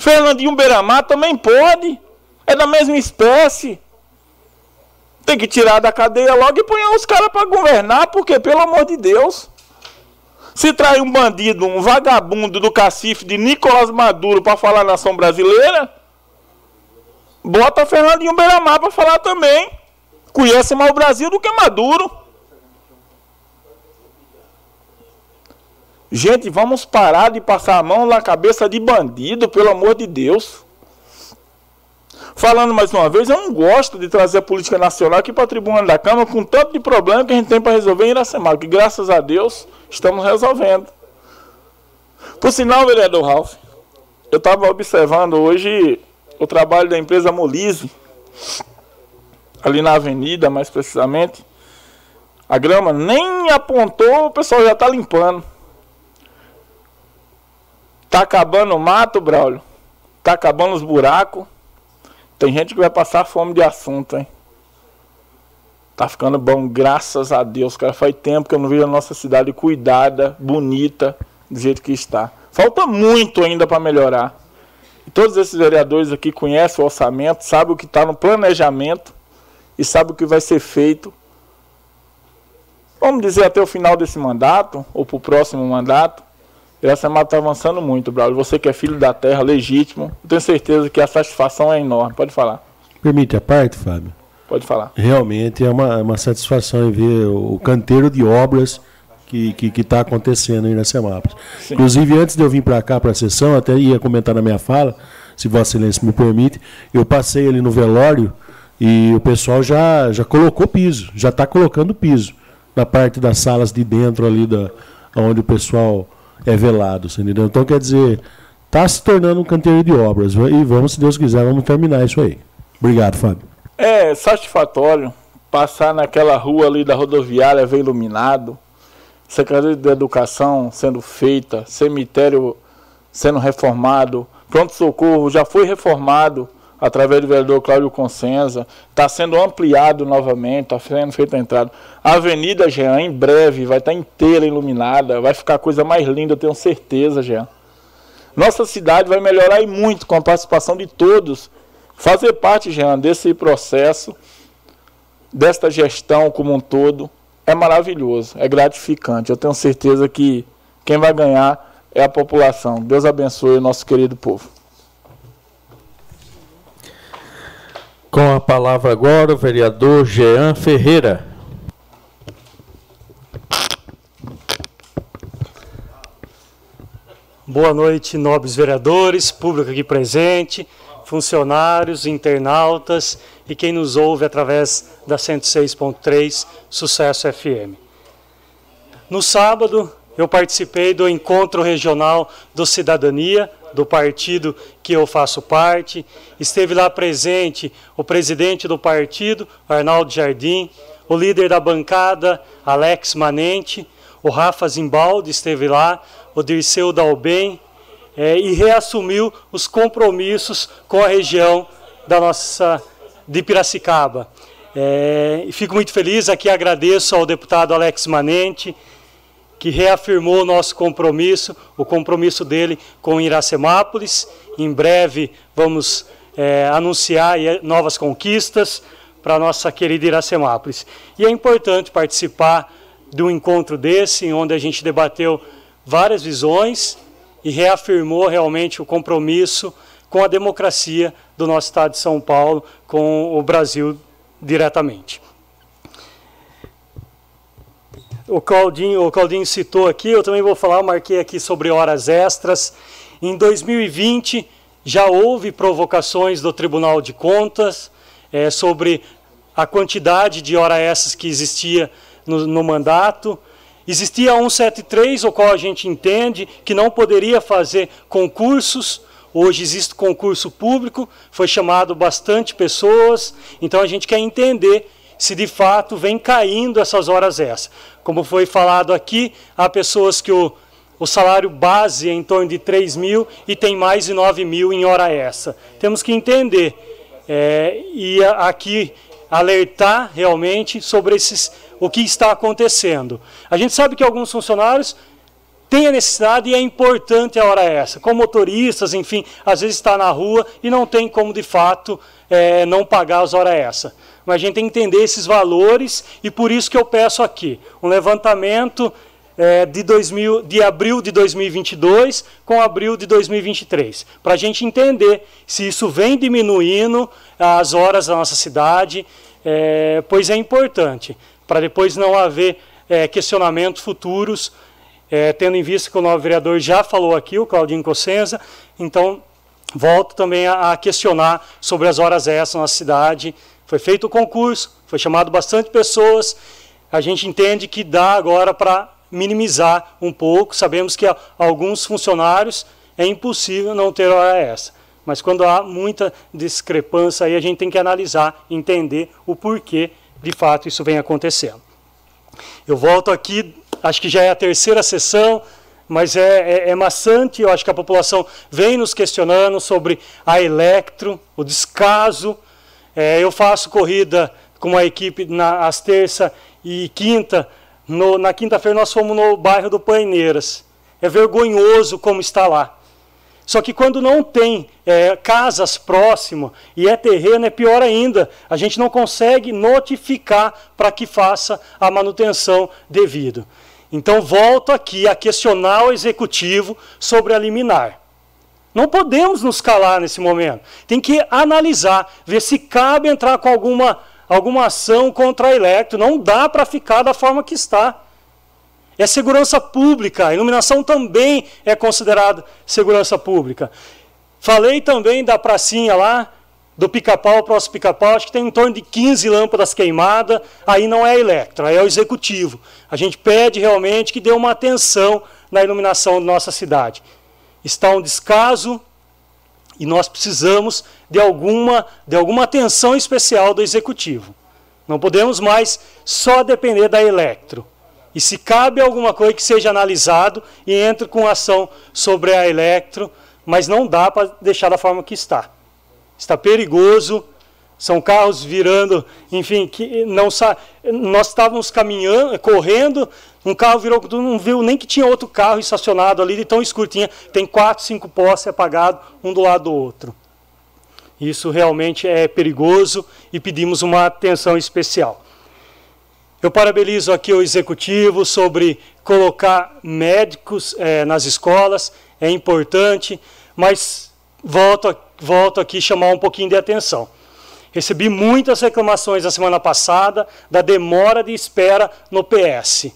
Speaker 10: Fernandinho Beiramar também pode. É da mesma espécie. Tem que tirar da cadeia logo e pôr os caras para governar, porque, pelo amor de Deus. Se trai um bandido, um vagabundo do cacife de Nicolás Maduro para falar nação brasileira, Bota Fernandinho Beiramar para falar também. Conhece mais o Brasil do que Maduro. Gente, vamos parar de passar a mão na cabeça de bandido, pelo amor de Deus. Falando mais uma vez, eu não gosto de trazer a política nacional aqui para a tribuna da Câmara com tanto de problema que a gente tem para resolver em Iracema, que graças a Deus estamos resolvendo. Por sinal, vereador Ralph, eu estava observando hoje o trabalho da empresa Molise, ali na avenida, mais precisamente. A grama nem apontou, o pessoal já está limpando. Tá acabando o mato, Braulio. Tá acabando os buracos. Tem gente que vai passar fome de assunto, hein? Tá ficando bom, graças a Deus, cara. Faz tempo que eu não vejo a nossa cidade cuidada, bonita, do jeito que está. Falta muito ainda para melhorar. E todos esses vereadores aqui conhecem o orçamento, sabem o que está no planejamento e sabem o que vai ser feito. Vamos dizer até o final desse mandato, ou para o próximo mandato. Iracema está avançando muito, Braulio. Você que é filho da terra, legítimo, tenho certeza que a satisfação é enorme. Pode falar.
Speaker 4: Permite a parte, Fábio?
Speaker 10: Pode falar.
Speaker 4: Realmente é uma, uma satisfação ver o canteiro de obras que está tá acontecendo em Iracemápolis. Inclusive, antes de eu vir para cá, para a sessão, até ia comentar na minha fala, se Vossa Excelência me permite, eu passei ali no velório e o pessoal já, já colocou piso, já está colocando piso na parte das salas de dentro ali da, onde o pessoal é velado, entendeu? Então, quer dizer, está se tornando um canteiro de obras. E vamos, se Deus quiser, vamos terminar isso aí. Obrigado, Fábio.
Speaker 10: É satisfatório passar naquela rua ali da rodoviária, ver iluminado, Secretaria de Educação sendo feita, cemitério sendo reformado, pronto-socorro já foi reformado através do vereador Cláudio Consenza, está sendo ampliado novamente, está sendo feita a entrada. A Avenida Jean, em breve, vai estar tá inteira iluminada, vai ficar a coisa mais linda, eu tenho certeza, Jean. Nossa cidade vai melhorar e muito com a participação de todos. Fazer parte, Jean, desse processo, desta gestão como um todo, é maravilhoso, é gratificante. Eu tenho certeza que quem vai ganhar é a população. Deus abençoe o nosso querido povo.
Speaker 2: Com a palavra agora o vereador Jean Ferreira.
Speaker 3: Boa noite, nobres vereadores, público aqui presente, funcionários, internautas e quem nos ouve através da 106.3 Sucesso FM. No sábado, eu participei do encontro regional do Cidadania, do partido que eu faço parte. Esteve lá presente o presidente do partido, Arnaldo Jardim, o líder da bancada, Alex Manente, o Rafa Zimbaldi esteve lá, o Dirceu Dalben, é, e reassumiu os compromissos com a região da nossa de Piracicaba. É, fico muito feliz aqui, agradeço ao deputado Alex Manente, que reafirmou o nosso compromisso, o compromisso dele com Iracemápolis. Em breve vamos é, anunciar novas conquistas para nossa querida Iracemápolis. E é importante participar de um encontro desse, onde a gente debateu várias visões e reafirmou realmente o compromisso com a democracia do nosso estado de São Paulo, com o Brasil diretamente o Claudinho, o Claudinho citou aqui, eu também vou falar, marquei aqui sobre horas extras. Em 2020 já houve provocações do Tribunal de Contas é, sobre a quantidade de horas extras que existia no, no mandato. Existia 173, o qual a gente entende que não poderia fazer concursos. Hoje existe concurso público, foi chamado bastante pessoas, então a gente quer entender se de fato vem caindo essas horas extras. Como foi falado aqui, há pessoas que o, o salário base é em torno de 3 mil e tem mais de 9 mil em hora extra. Temos que entender é, e aqui alertar realmente sobre esses, o que está acontecendo. A gente sabe que alguns funcionários têm a necessidade e é importante a hora extra. Como motoristas, enfim, às vezes está na rua e não tem como de fato é, não pagar as horas extra mas a gente tem que entender esses valores e por isso que eu peço aqui um levantamento é, de, 2000, de abril de 2022 com abril de 2023, para a gente entender se isso vem diminuindo as horas da nossa cidade, é, pois é importante, para depois não haver é, questionamentos futuros, é, tendo em vista que o novo vereador já falou aqui, o Claudinho Cossenza, então volto também a, a questionar sobre as horas extras na cidade. Foi feito o concurso, foi chamado bastante pessoas. A gente entende que dá agora para minimizar um pouco. Sabemos que alguns funcionários é impossível não ter hora extra. Mas quando há muita discrepância aí, a gente tem que analisar, entender o porquê de fato isso vem acontecendo. Eu volto aqui, acho que já é a terceira sessão, mas é, é, é maçante, eu acho que a população vem nos questionando sobre a Electro, o descaso. É, eu faço corrida com a equipe nas terça e quinta. No, na quinta-feira nós fomos no bairro do Paineiras. É vergonhoso como está lá. Só que quando não tem é, casas próximas e é terreno, é pior ainda. A gente não consegue notificar para que faça a manutenção devida. Então, volto aqui a questionar o executivo sobre a liminar. Não podemos nos calar nesse momento. Tem que analisar, ver se cabe entrar com alguma, alguma ação contra a Electro. Não dá para ficar da forma que está. É segurança pública. A iluminação também é considerada segurança pública. Falei também da pracinha lá, do pica-pau, próximo pica-pau, acho que tem em torno de 15 lâmpadas queimadas, aí não é a Electra, é o executivo. A gente pede realmente que dê uma atenção na iluminação da nossa cidade. Está um descaso e nós precisamos de alguma, de alguma atenção especial do executivo. Não podemos mais só depender da Electro. E se cabe alguma coisa que seja analisado e entre com ação sobre a Electro, mas não dá para deixar da forma que está. Está perigoso, são carros virando, enfim, que não nós estávamos caminhando, correndo, um carro virou, não viu nem que tinha outro carro estacionado ali de tão escuro, tinha, tem quatro, cinco postes apagados um do lado do outro. Isso realmente é perigoso e pedimos uma atenção especial. Eu parabenizo aqui o executivo sobre colocar médicos é, nas escolas, é importante, mas volto, volto aqui chamar um pouquinho de atenção. Recebi muitas reclamações na semana passada da demora de espera no PS.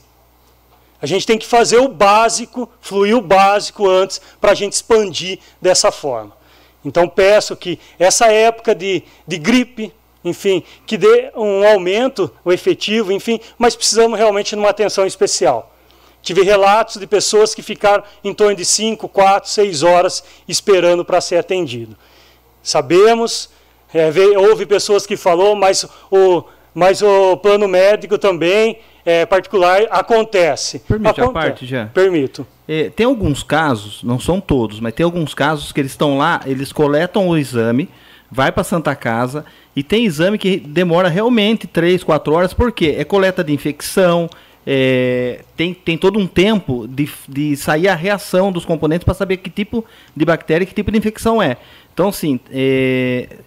Speaker 3: A gente tem que fazer o básico, fluir o básico antes, para a gente expandir dessa forma. Então peço que essa época de, de gripe, enfim, que dê um aumento, o efetivo, enfim, mas precisamos realmente de uma atenção especial. Tive relatos de pessoas que ficaram em torno de 5, 4, 6 horas esperando para ser atendido. Sabemos, é, houve pessoas que falou, mas o, mas o plano médico também é, particular acontece.
Speaker 12: Permite
Speaker 3: acontece.
Speaker 12: a parte, já?
Speaker 3: Permito.
Speaker 12: É, tem alguns casos, não são todos, mas tem alguns casos que eles estão lá, eles coletam o exame, vai para Santa Casa e tem exame que demora realmente 3, 4 horas, porque é coleta de infecção, é, tem, tem todo um tempo de, de sair a reação dos componentes para saber que tipo de bactéria e que tipo de infecção é. Então, assim, é,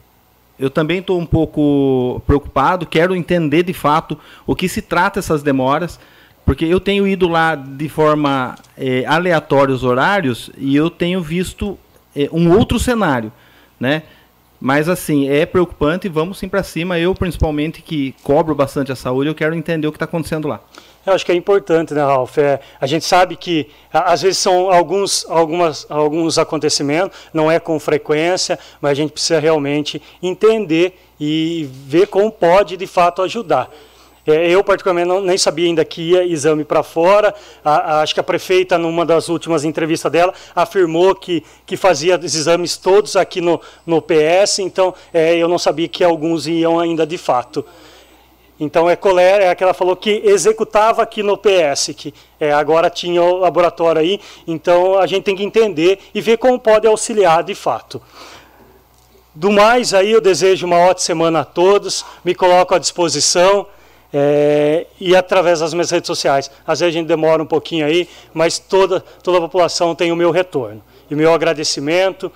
Speaker 12: eu também estou um pouco preocupado, quero entender de fato o que se trata essas demoras, porque eu tenho ido lá de forma é, aleatória os horários e eu tenho visto é, um outro cenário, né? Mas assim, é preocupante vamos sim para cima. Eu, principalmente, que cobro bastante a saúde, eu quero entender o que está acontecendo lá.
Speaker 3: Eu acho que é importante, né, Ralf? É, a gente sabe que às vezes são alguns, algumas, alguns acontecimentos, não é com frequência, mas a gente precisa realmente entender e ver como pode de fato ajudar. É, eu, particularmente, não, nem sabia ainda que ia exame para fora. A, a, acho que a prefeita, numa das últimas entrevistas dela, afirmou que, que fazia os exames todos aqui no, no PS, então é, eu não sabia que alguns iam ainda de fato. Então é colera, é que ela falou que executava aqui no PS, que é, agora tinha o laboratório aí, então a gente tem que entender e ver como pode auxiliar de fato. Do mais aí eu desejo uma ótima semana a todos, me coloco à disposição é, e através das minhas redes sociais. Às vezes a gente demora um pouquinho aí, mas toda, toda a população tem o meu retorno. E meu agradecimento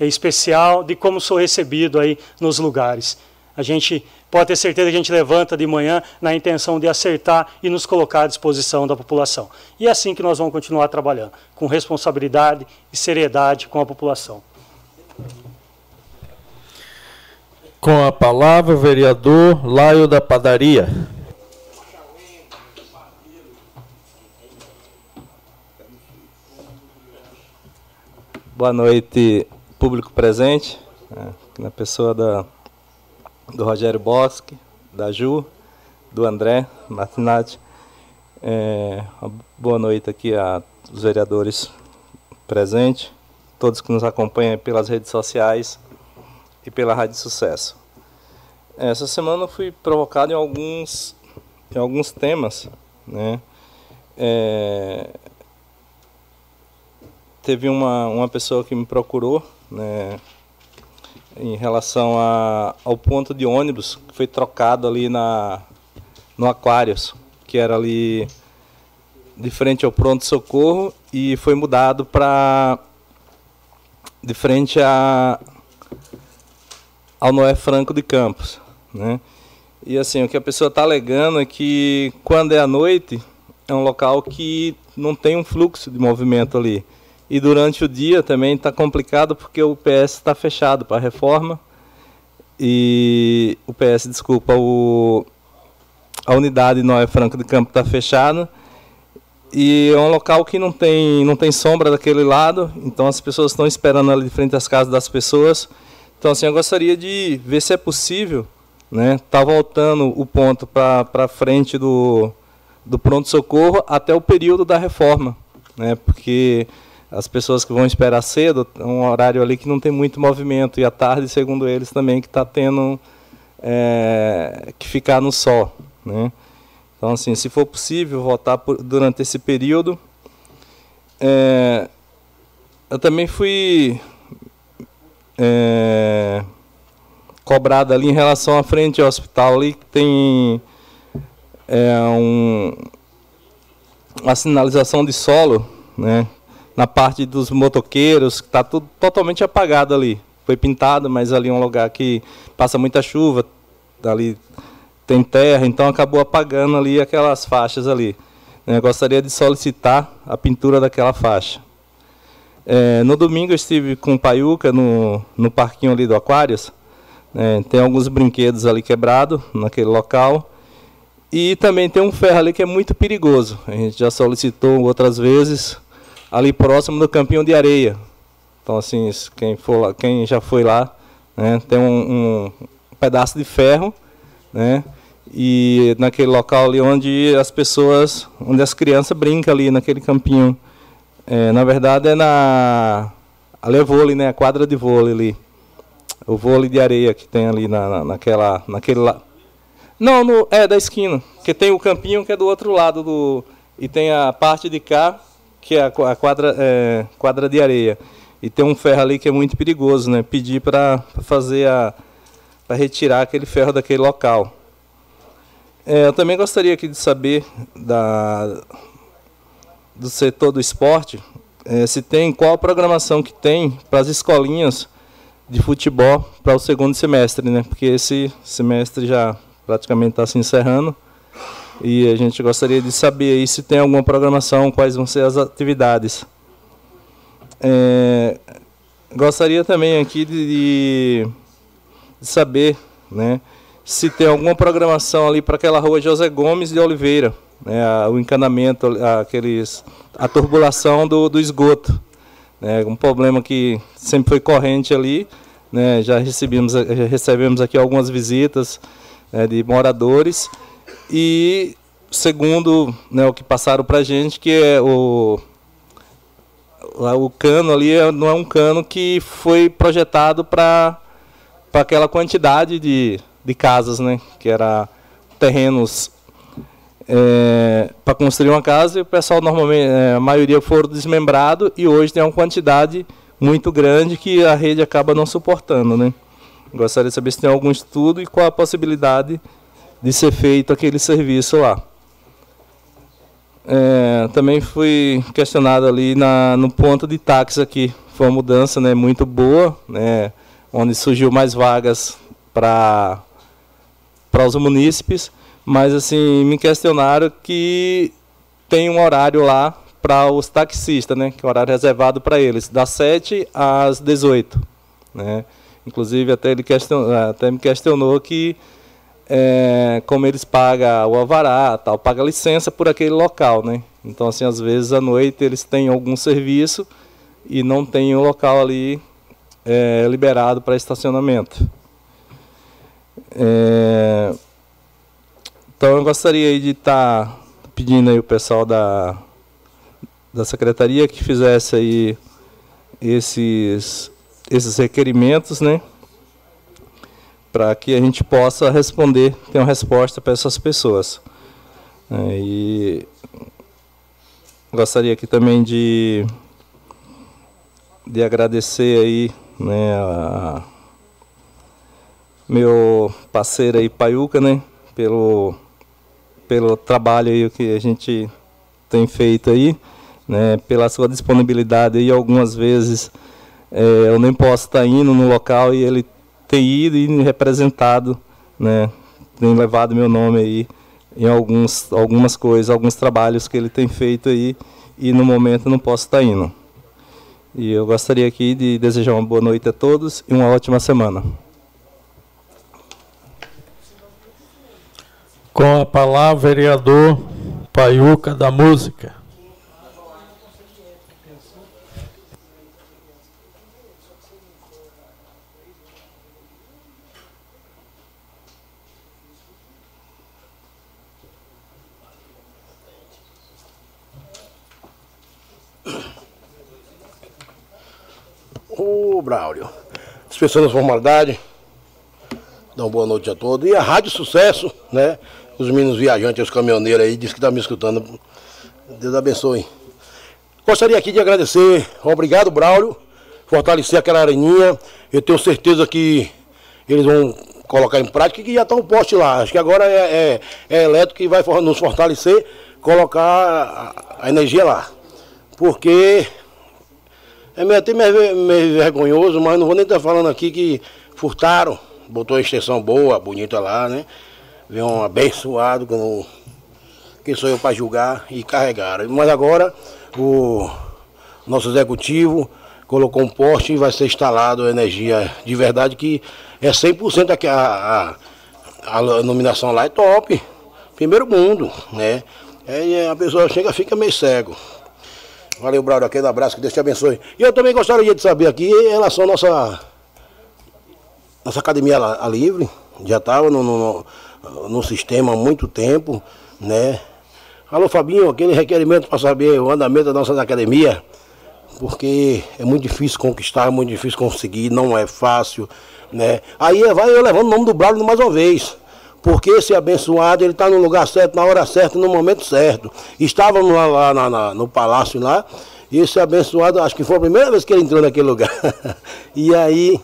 Speaker 3: é especial de como sou recebido aí nos lugares. A gente pode ter certeza que a gente levanta de manhã na intenção de acertar e nos colocar à disposição da população. E é assim que nós vamos continuar trabalhando, com responsabilidade e seriedade com a população.
Speaker 2: Com a palavra, o vereador Laio da Padaria.
Speaker 13: Boa noite, público presente, né, na pessoa da, do Rogério Bosque, da Ju, do André Martinati. É, boa noite aqui a os vereadores presentes, todos que nos acompanham pelas redes sociais e pela Rádio Sucesso. Essa semana eu fui provocado em alguns, em alguns temas. Né? É, teve uma, uma pessoa que me procurou né, em relação a, ao ponto de ônibus que foi trocado ali na, no Aquários, que era ali de frente ao pronto-socorro e foi mudado para de frente a, ao Noé Franco de Campos. Né? E assim, o que a pessoa está alegando é que quando é à noite, é um local que não tem um fluxo de movimento ali. E durante o dia também está complicado porque o PS está fechado para reforma. E o PS, desculpa, o, a unidade Noé Franco de Campos está fechada e é um local que não tem, não tem sombra daquele lado, então as pessoas estão esperando ali de frente às casas das pessoas. Então, assim, eu gostaria de ver se é possível, né, tá voltando o ponto para frente do, do pronto-socorro até o período da reforma, né, porque as pessoas que vão esperar cedo, um horário ali que não tem muito movimento, e à tarde, segundo eles, também que está tendo é, que ficar no sol, né. Então, assim, se for possível votar por, durante esse período. É, eu também fui é, cobrado ali em relação à frente ao hospital ali, que tem é, um, uma sinalização de solo, né, na parte dos motoqueiros, que está tudo totalmente apagado ali. Foi pintado, mas ali é um lugar que passa muita chuva, ali tem terra, então acabou apagando ali aquelas faixas ali. Eu gostaria de solicitar a pintura daquela faixa. É, no domingo eu estive com o Paiuca no, no parquinho ali do Aquários. É, tem alguns brinquedos ali quebrados naquele local. E também tem um ferro ali que é muito perigoso. A gente já solicitou outras vezes, ali próximo do campinho de areia. Então assim, quem, for lá, quem já foi lá, né, tem um, um pedaço de ferro, né, e naquele local ali onde as pessoas, onde as crianças brincam ali naquele campinho. É, na verdade é na ali é vôlei, né? A quadra de vôlei ali. O vôlei de areia que tem ali na, na naquela naquele lá. Não, no, é da esquina, que tem o campinho que é do outro lado do e tem a parte de cá que é a, quadra é, quadra de areia. E tem um ferro ali que é muito perigoso, né? Pedir para fazer a para retirar aquele ferro daquele local. É, eu também gostaria aqui de saber da, do setor do esporte, é, se tem qual a programação que tem para as escolinhas de futebol para o segundo semestre, né? Porque esse semestre já praticamente está se encerrando e a gente gostaria de saber aí se tem alguma programação, quais vão ser as atividades. É, gostaria também aqui de, de saber, né? se tem alguma programação ali para aquela rua José Gomes de Oliveira, né, o encanamento, aqueles, a turbulação do, do esgoto. Né, um problema que sempre foi corrente ali. Né, já, recebemos, já recebemos aqui algumas visitas né, de moradores e segundo né, o que passaram para a gente, que é o, o cano ali é, não é um cano que foi projetado para aquela quantidade de, de casas, né? Que era terrenos é, para construir uma casa e o pessoal normalmente, é, a maioria foram desmembrado e hoje tem uma quantidade muito grande que a rede acaba não suportando, né? Gostaria de saber se tem algum estudo e qual a possibilidade de ser feito aquele serviço lá. É, também fui questionado ali na, no ponto de táxi aqui. Foi uma mudança né, muito boa, né, onde surgiu mais vagas para os munícipes, mas assim, me questionaram que tem um horário lá para os taxistas, né, que é um horário reservado para eles, das 7 às 18, né? Inclusive até ele questionou, até me questionou que é, como eles pagam o alvará, tal, paga licença por aquele local, né? Então assim, às vezes à noite eles têm algum serviço e não tem um local ali é, liberado para estacionamento. É, então eu gostaria de estar tá pedindo aí o pessoal da, da secretaria que fizesse aí esses, esses requerimentos, né? Para que a gente possa responder, ter uma resposta para essas pessoas. É, e gostaria aqui também de, de agradecer aí, né, a, meu parceiro aí, Paiuca, né, pelo, pelo trabalho aí que a gente tem feito aí, né, pela sua disponibilidade aí, algumas vezes é, eu nem posso estar indo no local e ele tem ido e representado, né, tem levado meu nome aí em alguns, algumas coisas, alguns trabalhos que ele tem feito aí e no momento não posso estar indo. E eu gostaria aqui de desejar uma boa noite a todos e uma ótima semana.
Speaker 2: Com a palavra, vereador Paiuca da Música.
Speaker 11: Ô, Braulio. Dispensando as formalidades. Dá uma boa noite a todos. E a Rádio Sucesso, né? Os meninos viajantes, os caminhoneiros aí, diz que estão tá me escutando. Deus abençoe. Gostaria aqui de agradecer. Obrigado, Braulio. Fortalecer aquela areninha. Eu tenho certeza que eles vão colocar em prática que já está um poste lá. Acho que agora é, é, é elétrico que vai nos fortalecer, colocar a, a energia lá. Porque é meio, até meio, meio vergonhoso, mas não vou nem estar falando aqui que furtaram, botou a extensão boa, bonita lá, né? Veio um abençoado, não, que sou eu para julgar, e carregaram. Mas agora o nosso executivo colocou um poste e vai ser instalado energia de verdade que é 100% aqui a, a, a iluminação lá é top. Primeiro mundo, né? É, a pessoa chega fica meio cego. Valeu, Braulio, aquele abraço, que Deus te abençoe. E eu também gostaria de saber aqui, em relação à nossa, nossa academia a, livre, já estava no, no, no, sistema há muito tempo, né? Alô, Fabinho, aquele requerimento para saber o andamento da nossa academia, porque é muito difícil conquistar, é muito difícil conseguir, não é fácil, né? Aí vai eu levando o nome do Braulio mais uma vez porque esse abençoado ele está no lugar certo, na hora certa, no momento certo. Estávamos lá, lá na, no palácio lá, e esse abençoado, acho que foi a primeira vez que ele entrou naquele lugar. [LAUGHS] e aí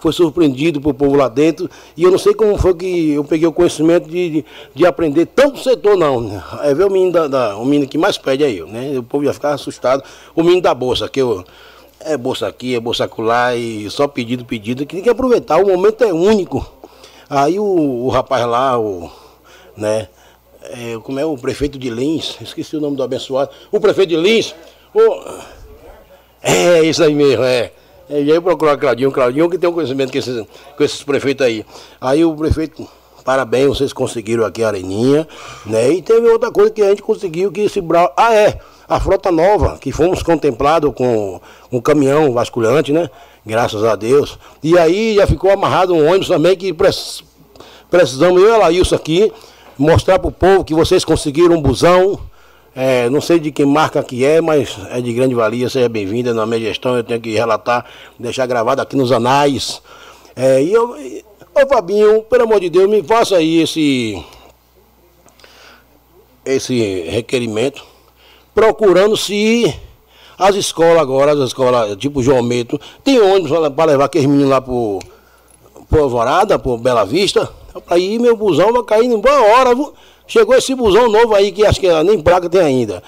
Speaker 11: foi surpreendido por povo lá dentro, e eu não sei como foi que eu peguei o conhecimento de, de, de aprender tanto setor não. É ver o menino, da, da, o menino que mais pede aí, né? O povo ia ficar assustado. O menino da bolsa, que eu. É bolsa aqui, é bolsa acolá, e só pedido, pedido, que tem que aproveitar, o momento é único. Aí o, o rapaz lá, o, né, é, como é o prefeito de Lins, esqueci o nome do abençoado, o prefeito de Lins, o, é isso aí mesmo, é. é e aí procurar Claudinho, Claudinho que tem um conhecimento com esses, com esses prefeitos aí. Aí o prefeito, parabéns, vocês conseguiram aqui a areninha, né? E teve outra coisa que a gente conseguiu, que esse brau. Ah, é, a frota nova, que fomos contemplados com um caminhão vasculhante, né? graças a Deus. E aí já ficou amarrado um ônibus também que precisamos, eu e a Laílson aqui, mostrar para o povo que vocês conseguiram um busão. É, não sei de que marca que é, mas é de grande valia, seja bem-vinda na minha gestão, eu tenho que relatar, deixar gravado aqui nos anais. É, e eu, ô Fabinho, pelo amor de Deus, me faça aí esse, esse requerimento, procurando se as escolas agora, as escolas tipo João Meto, tem ônibus para levar aqueles meninos lá pro, pro Alvorada, pro Bela Vista. Aí meu busão vai cair em boa hora. Chegou esse busão novo aí, que acho que nem placa tem ainda.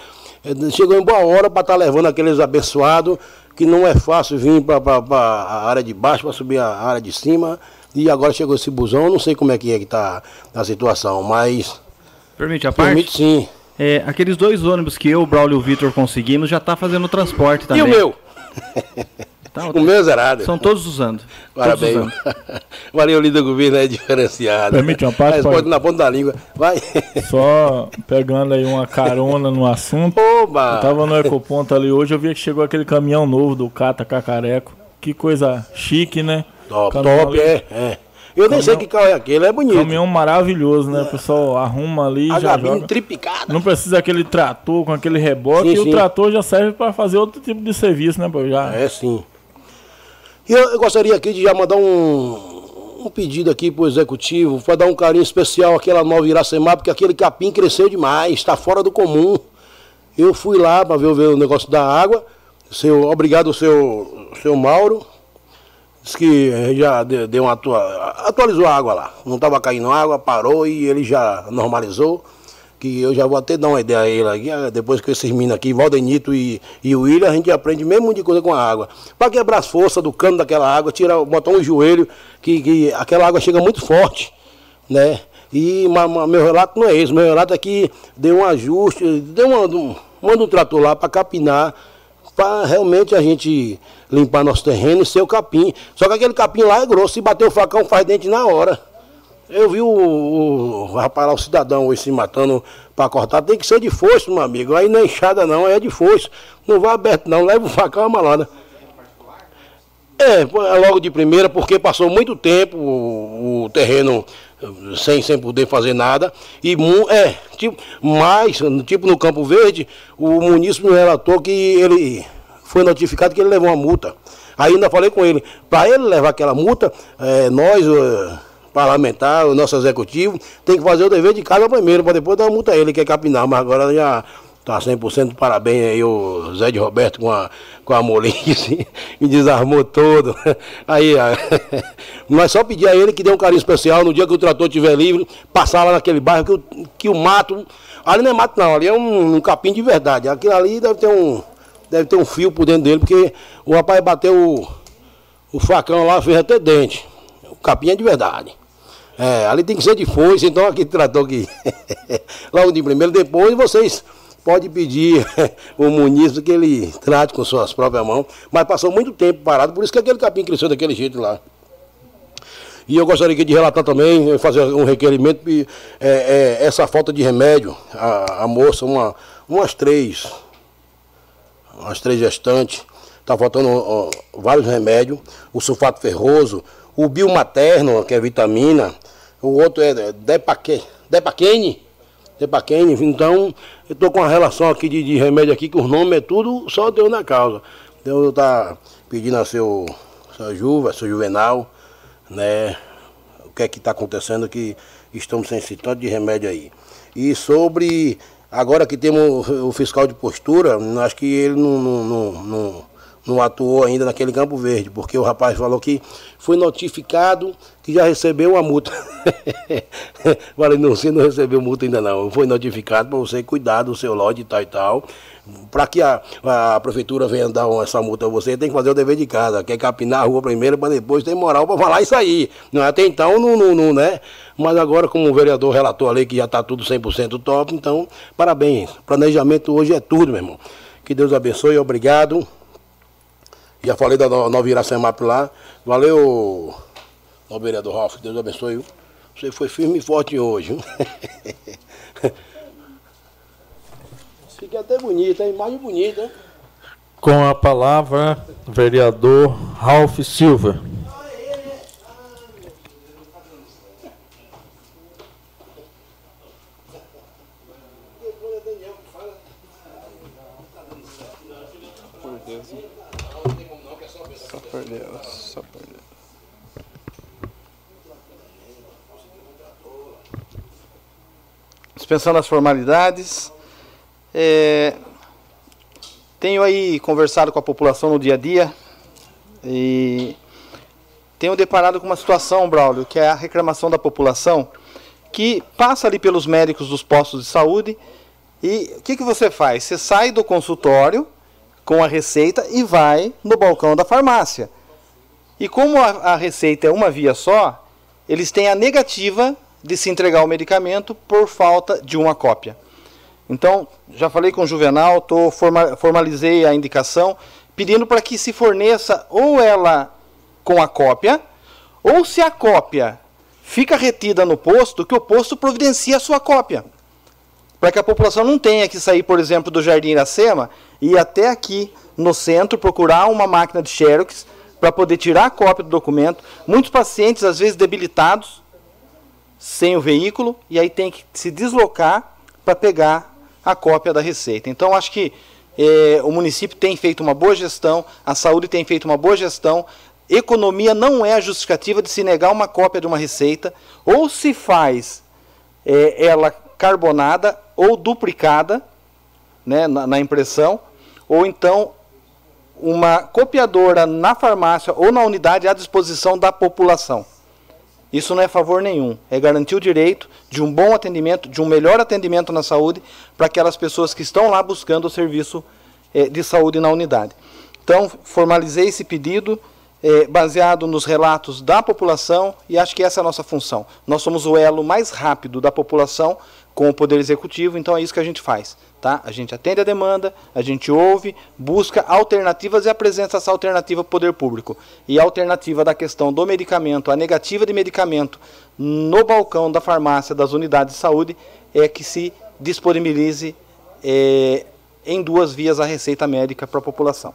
Speaker 11: É, chegou em boa hora para estar tá levando aqueles abençoados, que não é fácil vir para a área de baixo, para subir a área de cima. E agora chegou esse busão, não sei como é que é que está a situação, mas.
Speaker 12: Permite a parte?
Speaker 11: Permite sim.
Speaker 12: É, aqueles dois ônibus que eu, o Braulio e o Vitor conseguimos já tá fazendo transporte também.
Speaker 11: E o meu? Tá, o meu é zerado.
Speaker 12: São todos usando.
Speaker 11: Parabéns. Todos usando. [LAUGHS] Valeu, líder do governo é diferenciado.
Speaker 10: Permite uma parte?
Speaker 11: Pode na ponta da língua. Vai. [LAUGHS]
Speaker 10: Só pegando aí uma carona no assunto.
Speaker 11: Oba!
Speaker 10: Eu tava no Ecoponto ali hoje, eu vi que chegou aquele caminhão novo do Cata Cacareco que coisa chique, né?
Speaker 11: Top,
Speaker 10: Caminhão
Speaker 11: top,
Speaker 10: ali.
Speaker 11: é, é. Eu nem sei que carro é aquele, é bonito.
Speaker 10: Caminhão maravilhoso, né? O pessoal arruma ali,
Speaker 11: A
Speaker 10: já joga.
Speaker 11: triplicada.
Speaker 10: Não precisa aquele trator com aquele reboque.
Speaker 11: Sim,
Speaker 10: e
Speaker 11: sim.
Speaker 10: o trator já serve para fazer outro tipo de serviço, né? Já...
Speaker 11: É sim. E eu, eu gostaria aqui de já mandar um, um pedido aqui pro executivo para dar um carinho especial àquela nova Iracemar, porque aquele capim cresceu demais, está fora do comum. Eu fui lá para ver, o- ver o negócio da água. Seu, obrigado, seu, seu Mauro. Diz que eh, já de- deu uma atua- atualizou a água lá. Não estava caindo água, parou e ele já normalizou. Que eu já vou até dar uma ideia a ele aqui, ah, depois que esses meninos aqui, Valdenito e, e William, a gente aprende mesmo de coisa com a água. Para quebrar as forças do cano daquela água, tirar, botar um joelho, que, que aquela água chega muito forte, né? E meu relato não é esse, meu relato é que deu um ajuste, deu uma, um, manda um trator lá para capinar, para realmente a gente limpar nosso terreno e ser o capim. Só que aquele capim lá é grosso, se bater o facão faz dente na hora. Eu vi o, o, rapaz lá, o cidadão hoje se matando para cortar, tem que ser de foice, meu amigo. Aí não é enxada não, é de foice. Não vai aberto não, leva o facão malada. É, é logo de primeira, porque passou muito tempo o, o terreno sem, sem poder fazer nada. E é, tipo, mais, tipo no Campo Verde, o munícipe me relatou que ele foi notificado que ele levou uma multa. Aí ainda falei com ele, para ele levar aquela multa, eh, nós, eh, parlamentar, o nosso executivo, tem que fazer o dever de casa primeiro, para depois dar a multa a ele, que é capinar, mas agora já Tá 100% parabéns aí o Zé de Roberto com a, com a molice, [LAUGHS] me desarmou todo. Aí, [LAUGHS] nós só pedir a ele que dê um carinho especial no dia que o trator estiver livre, passar lá naquele bairro que o, que o mato, ali não é mato não, ali é um, um capim de verdade. Aquilo ali deve ter um, deve ter um fio por dentro dele, porque o rapaz bateu o, o facão lá, fez até dente. O capim é de verdade. É, ali tem que ser de foice, então aquele trator aqui. [LAUGHS] Logo de primeiro, depois vocês podem pedir [LAUGHS] o munícipe que ele trate com suas próprias mãos, mas passou muito tempo parado, por isso que aquele capim cresceu daquele jeito lá. E eu gostaria aqui de relatar também, fazer um requerimento, é, é, essa falta de remédio, a, a moça, uma, umas três, umas três gestantes, está faltando ó, vários remédios, o sulfato ferroso, o biomaterno, que é vitamina, o outro é Depaque- Depaquene, Depaquene, então eu estou com uma relação aqui de, de remédio aqui, que os nomes é tudo só Deus na causa. Eu estou pedindo a seu, seu Juva, seu Juvenal, né, o que é que está acontecendo que estamos sem esse tanto de remédio aí. E sobre, agora que temos o fiscal de postura, acho que ele não, não, não, não, não atuou ainda naquele Campo Verde, porque o rapaz falou que foi notificado que já recebeu uma multa. [LAUGHS] Falei, não, você não recebeu multa ainda não, foi notificado para você cuidar do seu lote e tal e tal. Para que a, a prefeitura venha dar essa multa a você, tem que fazer o dever de casa, que é capinar a rua primeiro para depois ter moral para falar isso aí. Até então, não, não, não, né? Mas agora, como o vereador relatou ali que já está tudo 100% top, então, parabéns. Planejamento hoje é tudo, meu irmão. Que Deus abençoe, obrigado. Já falei da no- nova Iracemap lá. Valeu, ó, vereador Ralf, Deus abençoe. Você foi firme e forte hoje. viu? [LAUGHS] Fica até bonita, a imagem bonita.
Speaker 2: Com a palavra, vereador Ralph Silva.
Speaker 5: Por Deus, só por Deus. Dispensando as formalidades, é, tenho aí conversado com a população no dia a dia e tenho deparado com uma situação, Braulio, que é a reclamação da população que passa ali pelos médicos dos postos de saúde e o que, que você faz? Você sai do consultório com a receita e vai no balcão da farmácia. E como a, a receita é uma via só, eles têm a negativa de se entregar o medicamento por falta de uma cópia. Então, já falei com o Juvenal, tô, forma, formalizei a indicação, pedindo para que se forneça ou ela com a cópia, ou se a cópia fica retida no posto, que o posto providencie a sua cópia. Para que a população não tenha que sair, por exemplo, do Jardim Iracema ir até aqui no centro procurar uma máquina de Xerox para poder tirar a cópia do documento. Muitos pacientes, às vezes, debilitados, sem o veículo, e aí tem que se deslocar para pegar a cópia da receita. Então, acho que eh, o município tem feito uma boa gestão, a saúde tem feito uma boa gestão. Economia não é a justificativa de se negar uma cópia de uma receita, ou se faz eh, ela carbonada ou duplicada né, na, na impressão, ou então uma copiadora na farmácia ou na unidade à disposição da população. Isso não é favor nenhum, é garantir o direito de um bom atendimento, de um melhor atendimento na saúde para aquelas pessoas que estão lá buscando o serviço eh, de saúde na unidade. Então, formalizei esse pedido eh, baseado nos relatos da população e acho que essa é a nossa função. Nós somos o elo mais rápido da população com o Poder Executivo, então é isso que a gente faz. Tá? A gente atende a demanda, a gente ouve, busca alternativas e apresenta essa alternativa para o poder público. E a alternativa da questão do medicamento, a negativa de medicamento no balcão da farmácia das unidades de saúde, é que se disponibilize é, em duas vias a receita médica para a população.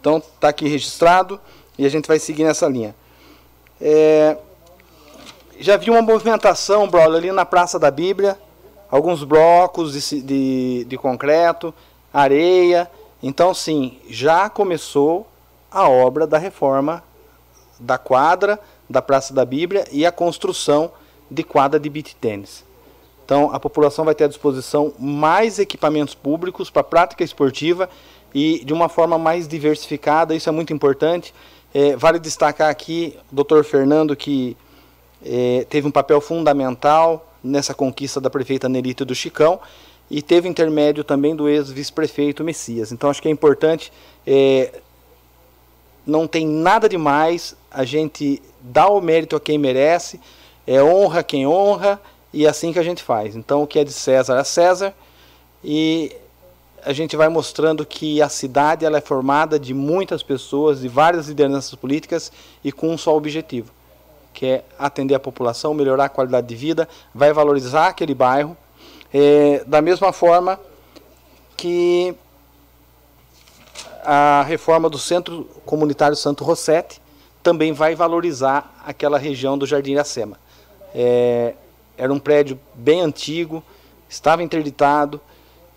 Speaker 5: Então, está aqui registrado e a gente vai seguir nessa linha. É, já vi uma movimentação, Braulio, ali na Praça da Bíblia, alguns blocos de, de, de concreto, areia. Então, sim, já começou a obra da reforma da quadra da Praça da Bíblia e a construção de quadra de beach tênis. Então, a população vai ter à disposição mais equipamentos públicos para prática esportiva e de uma forma mais diversificada, isso é muito importante. É, vale destacar aqui o Dr. Fernando, que é, teve um papel fundamental nessa conquista da prefeita Nelita do Chicão e teve intermédio também do ex-vice-prefeito Messias. Então acho que é importante, é, não tem nada demais a gente dar o mérito a quem merece, é honra quem honra e é assim que a gente faz. Então o que é de César é César e a gente vai mostrando que a cidade ela é formada de muitas pessoas, de várias lideranças políticas e com um só objetivo, que é atender a população, melhorar a qualidade de vida, vai valorizar aquele bairro, é, da mesma forma que a reforma do Centro Comunitário Santo Rossetti também vai valorizar aquela região do Jardim Iracema. É, era um prédio bem antigo, estava interditado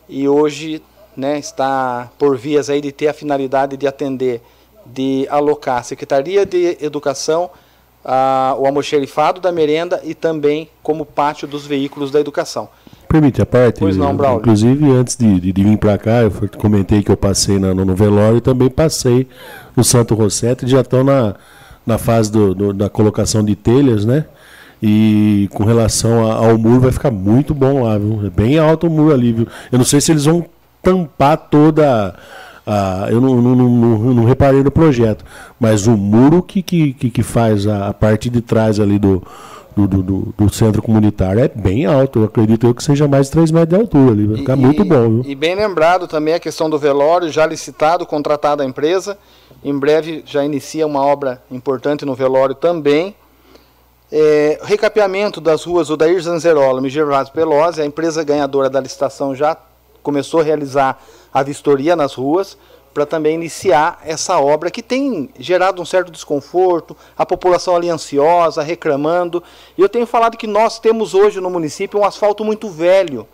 Speaker 5: e hoje né, está por vias aí de ter a finalidade de atender, de alocar a Secretaria de Educação, a, o almoxerifado da merenda e também como pátio dos veículos da educação.
Speaker 4: Permite a parte?
Speaker 5: Pois não, Braulio.
Speaker 4: Inclusive, antes de, de, de vir para cá, eu comentei que eu passei na, no, no velório e também passei no Santo Rosseto, já estão na, na fase do, do, da colocação de telhas, né? E com relação ao muro, vai ficar muito bom lá, viu? É bem alto o muro ali, viu? Eu não sei se eles vão tampar toda a. Eu não, não, não, não reparei no projeto, mas o muro que, que, que faz a, a parte de trás ali do, do, do, do, centro comunitário é bem alto. Eu acredito eu que seja mais de 3 metros de altura ali. Vai ficar e, muito bom. Viu?
Speaker 5: E bem lembrado também a questão do velório, já licitado, contratada a empresa. Em breve já inicia uma obra importante no velório também. É, recapeamento das ruas Odair Zanzerola e Gervásio Pelosi, a empresa ganhadora da licitação já começou a realizar a vistoria nas ruas para também iniciar essa obra que tem gerado um certo desconforto, a população ali ansiosa, reclamando. E eu tenho falado que nós temos hoje no município um asfalto muito velho,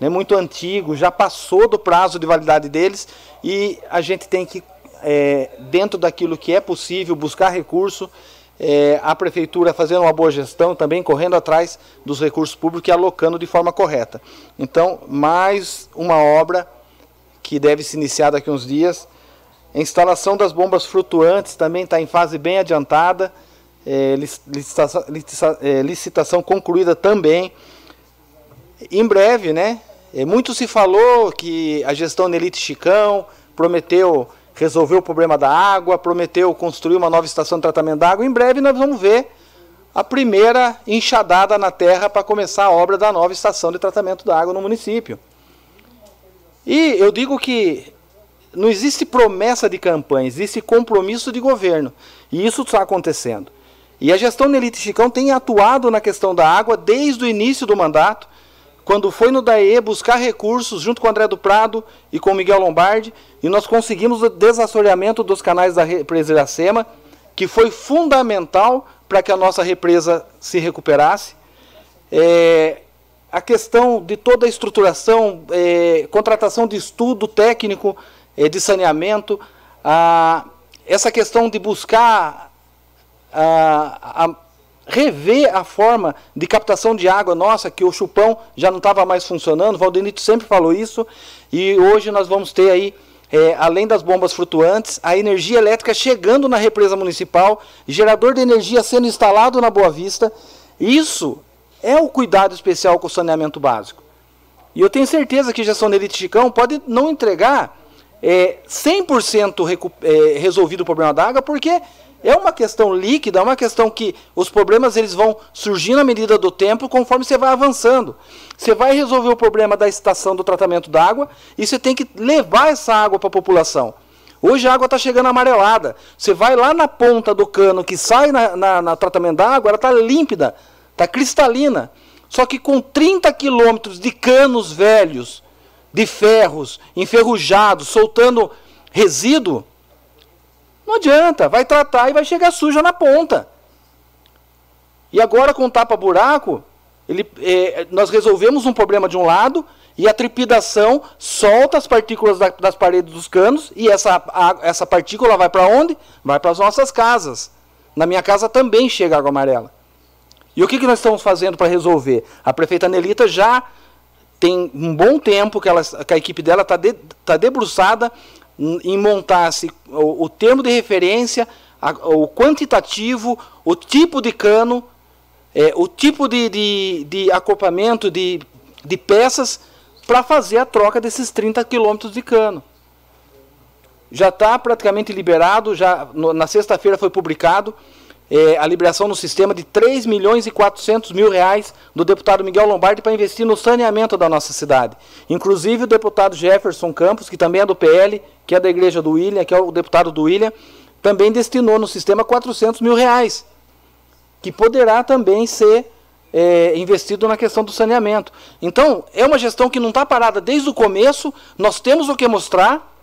Speaker 5: né, muito antigo, já passou do prazo de validade deles e a gente tem que, é, dentro daquilo que é possível, buscar recurso é, a prefeitura fazendo uma boa gestão, também correndo atrás dos recursos públicos e alocando de forma correta. Então, mais uma obra que deve se iniciar daqui a uns dias. A instalação das bombas flutuantes também está em fase bem adiantada. É, licitação, é, licitação concluída também. Em breve, né? É, muito se falou que a gestão Nelite Chicão prometeu resolveu o problema da água, prometeu construir uma nova estação de tratamento da água. Em breve nós vamos ver a primeira enxadada na terra para começar a obra da nova estação de tratamento da água no município. E eu digo que não existe promessa de campanha, existe compromisso de governo. E isso está acontecendo. E a gestão Nelite Chicão tem atuado na questão da água desde o início do mandato, quando foi no DAE buscar recursos junto com o André do Prado e com o Miguel Lombardi, e nós conseguimos o desassoreamento dos canais da represa Iracema, que foi fundamental para que a nossa represa se recuperasse. É, a questão de toda a estruturação, é, contratação de estudo técnico é, de saneamento, a, essa questão de buscar a, a, rever a forma de captação de água nossa, que o chupão já não estava mais funcionando, o Valdenito sempre falou isso, e hoje nós vamos ter aí, é, além das bombas flutuantes, a energia elétrica chegando na represa municipal, gerador de energia sendo instalado na Boa Vista. Isso é o cuidado especial com o saneamento básico. E eu tenho certeza que Gestão Elite Chicão pode não entregar é, 100% é, resolvido o problema da água, porque é uma questão líquida, é uma questão que os problemas eles vão surgir na medida do tempo conforme você vai avançando. Você vai resolver o problema da estação do tratamento da água e você tem que levar essa água para a população. Hoje a água está chegando amarelada. Você vai lá na ponta do cano que sai na, na, na tratamento da água, ela está límpida, está cristalina. Só que com 30 quilômetros de canos velhos, de ferros, enferrujados, soltando resíduo, não adianta, vai tratar e vai chegar suja na ponta. E agora com tapa-buraco, é, nós resolvemos um problema de um lado e a trepidação solta as partículas da, das paredes dos canos e essa, a, essa partícula vai para onde? Vai para as nossas casas. Na minha casa também chega água amarela. E o que, que nós estamos fazendo para resolver? A prefeita Nelita já tem um bom tempo que, ela, que a equipe dela está de, tá debruçada em montar-se o, o, termo de referência, a, o quantitativo, o tipo de cano, é, o tipo de, de, de acoplamento de, de peças para fazer a troca desses 30 quilômetros de cano. Já está praticamente liberado, já no, na sexta-feira foi publicado é, a liberação no sistema de 3 milhões e 400 mil reais do deputado Miguel Lombardi para investir no saneamento da nossa cidade. Inclusive o deputado Jefferson Campos, que também é do PL, que é da igreja do William, que é o deputado do William, também destinou no sistema 400 mil reais, que poderá também ser é, investido na questão do saneamento. Então, é uma gestão que não está parada desde o começo, nós temos o que mostrar,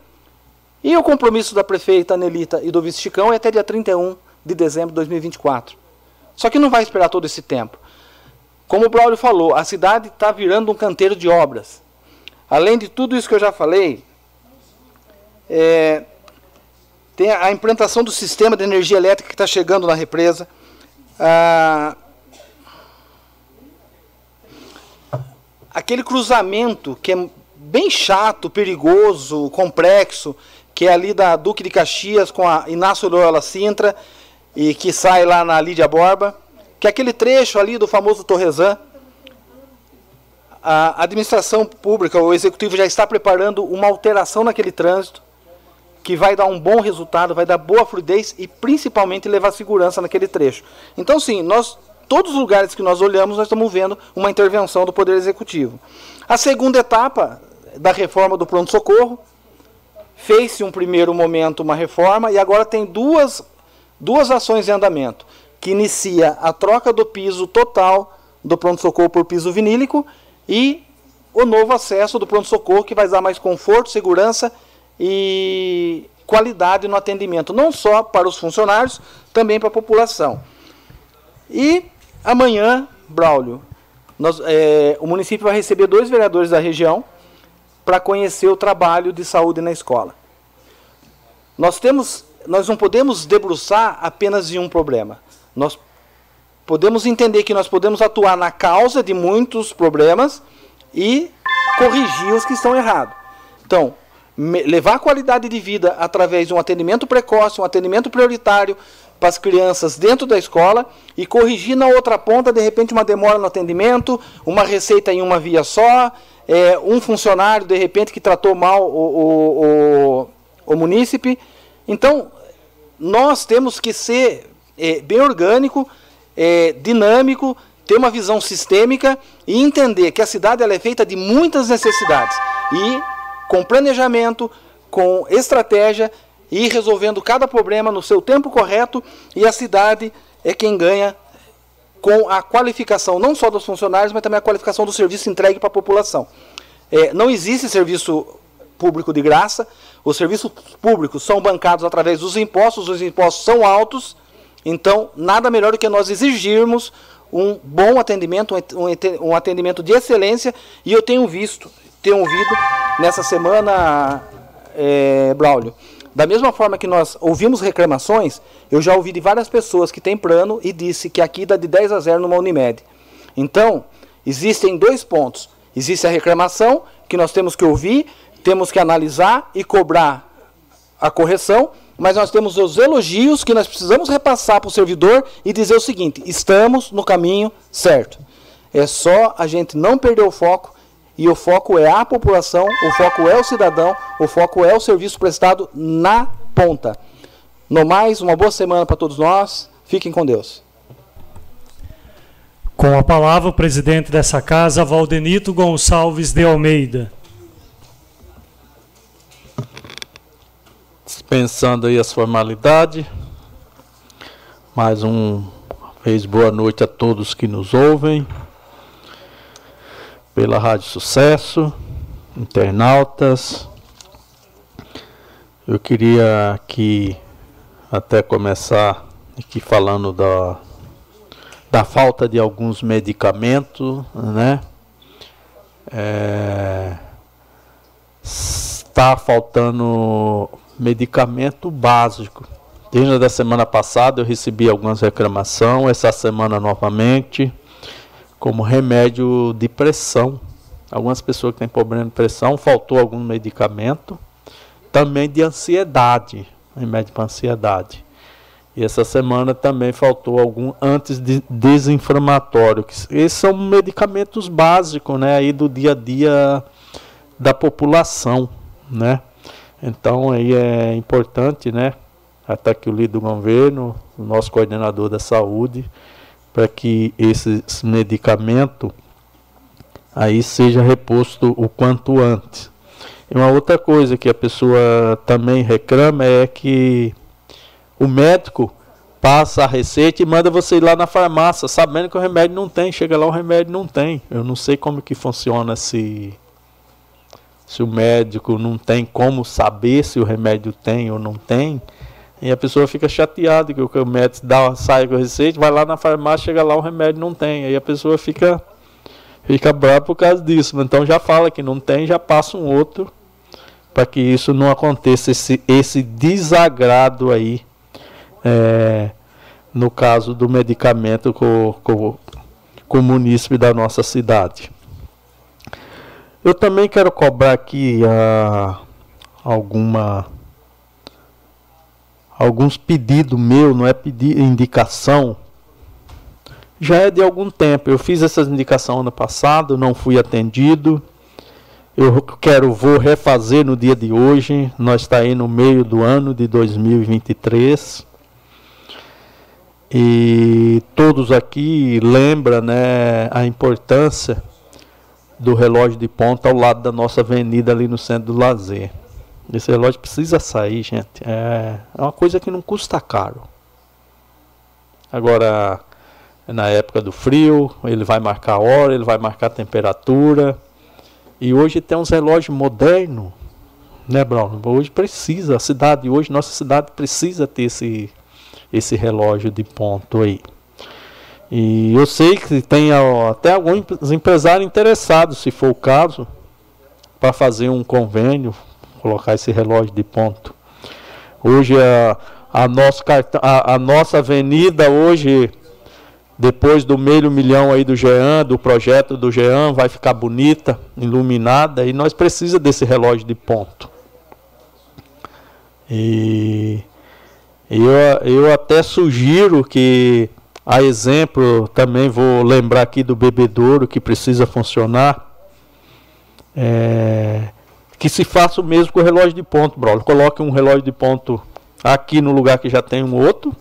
Speaker 5: e o compromisso da prefeita Nelita e do vice Chicão é até dia 31 de dezembro de 2024. Só que não vai esperar todo esse tempo. Como o Braulio falou, a cidade está virando um canteiro de obras. Além de tudo isso que eu já falei, é, tem a implantação do sistema de energia elétrica que está chegando na represa. Aquele cruzamento que é bem chato, perigoso, complexo, que é ali da Duque de Caxias com a Inácio Loyola Sintra, e que sai lá na Lídia Borba, que é aquele trecho ali do famoso Torresan, a administração pública, o executivo já está preparando uma alteração naquele trânsito que vai dar um bom resultado, vai dar boa fluidez e principalmente levar segurança naquele trecho. Então, sim, nós todos os lugares que nós olhamos, nós estamos vendo uma intervenção do Poder Executivo. A segunda etapa da reforma do pronto-socorro, fez-se um primeiro momento uma reforma e agora tem duas duas ações em andamento, que inicia a troca do piso total do pronto-socorro por piso vinílico e o novo acesso do pronto-socorro que vai dar mais conforto, segurança e qualidade no atendimento, não só para os funcionários, também para a população. E amanhã, Braulio, nós, é, o município vai receber dois vereadores da região para conhecer o trabalho de saúde na escola. Nós temos nós não podemos debruçar apenas em um problema. Nós podemos entender que nós podemos atuar na causa de muitos problemas e corrigir os que estão errados. Então, levar a qualidade de vida através de um atendimento precoce, um atendimento prioritário para as crianças dentro da escola e corrigir na outra ponta, de repente, uma demora no atendimento, uma receita em uma via só, é, um funcionário, de repente, que tratou mal o, o, o, o munícipe. Então, nós temos que ser é, bem orgânico, é, dinâmico, ter uma visão sistêmica e entender que a cidade ela é feita de muitas necessidades. E com planejamento, com estratégia, e resolvendo cada problema no seu tempo correto, e a cidade é quem ganha com a qualificação não só dos funcionários, mas também a qualificação do serviço entregue para a população. É, não existe serviço público de graça, os serviços públicos são bancados através dos impostos, os impostos são altos Então, nada melhor do que nós exigirmos um bom atendimento, um atendimento de excelência, e eu tenho visto, tenho ouvido nessa semana, é, Braulio, da mesma forma que nós ouvimos reclamações, eu já ouvi de várias pessoas que têm plano e disse que aqui dá de 10 a 0 numa Unimed. Então, existem dois pontos. Existe a reclamação, que nós temos que ouvir, temos que analisar e cobrar a correção, mas nós temos os elogios que nós precisamos repassar para o servidor e dizer o seguinte: estamos no caminho certo. É só a gente não perder o foco e o foco é a população, o foco é o cidadão, o foco é o serviço prestado na ponta. No mais, uma boa semana para todos nós. Fiquem com Deus.
Speaker 3: Com a palavra, o presidente dessa casa, Valdenito Gonçalves de Almeida.
Speaker 2: Dispensando aí as formalidades. Mais um vez boa noite a todos que nos ouvem pela Rádio Sucesso, internautas. Eu queria aqui até começar aqui falando da, da falta de alguns medicamentos, né? É, está faltando medicamento básico. Desde a semana passada eu recebi algumas reclamações, essa semana novamente como remédio de pressão. Algumas pessoas que têm problema de pressão, faltou algum medicamento. Também de ansiedade, remédio para ansiedade. E essa semana também faltou algum antes de desinflamatório. Esses são medicamentos básicos, né, aí do dia a dia da população, né? Então aí é importante, né, até que o líder do governo, o nosso coordenador da saúde, para que esse medicamento aí seja reposto o quanto antes. E uma outra coisa que a pessoa também reclama é que o médico passa a receita e manda você ir lá na farmácia, sabendo que o remédio não tem. Chega lá o remédio não tem. Eu não sei como que funciona se se o médico não tem como saber se o remédio tem ou não tem. E a pessoa fica chateada que o médico dá, sai com a receita, vai lá na farmácia, chega lá, o remédio não tem. Aí a pessoa fica, fica brava por causa disso. Então já fala que não tem, já passa um outro, para que isso não aconteça, esse, esse desagrado aí, é, no caso do medicamento com, com, com o munícipe da nossa cidade. Eu também quero cobrar aqui a, ah, alguma alguns pedidos meu, não é pedir indicação, já é de algum tempo. Eu fiz essas indicações ano passado, não fui atendido. Eu quero, vou refazer no dia de hoje. Nós está aí no meio do ano de 2023. E todos aqui lembram né, a importância do relógio de ponta ao lado da nossa avenida ali no centro do lazer. Esse relógio precisa sair, gente. É, é uma coisa que não custa caro. Agora, na época do frio, ele vai marcar a hora, ele vai marcar a temperatura. E hoje tem uns relógios modernos, né, Bruno? Hoje precisa, a cidade hoje, nossa cidade precisa ter esse, esse relógio de ponto aí. E eu sei que tem até alguns empresários interessados, se for o caso, para fazer um convênio, colocar esse relógio de ponto. Hoje a, a, nosso a, a nossa avenida hoje, depois do meio milhão aí do GEAN, do projeto do GEAN, vai ficar bonita, iluminada, e nós precisamos desse relógio de ponto. E eu, eu até sugiro que, a exemplo, também vou lembrar aqui do bebedouro que precisa funcionar. É, que se faça o mesmo com o relógio de ponto, brother. Coloque um relógio de ponto aqui no lugar que já tem um outro.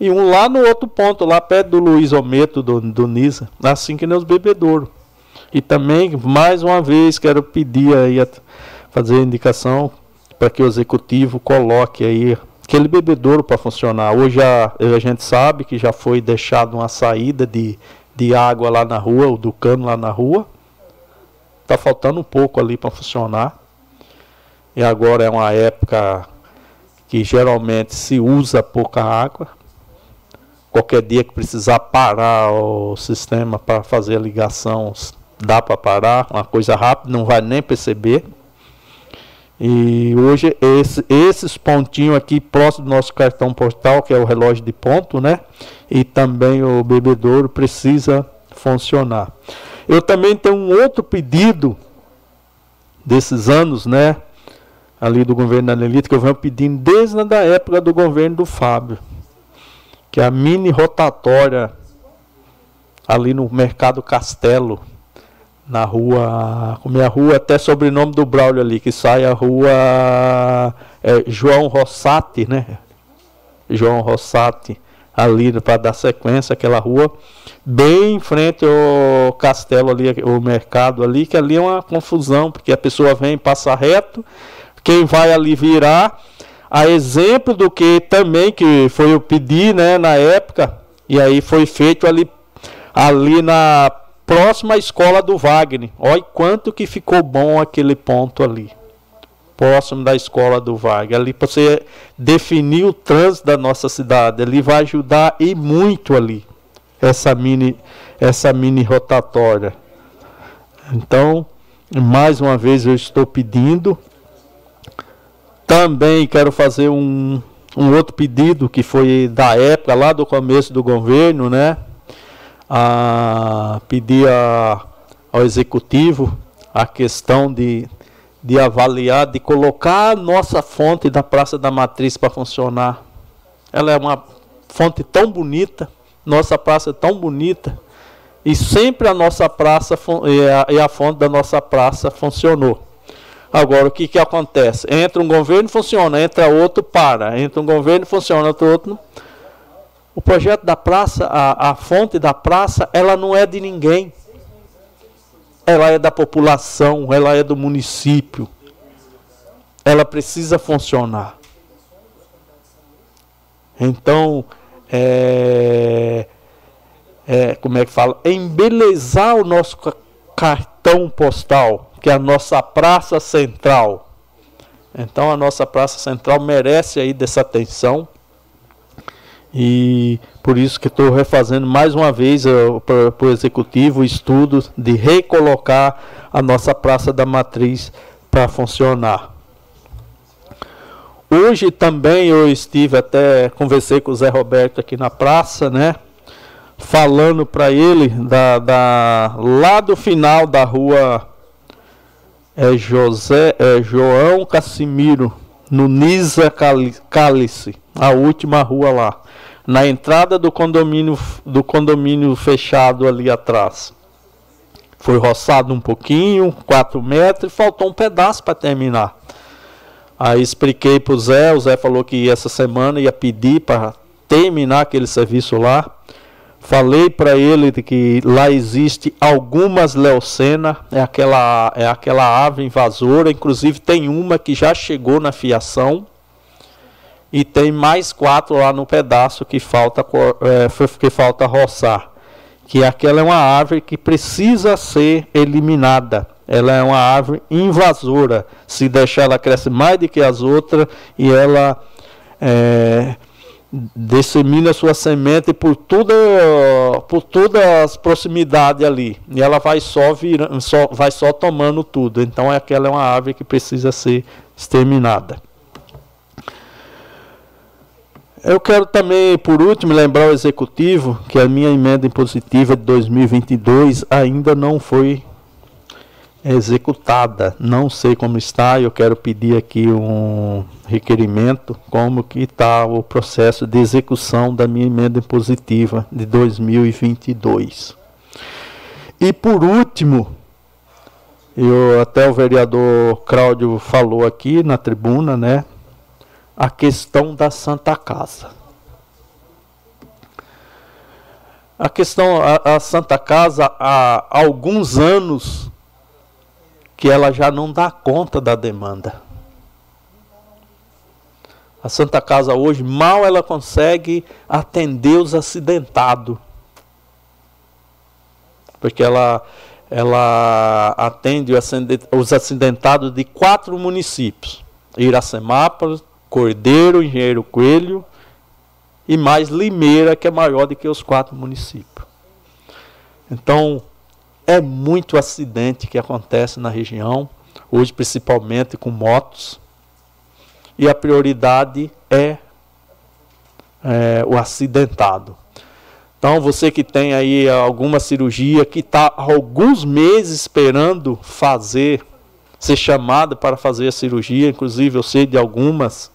Speaker 2: E um lá no outro ponto, lá perto do Luiz Ometo, do, do Nisa. Assim que nem os bebedouros. E também, mais uma vez, quero pedir aí, a, fazer a indicação para que o executivo coloque aí aquele bebedouro para funcionar. Hoje a, a gente sabe que já foi deixado uma saída de, de água lá na rua, o do cano lá na rua. Está faltando um pouco ali para funcionar. E agora é uma época que geralmente se usa pouca água. qualquer dia que precisar parar o sistema para fazer a ligação, dá para parar, uma coisa rápida, não vai nem perceber. E hoje esse, esses pontinhos aqui próximo do nosso cartão postal, que é o relógio de ponto, né? E também o bebedouro precisa funcionar. Eu também tenho um outro pedido desses anos, né? Ali do governo da Nelita, que eu venho pedindo desde a época do governo do Fábio. Que é a mini rotatória ali no Mercado Castelo na rua, como é a rua, até sobrenome do Braulio ali, que sai a rua é, João Rossati, né? João Rossati, ali para dar sequência aquela rua, bem em frente ao castelo ali, o mercado ali, que ali é uma confusão, porque a pessoa vem, passa reto, quem vai ali virar, a exemplo do que também que foi o pedir, né, na época, e aí foi feito ali ali na próximo à escola do Wagner. Olha quanto que ficou bom aquele ponto ali. Próximo da escola do Wagner. Ali para você definir o trânsito da nossa cidade. Ele vai ajudar e muito ali. Essa mini, essa mini rotatória. Então, mais uma vez eu estou pedindo. Também quero fazer um, um outro pedido que foi da época, lá do começo do governo, né? A pedir a, ao executivo a questão de, de avaliar, de colocar a nossa fonte da Praça da Matriz para funcionar. Ela é uma fonte tão bonita, nossa praça é tão bonita, e sempre a nossa praça e a, a fonte da nossa praça funcionou. Agora, o que, que acontece? Entra um governo, funciona, entra outro, para. Entra um governo, funciona, entra outro, o projeto da praça, a, a fonte da praça, ela não é de ninguém. Ela é da população, ela é do município. Ela precisa funcionar. Então, é, é, como é que fala? Embelezar o nosso cartão postal, que é a nossa praça central. Então, a nossa praça central merece aí dessa atenção. E por isso que estou refazendo mais uma vez para o executivo o estudo de recolocar a nossa Praça da Matriz para funcionar. Hoje também eu estive até conversei com o Zé Roberto aqui na praça, né? Falando para ele da, da, lá do final da rua é José é João Cassimiro, no Nisa Cálice, a última rua lá na entrada do condomínio, do condomínio fechado ali atrás. Foi roçado um pouquinho, 4 metros, e faltou um pedaço para terminar. Aí expliquei para o Zé, o Zé falou que essa semana ia pedir para terminar aquele serviço lá. Falei para ele que lá existe algumas leucena, é aquela, é aquela ave invasora, inclusive tem uma que já chegou na fiação e tem mais quatro lá no pedaço que falta, é, que falta roçar. Que aquela é uma árvore que precisa ser eliminada. Ela é uma árvore invasora. Se deixar ela cresce mais do que as outras e ela é, dissemina sua semente por toda, por todas as proximidades ali. E ela vai só virando, só, vai só tomando tudo. Então aquela é uma árvore que precisa ser exterminada. Eu quero também, por último, lembrar o executivo que a minha emenda impositiva de 2022 ainda não foi executada. Não sei como está. Eu quero pedir aqui um requerimento como que está o processo de execução da minha emenda impositiva de 2022. E por último, eu até o vereador Cláudio falou aqui na tribuna, né? A questão da Santa Casa. A questão, a, Santa Casa, há alguns anos que ela já não dá conta da demanda. A Santa Casa hoje, mal ela consegue atender os acidentados. Porque ela, ela atende os acidentados de quatro municípios. Iracemápolis, Cordeiro, Engenheiro Coelho e mais Limeira, que é maior do que os quatro municípios. Então, é muito acidente que acontece na região, hoje principalmente com motos, e a prioridade é, é o acidentado. Então, você que tem aí alguma cirurgia, que está alguns meses esperando fazer, ser chamado para fazer a cirurgia, inclusive eu sei de algumas.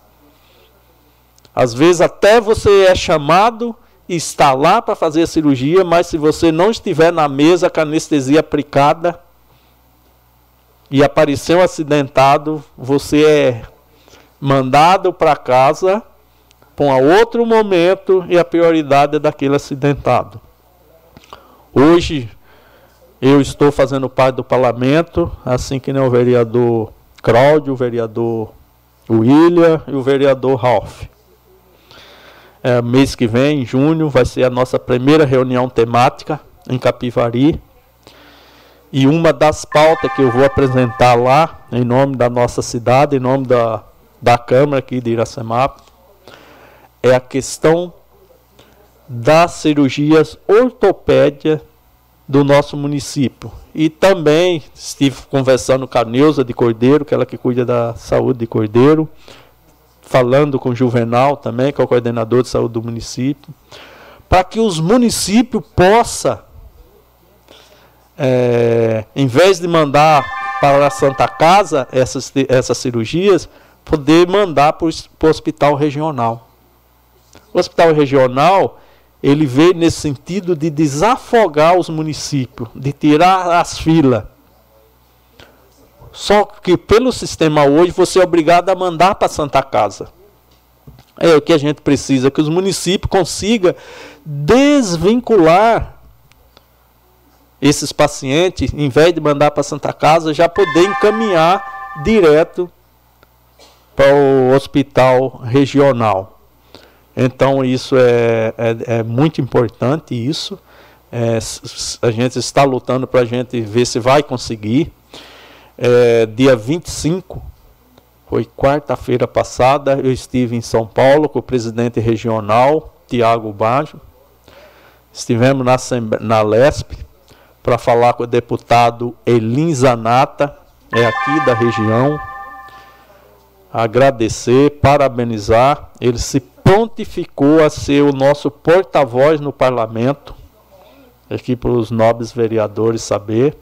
Speaker 2: Às vezes até você é chamado e está lá para fazer a cirurgia, mas se você não estiver na mesa com a anestesia aplicada e aparecer um acidentado, você é mandado para casa para um outro momento e a prioridade é daquele acidentado. Hoje eu estou fazendo parte do parlamento, assim que nem o vereador Cláudio, o vereador William e o vereador Ralph. É, mês que vem, em junho, vai ser a nossa primeira reunião temática em Capivari. E uma das pautas que eu vou apresentar lá, em nome da nossa cidade, em nome da, da Câmara aqui de Iracemap, é a questão das cirurgias ortopédia do nosso município. E também estive conversando com a Neuza de Cordeiro, que é ela que cuida da saúde de Cordeiro, falando com o Juvenal também, que é o coordenador de saúde do município, para que os municípios possam, é, em vez de mandar para a Santa Casa essas, essas cirurgias, poder mandar para o hospital regional. O hospital regional, ele veio nesse sentido de desafogar os municípios, de tirar as filas. Só que pelo sistema hoje você é obrigado a mandar para a Santa Casa. É o que a gente precisa, que os municípios consigam desvincular esses pacientes, em vez de mandar para a Santa Casa, já poder encaminhar direto para o hospital regional. Então isso é, é, é muito importante isso. É, a gente está lutando para a gente ver se vai conseguir. É, dia 25, foi quarta-feira passada, eu estive em São Paulo com o presidente regional, Tiago Bajo. Estivemos na, na LESP para falar com o deputado Elin Zanata, é aqui da região. Agradecer, parabenizar. Ele se prontificou a ser o nosso porta-voz no parlamento, aqui para os nobres vereadores saber.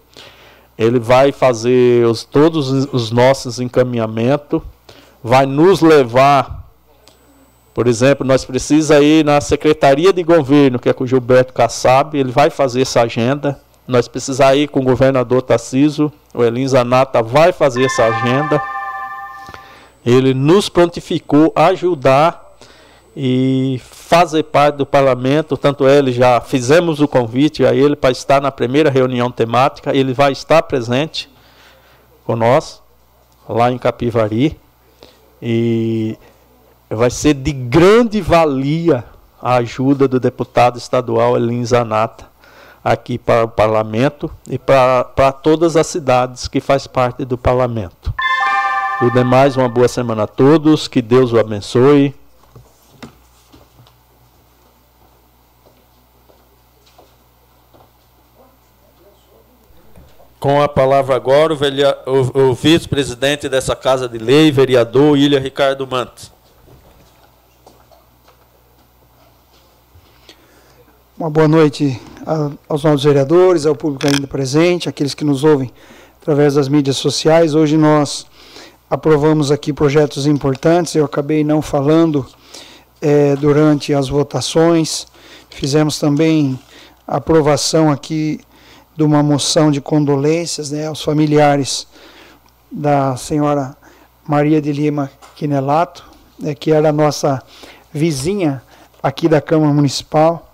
Speaker 2: Ele vai fazer os, todos os nossos encaminhamentos, vai nos levar, por exemplo, nós precisamos ir na Secretaria de Governo, que é com o Gilberto Kassab, ele vai fazer essa agenda. Nós precisamos ir com o governador Tarciso, o Elin Zanata vai fazer essa agenda. Ele nos prontificou a ajudar e fazer parte do parlamento, tanto ele já fizemos o convite a ele para estar na primeira reunião temática, ele vai estar presente conosco lá em Capivari e vai ser de grande valia a ajuda do deputado estadual Elin Zanata aqui para o parlamento e para, para todas as cidades que faz parte do parlamento. Do demais, uma boa semana a todos, que Deus o abençoe. Com a palavra agora o, o, o vice-presidente dessa Casa de Lei, vereador Ilha Ricardo Mantes.
Speaker 6: Uma boa noite aos nossos vereadores, ao público ainda presente, aqueles que nos ouvem através das mídias sociais. Hoje nós aprovamos aqui projetos importantes, eu acabei não falando é, durante as votações. Fizemos também aprovação aqui de uma moção de condolências né, aos familiares da senhora Maria de Lima Quinelato, né, que era nossa vizinha aqui da Câmara Municipal,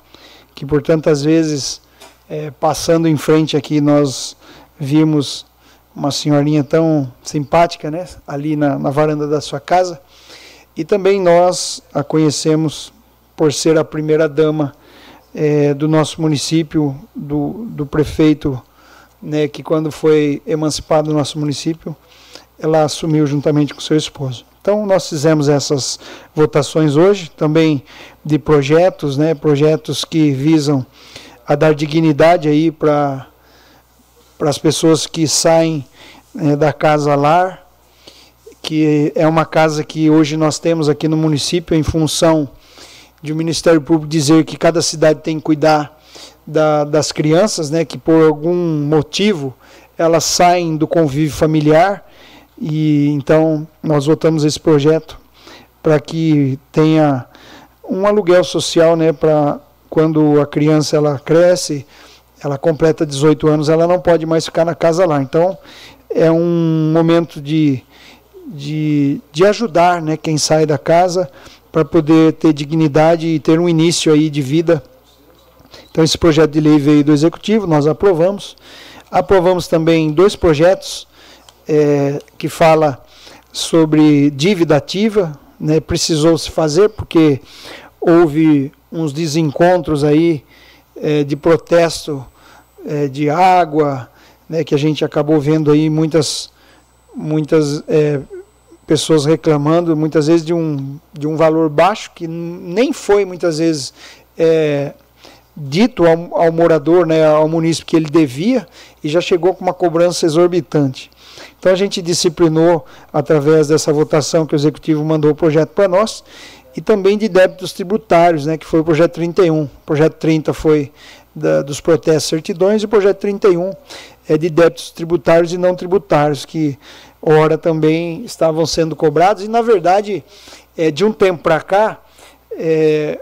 Speaker 6: que por tantas vezes, é, passando em frente aqui, nós vimos uma senhorinha tão simpática né, ali na, na varanda da sua casa. E também nós a conhecemos por ser a primeira dama é, do nosso município, do, do prefeito, né, que quando foi emancipado do nosso município, ela assumiu juntamente com seu esposo. Então nós fizemos essas votações hoje, também de projetos, né, projetos que visam a dar dignidade aí para para as pessoas que saem né, da casa lar, que é uma casa que hoje nós temos aqui no município em função de o Ministério Público dizer que cada cidade tem que cuidar da, das crianças, né, que por algum motivo elas saem do convívio familiar e então nós votamos esse projeto para que tenha um aluguel social, né, para quando a criança ela cresce, ela completa 18 anos, ela não pode mais ficar na casa lá. Então é um momento de, de, de ajudar, né, quem sai da casa para poder ter dignidade e ter um início aí de vida. Então esse projeto de lei veio do executivo, nós aprovamos. Aprovamos também dois projetos é, que fala sobre dívida ativa, né, precisou se fazer porque houve uns desencontros aí é, de protesto é, de água, né, que a gente acabou vendo aí muitas muitas é, pessoas reclamando muitas vezes de um, de um valor baixo que nem foi muitas vezes é, dito ao, ao morador, né, ao município que ele devia e já chegou com uma cobrança exorbitante. Então a gente disciplinou através dessa votação que o executivo mandou o projeto para nós e também de débitos tributários, né, que foi o projeto 31. O projeto 30 foi da, dos protestos certidões e o projeto 31 é de débitos tributários e não tributários que ora também estavam sendo cobrados e na verdade é, de um tempo para cá é,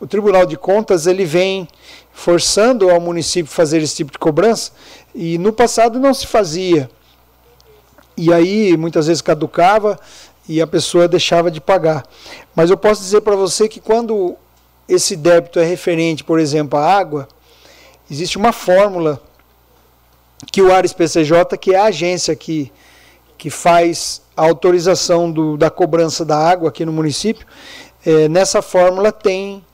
Speaker 6: o Tribunal de Contas ele vem forçando ao município fazer esse tipo de cobrança e no passado não se fazia. E aí muitas vezes caducava e a pessoa deixava de pagar. Mas eu posso dizer para você que quando esse débito é referente, por exemplo, à água, existe uma fórmula que o Ares PCJ, que é a agência que, que faz a autorização do, da cobrança da água aqui no município, é, nessa fórmula tem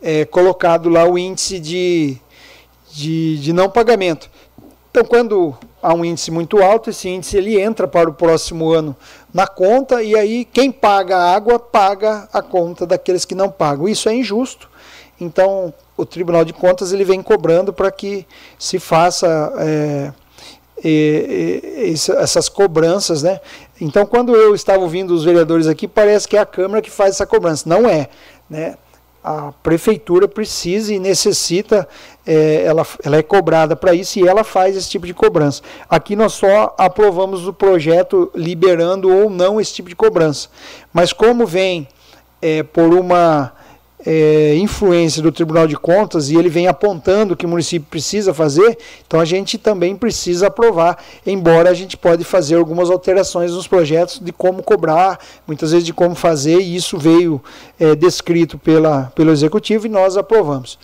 Speaker 6: é, colocado lá o índice de, de, de, não pagamento. Então, quando há um índice muito alto, esse índice ele entra para o próximo ano na conta e aí quem paga a água paga a conta daqueles que não pagam. Isso é injusto. Então, o Tribunal de Contas ele vem cobrando para que se faça é, e, e, essas cobranças, né? Então, quando eu estava ouvindo os vereadores aqui, parece que é a Câmara que faz essa cobrança. Não é, né? a prefeitura precisa e necessita, é, ela, ela é cobrada para isso e ela faz esse tipo de cobrança. Aqui nós só aprovamos o projeto liberando ou não esse tipo de cobrança. Mas como vem é, por uma é, influência do Tribunal de Contas e ele vem apontando que o município precisa fazer, então a gente também precisa aprovar, embora a gente pode fazer algumas alterações nos projetos de como cobrar, muitas vezes de como fazer, e isso veio é, descrito pela, pelo Executivo e nós aprovamos.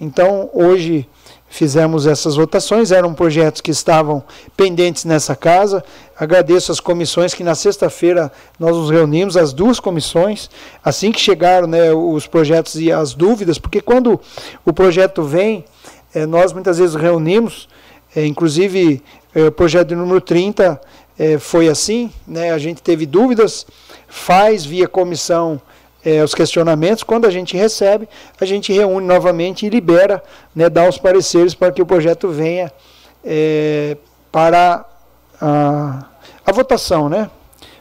Speaker 6: Então, hoje fizemos essas votações, eram projetos que estavam pendentes nessa casa. Agradeço as comissões que na sexta-feira nós nos reunimos, as duas comissões, assim que chegaram né, os projetos e as dúvidas, porque quando o projeto vem, é, nós muitas vezes reunimos, é, inclusive é, o projeto número 30 foi assim, né, a gente teve dúvidas, faz via comissão é, os questionamentos, quando a gente recebe, a gente reúne novamente e libera, né, dá os pareceres para que o projeto venha é, para a, a votação, né?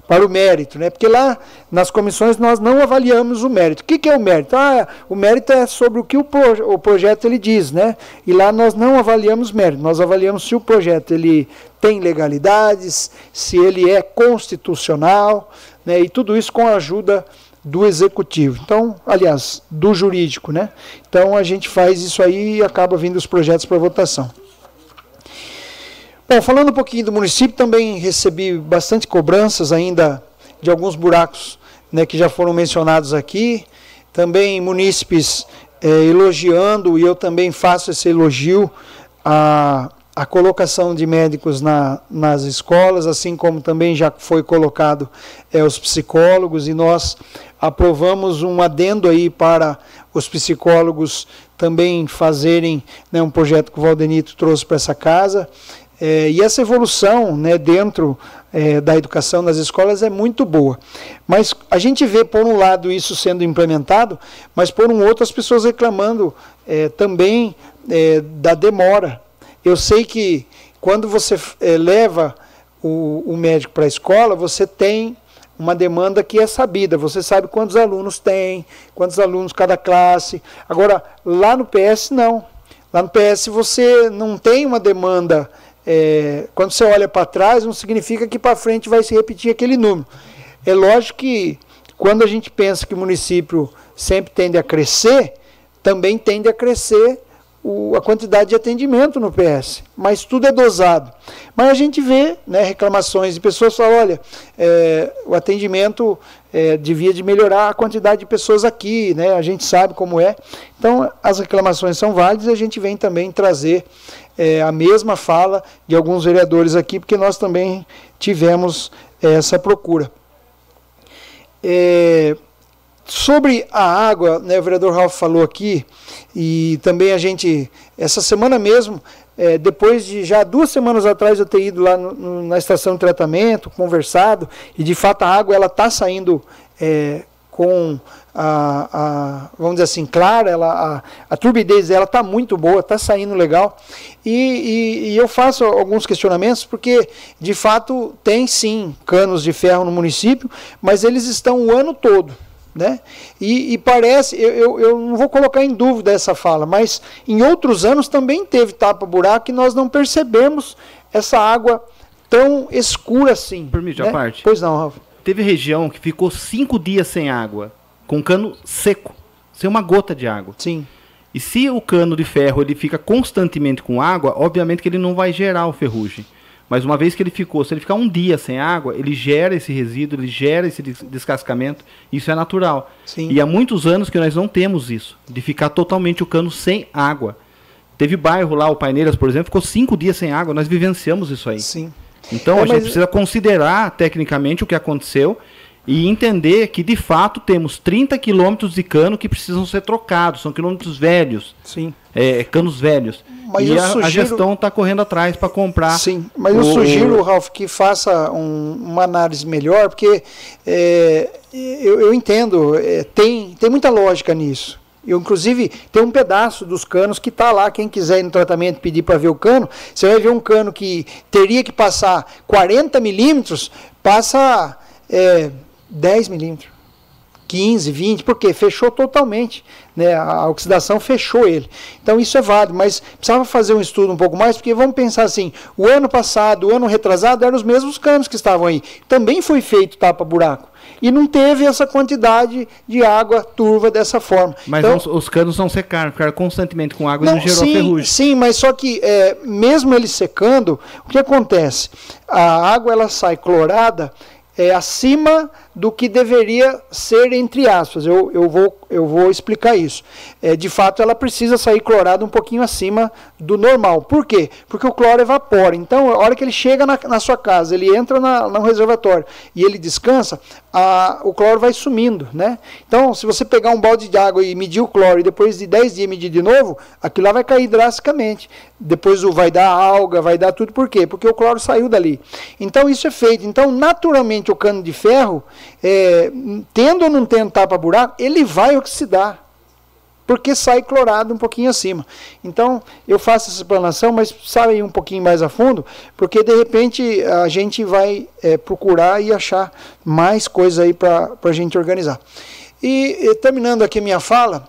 Speaker 6: para o mérito, né? Porque lá nas comissões nós não avaliamos o mérito. O que, que é o mérito? Ah, o mérito é sobre o que o, pro, o projeto ele diz, né? E lá nós não avaliamos mérito. Nós avaliamos se o projeto ele tem legalidades, se ele é constitucional, né? E tudo isso com a ajuda do executivo. Então, aliás, do jurídico, né? Então a gente faz isso aí e acaba vindo os projetos para votação. Bom, falando um pouquinho do município, também recebi bastante cobranças ainda de alguns buracos né, que já foram mencionados aqui. Também munícipes é, elogiando, e eu também faço esse elogio, a, a colocação de médicos na, nas escolas, assim como também já foi colocado é, os psicólogos, e nós aprovamos um adendo aí para os psicólogos também fazerem né, um projeto que o Valdenito trouxe para essa casa, É, e essa evolução né, dentro é, da educação nas escolas é muito boa. Mas a gente vê, por um lado, isso sendo implementado, mas por um outro, as pessoas reclamando é, também é, da demora. Eu sei que quando você é, leva o, o médico para a escola, você tem uma demanda que é sabida. Você sabe quantos alunos tem, quantos alunos cada classe. Agora, lá no PS, não. Lá no PS você não tem uma demanda é, quando você olha para trás, não significa que para frente vai se repetir aquele número. É lógico que quando a gente pensa que o município sempre tende a crescer, também tende a crescer o, a quantidade de atendimento no PS, mas tudo é dosado. Mas a gente vê né, reclamações de pessoas falam, olha, é, o atendimento é, devia de melhorar a quantidade de pessoas aqui, né, a gente sabe como é. Então as reclamações são válidas e a gente vem também trazer é, a mesma fala de alguns vereadores aqui, porque nós também tivemos é, essa procura. É, sobre a água, né, o vereador Ralf falou aqui, e também a gente, essa semana mesmo, é, depois de já duas semanas atrás eu ter ido lá no, no, na estação de tratamento, conversado, e de fato a água ela está saindo é, com a, a, vamos dizer assim, clara, ela, a, a turbidez dela está muito boa, está saindo legal. E, e, e, eu faço alguns questionamentos, porque de fato tem sim canos de ferro no município, mas eles estão o ano todo. Né? E, e parece, eu, eu, eu, não vou colocar em dúvida essa fala, mas em outros anos também teve tapa-buraco e nós não percebemos essa água tão escura assim.
Speaker 12: Permite
Speaker 6: né?
Speaker 12: a parte?
Speaker 6: Pois não, Rafa.
Speaker 12: Teve região que ficou cinco dias sem água, com cano seco, sem uma gota de água.
Speaker 6: Sim.
Speaker 12: E se o cano de ferro ele fica constantemente com água, obviamente que ele não vai gerar o ferrugem. Mas uma vez que ele ficou, se ele ficar um dia sem água, ele gera esse resíduo, ele gera esse descascamento. Isso é natural.
Speaker 6: Sim.
Speaker 12: E há muitos anos que nós não temos isso, de ficar totalmente o cano sem água. Teve bairro lá, o Paineiras, por exemplo, ficou cinco dias sem água. Nós vivenciamos isso aí.
Speaker 6: Sim.
Speaker 12: Então
Speaker 6: É,
Speaker 12: a gente
Speaker 6: mas-
Speaker 12: precisa considerar tecnicamente o que aconteceu e entender que de fato temos 30 quilômetros de cano que precisam ser trocados, são quilômetros velhos,
Speaker 6: Sim.
Speaker 12: é, canos velhos.
Speaker 6: Mas
Speaker 12: e
Speaker 6: eu
Speaker 12: a, a
Speaker 6: sugiro-
Speaker 12: gestão está correndo atrás para comprar.
Speaker 6: Sim, mas eu
Speaker 12: o-
Speaker 6: sugiro, Ralf, que faça um- uma análise melhor, porque é, eu, eu entendo, é, tem, tem muita lógica nisso. Eu, inclusive, tem um pedaço dos canos que está lá. Quem quiser ir no tratamento pedir para ver o cano, você vai ver um cano que teria que passar 40 milímetros, passa é, 10 milímetros. 15, 20, porque fechou totalmente, né? A oxidação fechou ele. Então isso é válido, mas precisava fazer um estudo um pouco mais, porque vamos pensar assim, o ano passado, o ano retrasado eram os mesmos canos que estavam aí. Também foi feito tapa buraco. E não teve essa quantidade de água turva dessa forma.
Speaker 12: Mas
Speaker 6: Então,
Speaker 12: não- os canos não secaram, ficaram constantemente com água e não gerou
Speaker 6: sim,
Speaker 12: ferrugem.
Speaker 6: Sim, mas só que é, mesmo ele secando, o que acontece? A água ela sai clorada é, acima do que deveria ser, entre aspas. Eu, eu, vou, eu vou explicar isso. É, de fato, ela precisa sair clorada um pouquinho acima do normal. Por quê? Porque o cloro evapora. Então, a hora que ele chega na, na sua casa, ele entra na, no reservatório e ele descansa, a, o cloro vai sumindo. Né? Então, se você pegar um balde de água e medir o cloro e depois de 10 dias medir de novo, aquilo lá vai cair drasticamente. Depois o- vai dar alga, vai dar tudo. Por quê? Porque o cloro saiu dali. Então, isso é feito. Então, naturalmente, o cano de ferro, é, tendo ou não tendo tapa-buraco, ele vai oxidar porque sai clorado um pouquinho acima. Então, eu faço essa explanação, mas sabe um pouquinho mais a fundo, porque de repente a gente vai é, procurar e achar mais coisa aí para a gente organizar. E, e terminando aqui minha fala,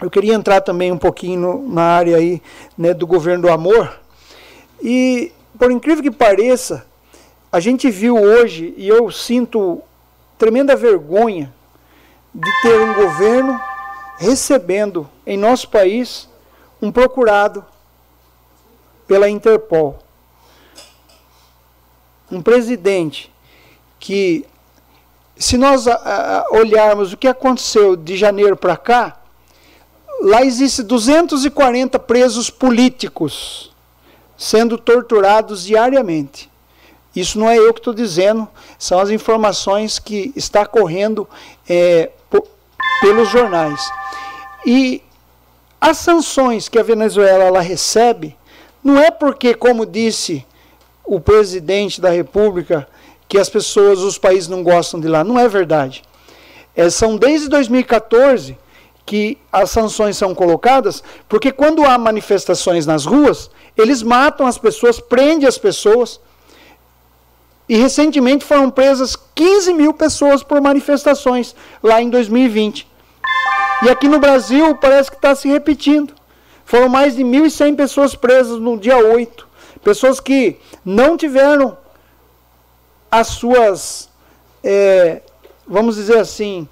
Speaker 6: eu queria entrar também um pouquinho no- na área aí né, do governo do amor. E, por incrível que pareça, a gente viu hoje, e eu sinto tremenda vergonha de ter um governo recebendo em nosso país um procurado pela Interpol. Um presidente que, se nós a, a, olharmos o que aconteceu de janeiro para cá, lá existe 240 presos políticos sendo torturados diariamente. Isso não é eu que estou dizendo, são as informações que está correndo é, pelos jornais. E as sanções que a Venezuela ela recebe Não é porque, como disse o presidente da República, que as pessoas, os países não gostam de lá. Não é verdade. É, são desde 2014 que as sanções são colocadas, porque quando há manifestações nas ruas, eles matam as pessoas, prendem as pessoas. E recentemente foram presas 15 mil pessoas por manifestações, lá em 2020. E aqui no Brasil parece que está se repetindo. Foram mais de 1.100 pessoas presas no dia 8. Pessoas que não tiveram as suas, é, vamos dizer assim,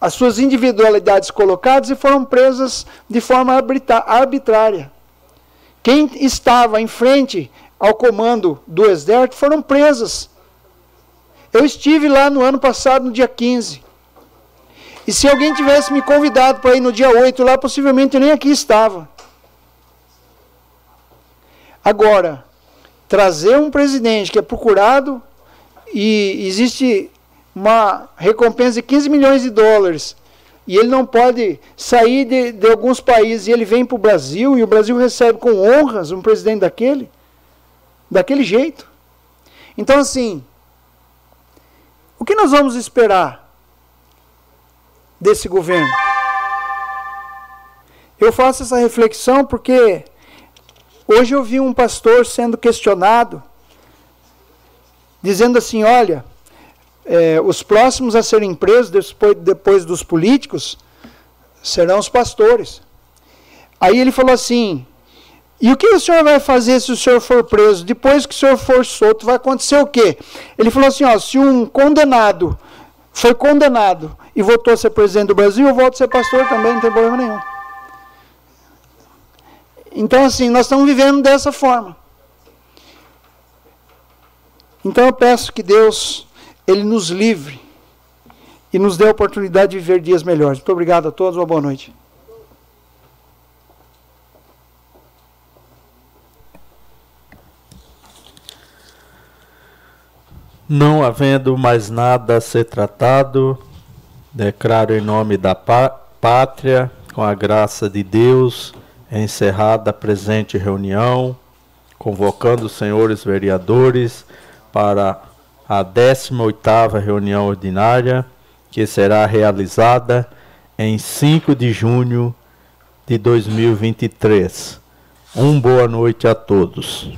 Speaker 6: as suas individualidades colocadas e foram presas de forma arbitrária. Quem estava em frente ao comando do exército foram presas. Eu estive lá no ano passado, no dia 15. E se alguém tivesse me convidado para ir no dia 8 lá, possivelmente eu nem aqui estava. Agora, trazer um presidente que é procurado e existe uma recompensa de 15 milhões de dólares e ele não pode sair de, de alguns países e ele vem para o Brasil e o Brasil recebe com honras um presidente daquele, daquele jeito. Então, assim, o que nós vamos esperar desse governo? Eu faço essa reflexão porque hoje eu vi um pastor sendo questionado, dizendo assim: olha é, os próximos a serem presos depois, depois dos políticos serão os pastores. Aí ele falou assim: e o que o senhor vai fazer se o senhor for preso? Depois que o senhor for solto, vai acontecer o quê? Ele falou assim: ó, se um condenado foi condenado e voltou a ser presidente do Brasil, eu volto a ser pastor também, não tem problema nenhum. Então, assim, nós estamos vivendo dessa forma. Então eu peço que Deus ele nos livre e nos dê a oportunidade de viver dias melhores. Muito obrigado a todos, uma boa noite.
Speaker 2: Não havendo mais nada a ser tratado, declaro em nome da pátria, com a graça de Deus, encerrada a presente reunião, convocando os senhores vereadores para a 18ª reunião ordinária, que será realizada em 5 de junho de 2023. Um boa noite a todos.